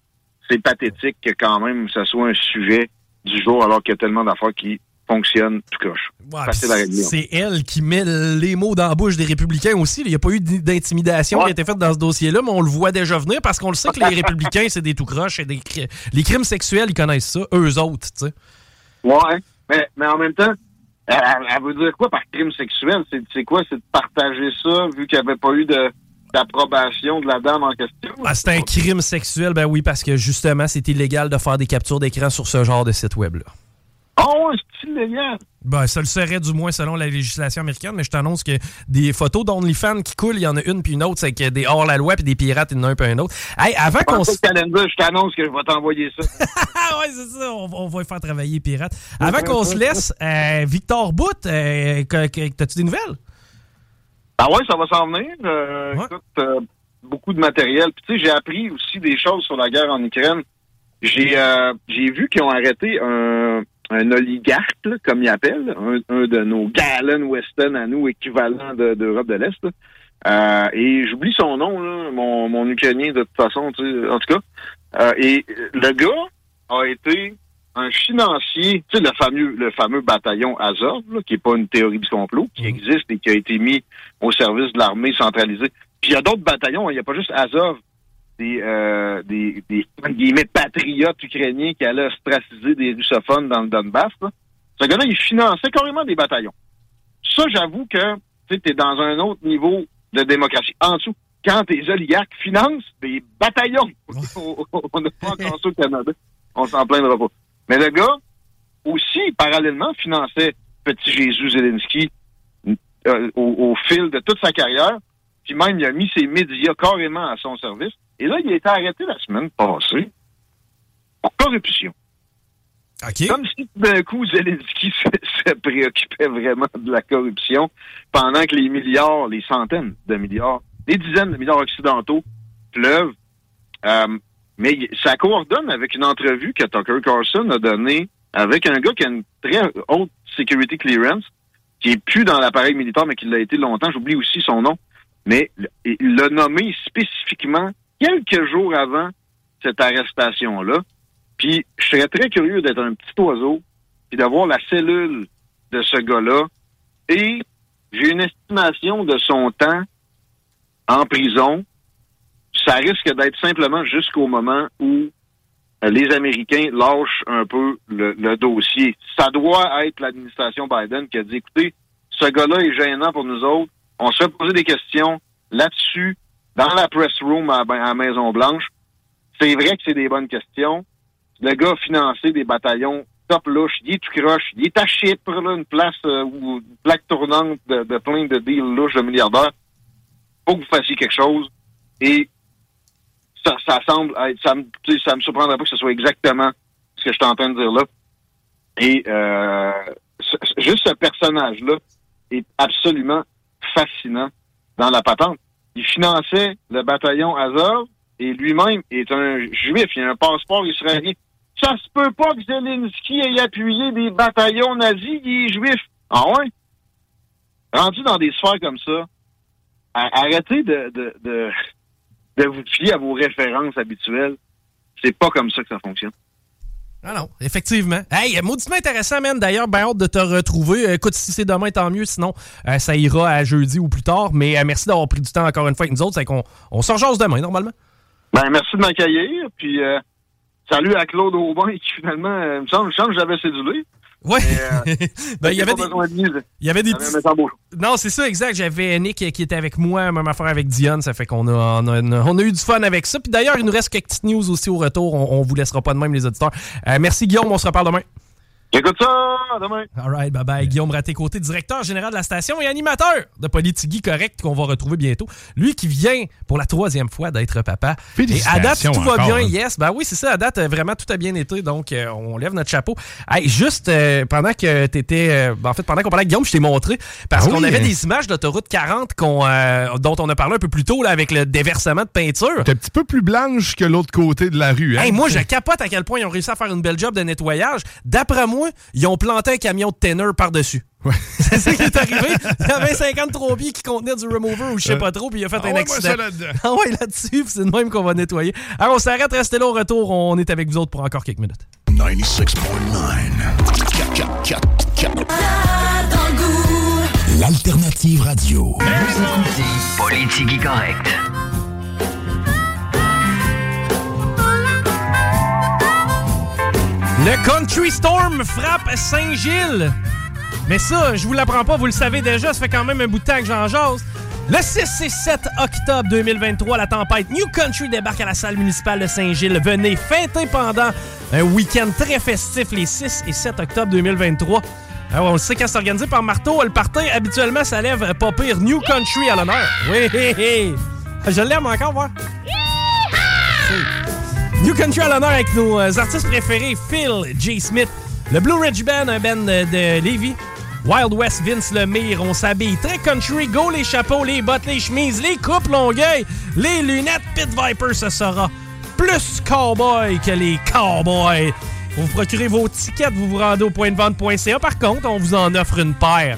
C'est pathétique que quand même ça soit un sujet du jour alors qu'il y a tellement d'affaires qui fonctionnent tout croche. Ouais, c'est elle qui met les mots dans la bouche des républicains aussi. Il n'y a pas eu d'intimidation qui a été faite dans ce dossier-là, mais on le voit déjà venir parce qu'on le sait que les républicains, c'est des tout croches et des les crimes sexuels, ils connaissent ça, eux autres, tu sais. Ouais, mais, mais en même temps, elle, veut dire quoi par crime sexuel? C'est c'est quoi? C'est de partager ça, vu qu'il n'y avait pas eu de d'approbation de la dame en question? Ah, c'est un crime sexuel, ben oui, parce que justement, c'est illégal de faire des captures d'écran sur ce genre de site web-là. Oh, c'est illégal! Ben, ça le serait du moins selon la législation américaine, mais je t'annonce que des photos d'OnlyFans qui coulent, il y en a une puis une autre, c'est que des hors-la-loi puis des pirates, il y en a un puis un autre. Hey, avant qu'on se... je t'annonce que je vais t'envoyer ça. Ah ouais, c'est ça, on, va- on va faire travailler les pirates. Avant qu'on se laisse, euh, Victor Bout, euh, t'as-tu des nouvelles? Ah ouais, ça va s'en venir. Euh, Écoute, euh, beaucoup de matériel. Puis tu sais, j'ai appris aussi des choses sur la guerre en Ukraine. J'ai euh, j'ai vu qu'ils ont arrêté un, un oligarque, là, comme ils appellent, un, un de nos Galen Weston à nous, équivalent de- d'Europe de, l'Est. Euh, et j'oublie son nom, là, mon, mon Ukrainien de toute façon, tu sais, en tout cas. Euh, et le gars a été un financier, tu sais, le fameux, le fameux bataillon Azov, là, qui est pas une théorie du complot, qui existe et qui a été mis au service de l'armée centralisée. Puis il y a d'autres bataillons, il n'y a pas juste Azov, des, euh, des, des entre guillemets, patriotes ukrainiens qui allaient ostraciser des russophones dans le Donbass. là. Ce gars-là, il finançait carrément des bataillons. Ça, j'avoue que tu es dans un autre niveau de démocratie. En dessous, quand tes oligarques financent des bataillons, on n'a pas encore ça au Canada, on s'en plaindra pas. Mais le gars, aussi, parallèlement, finançait Petit Jésus Zelensky euh, au, au fil de toute sa carrière. Puis même, il a mis ses médias carrément à son service. Et là, il a été arrêté la semaine passée pour corruption. Comme si d'un coup, Zelensky se, se préoccupait vraiment de la corruption pendant que les milliards, les centaines de milliards, les dizaines de milliards occidentaux pleuvent. Euh, mais ça coordonne avec une entrevue que Tucker Carlson a donnée avec un gars qui a une très haute security clearance, qui est plus dans l'appareil militaire, mais qui l'a été longtemps. J'oublie aussi son nom. Mais il l'a nommé spécifiquement quelques jours avant cette arrestation-là. Puis je serais très curieux d'être un petit oiseau, puis d'avoir la cellule de ce gars-là. Et j'ai une estimation de son temps en prison. Ça risque d'être simplement jusqu'au moment où les Américains lâchent un peu le, le dossier. Ça doit être l'administration Biden qui a dit, écoutez, ce gars-là est gênant pour nous autres. On se fait poser des questions là-dessus, dans la press room à, à la Maison-Blanche. C'est vrai que c'est des bonnes questions. Le gars a financé des bataillons top louche, il est tout croche, il est à Chypre, là, une place euh, où une plaque tournante de, plein de deals louches de milliardaires. Faut que vous fassiez quelque chose. Et ça, ça semble être, ça me, ça me surprendrait pas que ce soit exactement ce que je suis en train de dire là. Et euh, juste ce personnage-là, est absolument fascinant dans la patente. Il finançait le bataillon Azov et lui-même est un juif, il a un passeport israélien. Ça se peut pas que Zelensky ait appuyé des bataillons nazis, il est juif. Ah ouais? Rendu dans des sphères comme ça, arrêtez de, de, de, de vous fier à vos références habituelles. C'est pas comme ça que ça fonctionne. Ah non, effectivement. Hey, mauditement intéressant, man. D'ailleurs, ben hâte de te retrouver. Euh, Écoute, si c'est demain, tant mieux. Sinon, euh, ça ira à jeudi ou plus tard. Mais euh, merci d'avoir pris du temps encore une fois avec nous autres. C'est qu'on on se rejase demain, normalement. Ben, merci de m'accueillir. Puis, euh, salut à Claude Aubin qui, finalement, me semble, j'avais cédulé. Mais, euh, Ben, il y avait des-. Il y avait des. Non, c'est ça, exact. J'avais Nick qui était avec moi, même affaire avec Dion. Ça fait qu'on a, on a, on a eu du fun avec ça. Puis d'ailleurs, il nous reste quelques petites news aussi au retour. On, on vous laissera pas de même, les auditeurs. Euh, merci, Guillaume. On se reparle demain. Écoute ça, demain. All right, bye bye. Guillaume Raté-Côté, directeur général de la station et animateur de Politigui Correct, qu'on va retrouver bientôt. Lui qui vient pour la troisième fois d'être papa. Et à date, tout va bien, hein. yes. Ben oui, c'est ça. À date, vraiment, tout a bien été. Donc, euh, on lève notre chapeau. Hey, juste euh, pendant que t'étais. euh, en fait, pendant qu'on parlait avec Guillaume, je t'ai montré. Parce Ah qu'on oui, avait hein. des images d'autoroute 40 qu'on, euh, dont on a parlé un peu plus tôt là, avec le déversement de peinture. T'es un petit peu plus blanche que l'autre côté de la rue. Hein? Hey, moi, je capote à quel point ils ont réussi à faire une belle job de nettoyage. D'après moi, ils ont planté un camion de teneur par-dessus. c'est ça qui est arrivé. Il y avait 50 trompiers qui contenaient du remover ou je sais pas trop, puis il a fait Ah un ouais, accident. Ah ouais, là-dessus, puis c'est de même qu'on va nettoyer. Alors, on s'arrête, restez là au retour. On est avec vous autres pour encore quelques minutes. 96.9. L'alternative radio. Vous écoutez Le Country Storm frappe Saint-Gilles. Mais ça, je vous l'apprends pas, vous le savez déjà, ça fait quand même un bout de temps que j'en jase. Le 6 et 7 octobre 2023, la tempête New Country débarque à la salle municipale de Saint-Gilles. Venez fêter pendant un week-end très festif les 6 et 7 octobre 2023. Alors, on le sait quand c'est organisé par Marteau, le party, habituellement, ça lève pas pire New Country à l'honneur. Oui, hé, hé. Je l'aime encore, voir. New Country à l'honneur avec nos euh, artistes préférés, Phil J. Smith, le Blue Ridge Band, un band de Lévis, Wild West Vince Lemire, on s'habille très country, go les chapeaux, les bottes, les chemises, les coupes longueuil, les lunettes Pit Viper, ce sera plus cowboy que les cowboys. Vous procurez vos tickets, vous vous rendez au point de vente.ca. Par contre, on vous en offre une paire.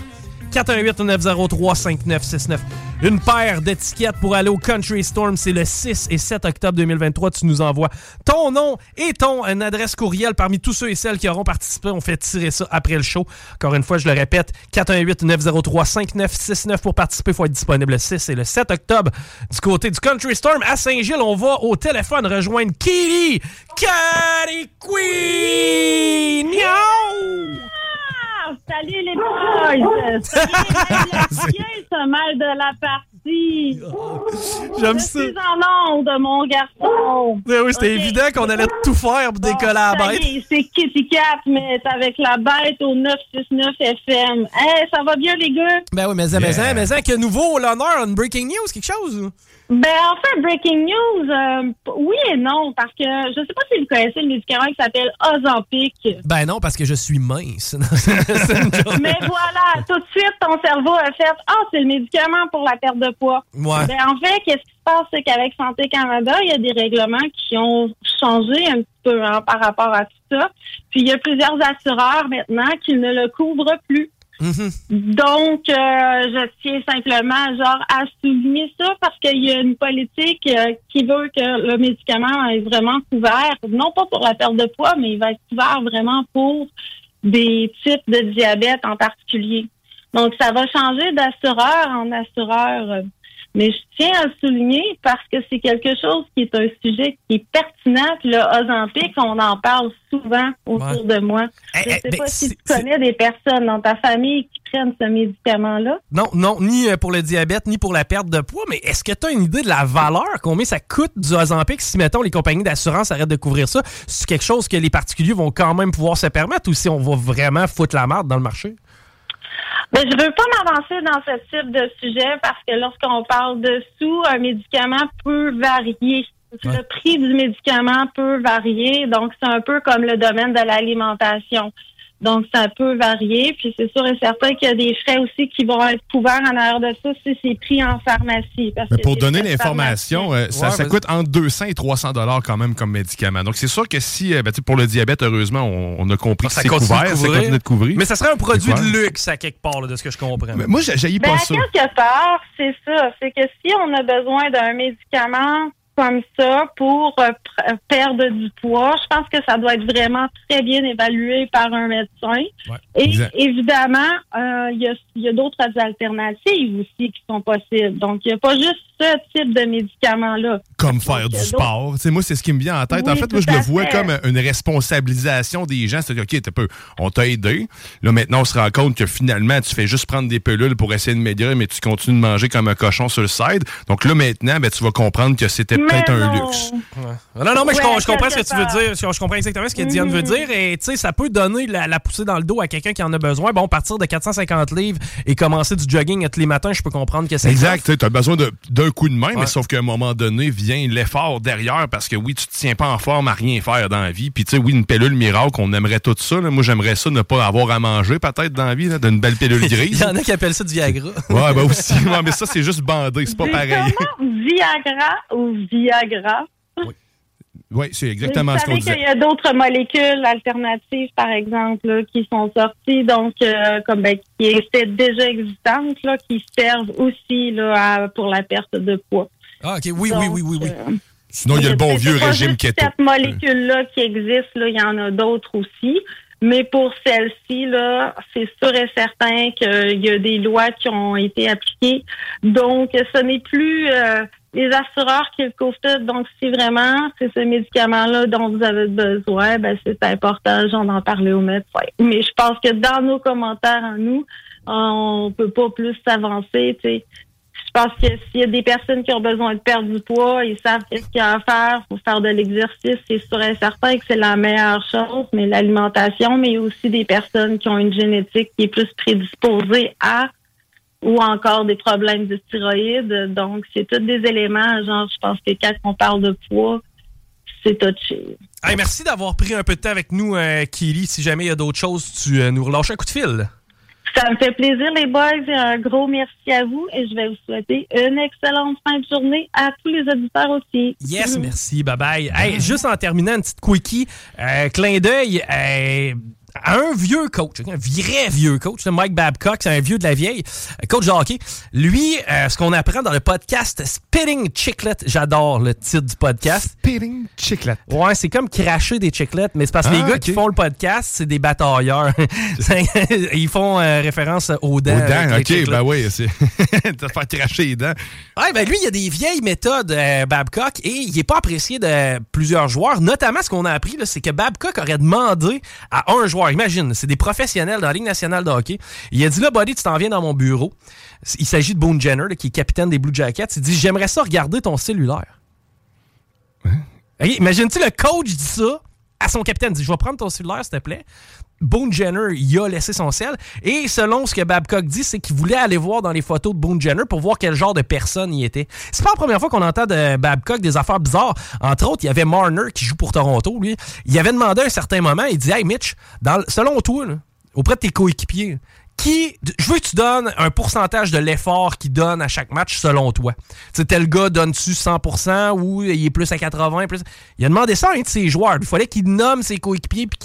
418-903-5969. Une paire d'étiquettes pour aller au Country Storm. C'est le 6 et 7 octobre 2023. Tu nous envoies ton nom et ton euh, adresse courriel parmi tous ceux et celles qui auront participé. On fait tirer ça après le show. Encore une fois, je le répète, 418-903-5969 pour participer. Il faut être disponible le 6 et le 7 octobre. Du côté du Country Storm à Saint-Gilles, on va au téléphone rejoindre Kitty Catty Queen. Ah, salut les boys! Salut les ce mal de la partie! J'aime Je ça. suis en onde, mon garçon! Ben oui, c'était évident qu'on allait tout faire pour décoller à la bête. C'est Kitty Cat, mais c'est avec la bête au 969 FM. Hey, ça va bien, les gars? Ben oui, mais ça, mais ça, mais ça, que nouveau, l'honneur, une breaking news, quelque chose? Ben, en fait, breaking news, euh, oui et non, parce que je sais pas si vous connaissez le médicament qui s'appelle Ozempic. Ben non, parce que je suis mince. Mais voilà, tout de suite, ton cerveau a fait Ah, c'est le médicament pour la perte de poids. Ouais. Ben, en fait, qu'est-ce qui se passe, c'est qu'avec Santé Canada, il y a des règlements qui ont changé un petit peu hein, par rapport à tout ça. Puis il y a plusieurs assureurs maintenant qui ne le couvrent plus. Donc, euh, je tiens simplement genre à souligner ça parce qu'il y a une politique euh, qui veut que le médicament est vraiment couvert, non pas pour la perte de poids, mais il va être couvert vraiment pour des types de diabète en particulier. Donc, ça va changer d'assureur en assureur. Mais je tiens à le souligner parce que c'est quelque chose qui est un sujet qui est pertinent. Puis le Ozempic, on en parle souvent autour de moi. Je ne sais ben, pas si tu connais des personnes dans ta famille qui prennent ce médicament-là. Non, non, ni euh, pour le diabète, ni pour la perte de poids, mais est-ce que tu as une idée de la valeur, combien ça coûte du Ozempic si, mettons, les compagnies d'assurance arrêtent de couvrir ça? C'est quelque chose que les particuliers vont quand même pouvoir se permettre ou si on va vraiment foutre la merde dans le marché? Mais je veux pas m'avancer dans ce type de sujet parce que lorsqu'on parle de sous, un médicament peut varier. Le prix du médicament peut varier, donc c'est un peu comme le domaine de l'alimentation. Donc, ça peut varier. Puis, c'est sûr et certain qu'il y a des frais aussi qui vont être couverts en arrière de ça si c'est pris en pharmacie. Parce Mais pour donner l'information, euh, ça, Ouais, ça vas-y. coûte entre 200 et 300 dollars quand même comme médicament. Donc, c'est sûr que si, euh, ben, tu sais, pour le diabète, heureusement, on, on a compris que Ça c'est couvert, ça continue de couvrir. Mais ça serait un produit de luxe à quelque part, là, de ce que je comprends. Mais moi, j'ai Ben, pas à ça. quelque part, c'est ça. C'est que si on a besoin d'un médicament comme ça pour euh, pr- perdre du poids, je pense que ça doit être vraiment très bien évalué par un médecin. Et exact. évidemment, euh, il y a, il y a d'autres alternatives aussi qui sont possibles. Donc, il n'y a pas juste ce type de médicament-là. Comme faire du sport. Tu sais, moi, c'est ce qui me vient en tête. en fait, moi, je le vois fait. comme une responsabilisation des gens. C'est-à-dire, OK, peu, on t'a aidé. Là, maintenant, on se rend compte que finalement, tu fais juste prendre des pilules pour essayer de maigrir, mais tu continues de manger comme un cochon sur le side. Donc là, maintenant, ben, tu vas comprendre que c'était Mais peut-être un luxe. Non, non, mais je, Ouais, com- je comprends ce que tu veux dire. Je, je comprends exactement ce que Diane veut dire. Et tu sais, ça peut donner la, la poussée dans le dos à quelqu'un qui en a besoin. Bon, partir de 450 livres et commencer du jogging tous les matins, je peux comprendre que c'est Exact, tu as besoin de- d'un coup de main, Ouais. mais sauf qu'à un moment donné vient l'effort derrière parce que oui, tu te tiens pas en forme à rien faire dans la vie. Puis tu sais, oui, une pilule miracle, on aimerait tout ça. là. Moi, j'aimerais ça ne pas avoir à manger peut-être dans la vie, d'une belle pilule Il grise. y en a qui appellent ça du Viagra. ouais, ben aussi. Ouais, mais ça, c'est juste bandé, c'est pas pareil. Viagra ou Viagra? Oui, c'est exactement Vous ce qu'on disait. qu'il y a d'autres molécules alternatives, par exemple, là, qui sont sorties, donc euh, comme ben, qui étaient déjà existantes, là, qui servent aussi là, à- pour la perte de poids. Ah, OK. Oui, oui, oui, oui, oui. Sinon, il y a le bon vieux régime keto. Cette molécule-là qui existe, là, il y en a d'autres aussi. Mais pour celle-ci, là, c'est sûr et certain qu'il y a des lois qui ont été appliquées. Donc, ce n'est plus euh, les assureurs qui le couvrent tout. Donc, si vraiment c'est ce médicament-là dont vous avez besoin, ben, c'est important, genre, d'en parler au médecin. Mais je pense que dans nos commentaires à nous, on peut pas plus s'avancer, tu sais. Je pense que s'il y a des personnes qui ont besoin de perdre du poids, ils savent qu'est-ce qu'il y a à faire. faut faire de l'exercice. C'est sûr et certain que c'est la meilleure chose, mais l'alimentation, mais aussi des personnes qui ont une génétique qui est plus prédisposée à ou encore des problèmes de thyroïde. Donc, c'est tous des éléments, genre, je pense que quand on parle de poids, c'est touché. Hey, merci d'avoir pris un peu de temps avec nous, euh, Kili. Si jamais il y a d'autres choses, tu euh, nous relâches un coup de fil. Ça me fait plaisir, les boys. Un gros merci à vous et je vais vous souhaiter une excellente fin de journée à tous les auditeurs aussi. Yes, merci. Bye bye. Hey, juste en terminant, une petite quickie. Euh, clin d'œil euh, à un vieux coach, un vrai vieux coach, Mike Babcock, c'est un vieux de la vieille, euh, coach de hockey. Lui, euh, ce qu'on apprend dans le podcast Spitting Chiclet, j'adore le titre du podcast. Spitting Chiclet. Ouais, c'est comme cracher des chiclettes, mais c'est parce que Ah, les gars ok. qui font le podcast, c'est des batailleurs. Ils font euh, référence aux dents. Aux dents, ok, ben oui, c'est. T'as fait cracher les dents. Ouais, ben lui, il y a des vieilles méthodes, euh, Babcock, et il n'est pas apprécié de plusieurs joueurs. Notamment, ce qu'on a appris, c'est que Babcock aurait demandé à un joueur, imagine, c'est des professionnels dans la Ligue nationale de hockey. Il a dit, là, Buddy, tu t'en viens dans mon bureau. Il s'agit de Boone Jenner, là, qui est capitaine des Blue Jackets. Il dit, j'aimerais ça regarder ton cellulaire. Imagine-tu, le coach dit ça? À son capitaine. Dit, je vais prendre ton cellulaire, s'il te plaît. Boone Jenner, il a laissé son sel. Et selon ce que Babcock dit, c'est qu'il voulait aller voir dans les photos de Boone Jenner pour voir quel genre de personne il était. C'est pas la première fois qu'on entend de Babcock des affaires bizarres. Entre autres, il y avait Marner qui joue pour Toronto, lui. Il avait demandé à un certain moment, il dit Hey Mitch, dans, selon toi, auprès de tes coéquipiers, qui, je veux que tu donnes un pourcentage de l'effort qu'il donne à chaque match selon toi. Tu sais, tel gars donne-tu 100% ou il est plus à 80? Plus... Il a demandé ça à un de ses joueurs. Il fallait qu'il nomme ses coéquipiers puis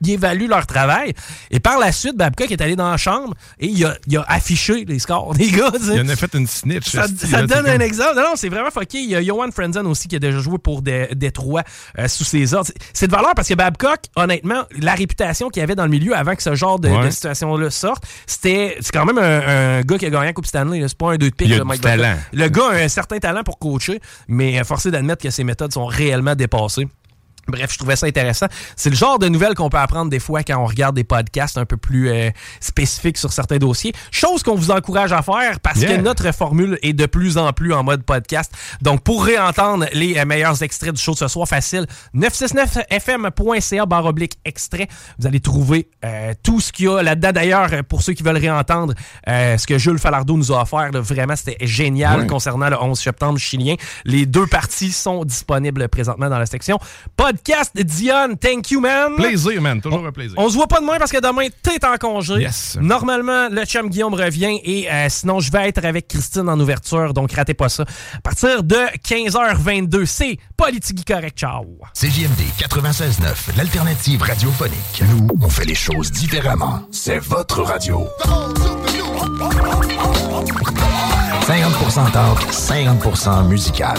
qu'il évalue leur travail. Et par la suite, Babcock est allé dans la chambre et il a, il a affiché les scores des gars. Il en a fait une snitch. Ça, ça donne un exemple. Non, non, c'est vraiment fucké. Il y a Johan Frenzen aussi qui a déjà joué pour Dé- Détroit euh, sous ses ordres. C'est- C'est de valeur parce que Babcock, honnêtement, la réputation qu'il avait dans le milieu avant que ce genre de, Ouais. de situation-là sorte, c'était c'est quand même un, un gars qui a gagné la Coupe Stanley. C'est pas un deux de pique. Il a là, Mike talent. Le gars a un certain talent pour coacher, mais forcé d'admettre que ses méthodes sont réellement dépassées. Bref, je trouvais ça intéressant. C'est le genre de nouvelles qu'on peut apprendre des fois quand on regarde des podcasts un peu plus euh, spécifiques sur certains dossiers. Chose qu'on vous encourage à faire parce Yeah. que notre formule est de plus en plus en mode podcast. Donc, pour réentendre les euh, meilleurs extraits du show de ce soir, facile, 969fm.ca barre oblique extrait. Vous allez trouver euh, tout ce qu'il y a là-dedans. D'ailleurs, pour ceux qui veulent réentendre euh, ce que Jules Falardeau nous a offert, là, vraiment, c'était génial concernant le 11 septembre chilien. Les deux parties sont disponibles présentement dans la section. Podcast. Dion, thank you, man. Plaisir, man. Toujours un plaisir. On se voit pas demain parce que demain, t'es en congé. Yes. Normalement, le chum Guillaume revient et euh, sinon, je vais être avec Christine en ouverture, donc ratez pas ça. À partir de 15h22, c'est Politique Correct. Ciao. CJMD 96.9, l'alternative radiophonique. Nous, on fait les choses différemment. C'est votre radio. 50% talk, 50% musical.